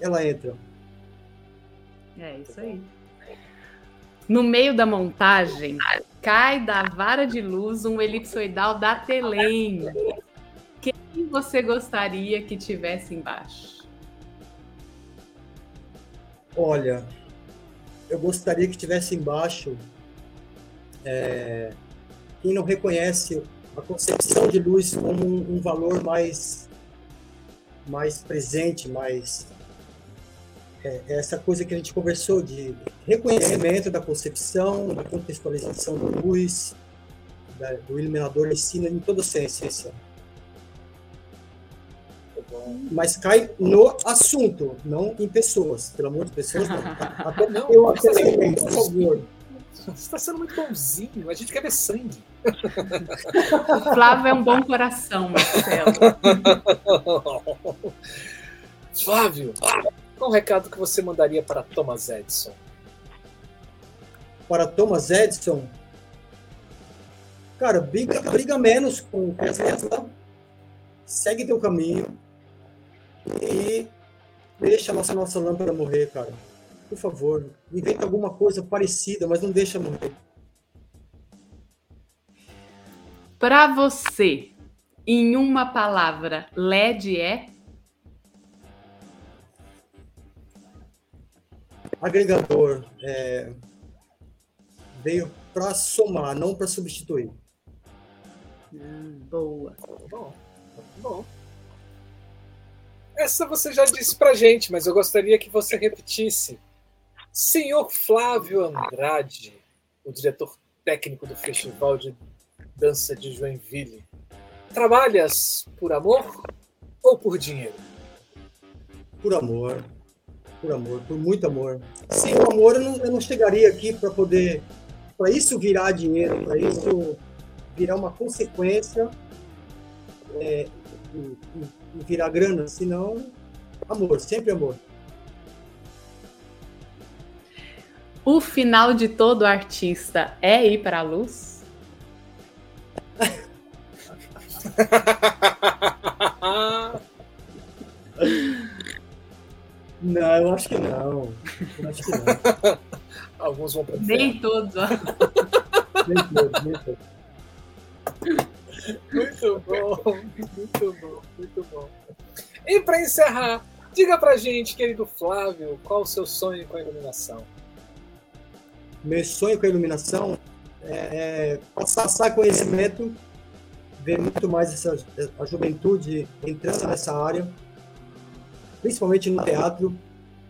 ela entra. É isso aí. No meio da montagem, cai da vara de luz um elipsoidal da Telém. Quem você gostaria que tivesse embaixo? Olha, eu gostaria que tivesse embaixo é, quem não reconhece a concepção de luz como um, um valor mais mais presente, mais é, é, essa coisa que a gente conversou de reconhecimento da concepção, da contextualização da luz, da, do iluminador ensina em toda a ciência. Mas cai no assunto, não em pessoas. Pelo amor de pessoas, não. <laughs> Até não, eu acelero, por favor. Você está sendo muito bonzinho, a gente quer ver sangue. O Flávio é um bom coração, Marcelo. <laughs> Flávio, qual o recado que você mandaria para Thomas Edison? Para Thomas Edison? Cara, briga, briga menos com o Tesla, segue teu caminho e deixa a nossa, nossa lâmpada morrer, cara. Por favor, inventa alguma coisa parecida, mas não deixa morrer. Para você, em uma palavra, LED é? Agregador é, veio para somar, não para substituir. Hum, boa. Bom, bom. Essa você já disse para gente, mas eu gostaria que você repetisse. Senhor Flávio Andrade, o diretor técnico do Festival de Dança de Joinville, trabalhas por amor ou por dinheiro? Por amor por amor, por muito amor. Sem o amor, eu não, eu não chegaria aqui para poder, para isso virar dinheiro, para isso virar uma consequência é, e, e virar grana, senão, amor, sempre amor. O final de todo artista é ir para a luz? <laughs> <laughs> Não, eu acho que não. Eu acho que não. <laughs> Alguns vão para Nem todos, ó. nem todos, nem todos. Muito bom, muito bom, muito bom. E para encerrar, diga pra gente, querido Flávio, qual o seu sonho com a iluminação? Meu sonho com a iluminação é, é passar conhecimento, ver muito mais essa, a juventude entrando nessa área principalmente no teatro,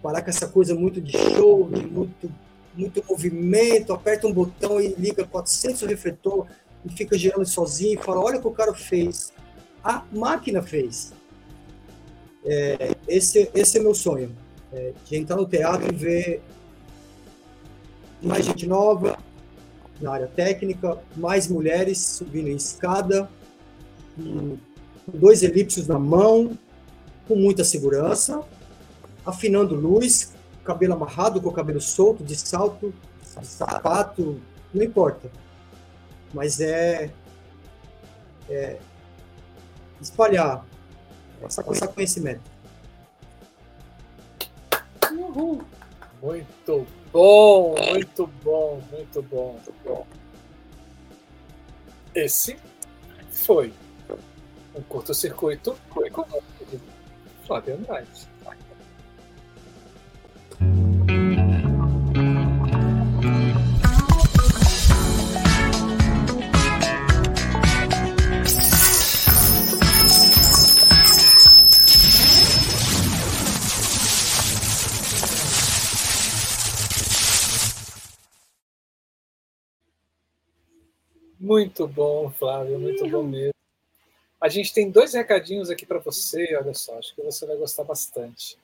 parar com essa coisa muito de show, de muito, muito movimento, aperta um botão e liga 400 refletor e fica girando sozinho e fala, olha o que o cara fez. A máquina fez. É, esse, esse é meu sonho, é, de entrar no teatro e ver mais gente nova na área técnica, mais mulheres subindo em escada, dois elipsos na mão, com muita segurança, afinando luz, cabelo amarrado com o cabelo solto, de salto, de sapato, não importa. Mas é, é espalhar, passar, passar conhecimento. Uhul. Muito bom, muito bom, muito bom, muito bom. Esse foi um curto-circuito econômico Flávio Andrade. Muito bom, Flávio, muito bom mesmo. A gente tem dois recadinhos aqui para você, olha só, acho que você vai gostar bastante.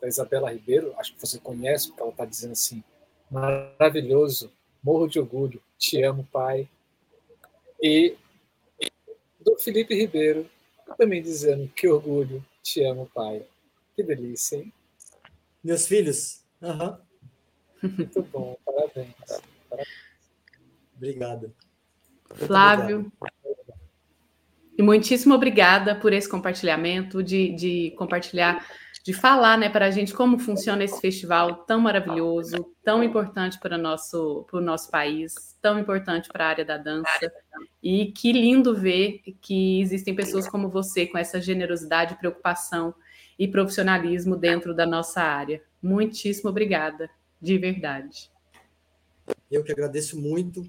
Da Isabela Ribeiro, acho que você conhece, porque ela está dizendo assim: maravilhoso, morro de orgulho, te amo, pai. E do Felipe Ribeiro, também dizendo: que orgulho, te amo, pai. Que delícia, hein? Meus filhos? Uhum. Muito bom, parabéns. parabéns. Obrigado. Flávio, e muitíssimo obrigada por esse compartilhamento, de, de compartilhar de falar né, para a gente como funciona esse festival tão maravilhoso, tão importante para o nosso, para o nosso país, tão importante para a área da dança. E que lindo ver que existem pessoas como você com essa generosidade, preocupação e profissionalismo dentro da nossa área. Muitíssimo obrigada, de verdade. Eu que agradeço muito,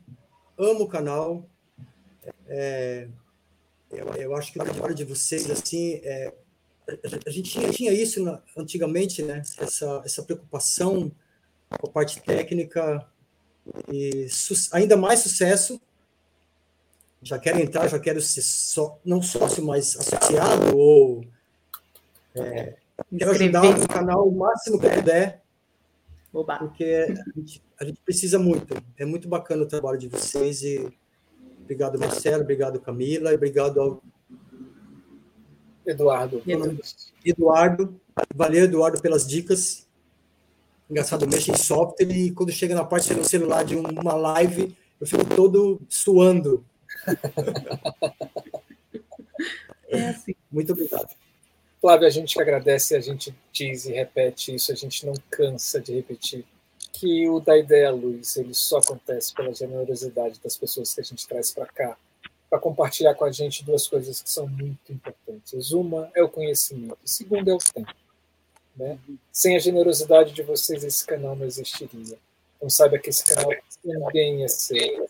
amo o canal. É, eu, eu, acho que na hora de vocês, assim, é, a gente tinha, tinha isso na, antigamente, né? Essa, essa preocupação com a parte técnica e su, ainda mais sucesso. Já quero entrar, já quero ser só, não sócio, mas associado ou é, quero ajudar o canal o máximo que puder, Oba. porque a gente, a gente precisa muito. É muito bacana o trabalho de vocês e obrigado Marcelo, obrigado Camila, e obrigado ao Eduardo. Eduardo. Valeu, Eduardo, pelas dicas. Engraçado, mexe em software e quando chega na parte do celular de uma live, eu fico todo suando. <laughs> É assim. Muito obrigado. Flávio, a gente que agradece, a gente diz e repete isso, a gente não cansa de repetir que o da ideia ele só acontece pela generosidade das pessoas que a gente traz para cá para compartilhar com a gente duas coisas que são muito importantes. Uma é o conhecimento, a segunda é o tempo. Né? Sem a generosidade de vocês, esse canal não existiria. Então saiba que esse canal também é seu.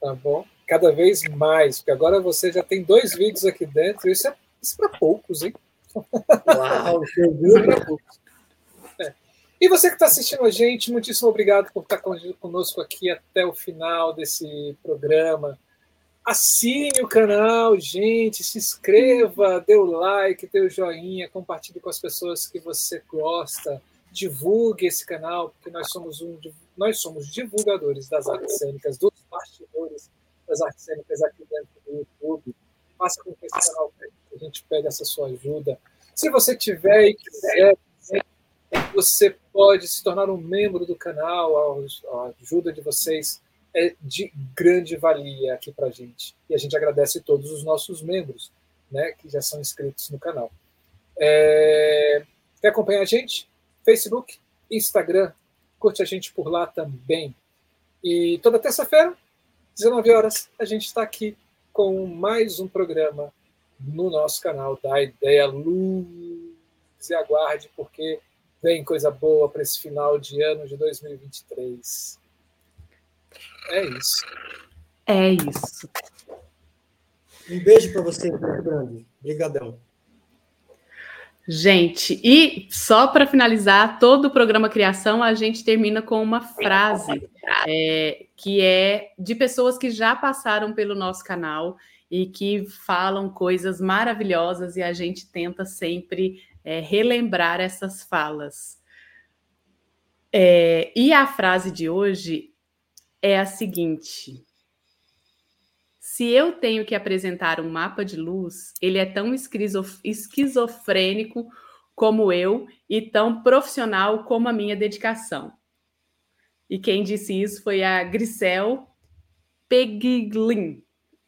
Tá bom? Cada vez mais, porque agora você já tem dois vídeos aqui dentro, isso é, isso é para poucos, hein? Uau, é. E você que está assistindo a gente, muitíssimo obrigado por estar conosco aqui até o final desse programa. Assine o canal, gente, se inscreva, dê o like, dê o joinha, compartilhe com as pessoas que você gosta, divulgue esse canal, porque nós somos um nós somos divulgadores das artes cênicas, dos bastidores das artes cênicas aqui dentro do YouTube. Faça com que esse canal a gente pegue essa sua ajuda. Se você tiver e quiser, você pode se tornar um membro do canal, a ajuda de vocês é de grande valia aqui para a gente. E a gente agradece todos os nossos membros né, que já são inscritos no canal. É... Quer acompanhar a gente? Facebook, Instagram, curte a gente por lá também. E toda terça-feira, 19 horas, a gente está aqui com mais um programa no nosso canal da Ideia Luz. E aguarde, porque vem coisa boa para esse final de ano de 2023. É isso. É isso. Um beijo para você, grande. Obrigadão. Gente, e só para finalizar, todo o programa Criação a gente termina com uma frase é, que é de pessoas que já passaram pelo nosso canal e que falam coisas maravilhosas e a gente tenta sempre é, relembrar essas falas. É, e a frase de hoje é a seguinte: se eu tenho que apresentar um mapa de luz, ele é tão esquizofrênico como eu e tão profissional como a minha dedicação. E quem disse isso foi a Grisel Pegiglin.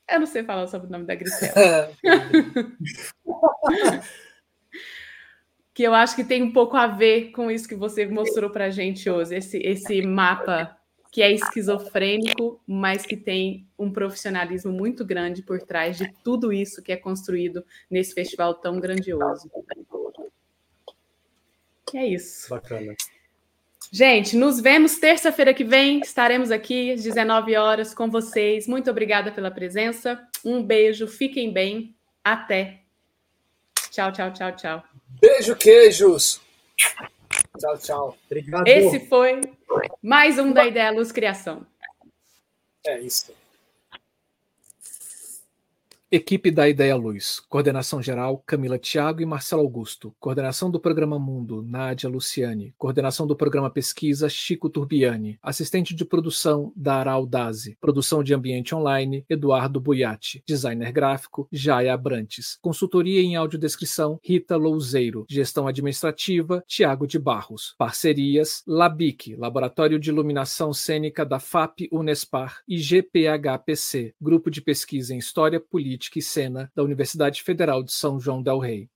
Eu não sei falar sobre o nome da Grisel. <laughs> que eu acho que tem um pouco a ver com isso que você mostrou para a gente hoje, esse, esse mapa que é esquizofrênico, mas que tem um profissionalismo muito grande por trás de tudo isso que é construído nesse festival tão grandioso. É isso. Bacana. Gente, nos vemos terça-feira que vem. Estaremos aqui às 19 horas com vocês. Muito obrigada pela presença. Um beijo, fiquem bem. Até. Tchau, tchau, tchau, tchau. Beijo, queijos. Tchau, tchau. Obrigado. Esse foi mais um da Ideia Luz Criação. É isso. Equipe da Ideia Luz. Coordenação geral: Camila Thiago e Marcelo Augusto. Coordenação do programa Mundo: Nádia Luciane. Coordenação do programa Pesquisa: Chico Turbiani. Assistente de produção: Dara Aldazi. Produção de ambiente online: Eduardo Buiati. Designer gráfico: Jaya Abrantes. Consultoria em audiodescrição: Rita Louzeiro. Gestão administrativa: Tiago de Barros. Parcerias: Labic, Laboratório de Iluminação Cênica da FAP Unespar e GPHPC, Grupo de Pesquisa em História Política Política e Cena da Universidade Federal de São João del Rei.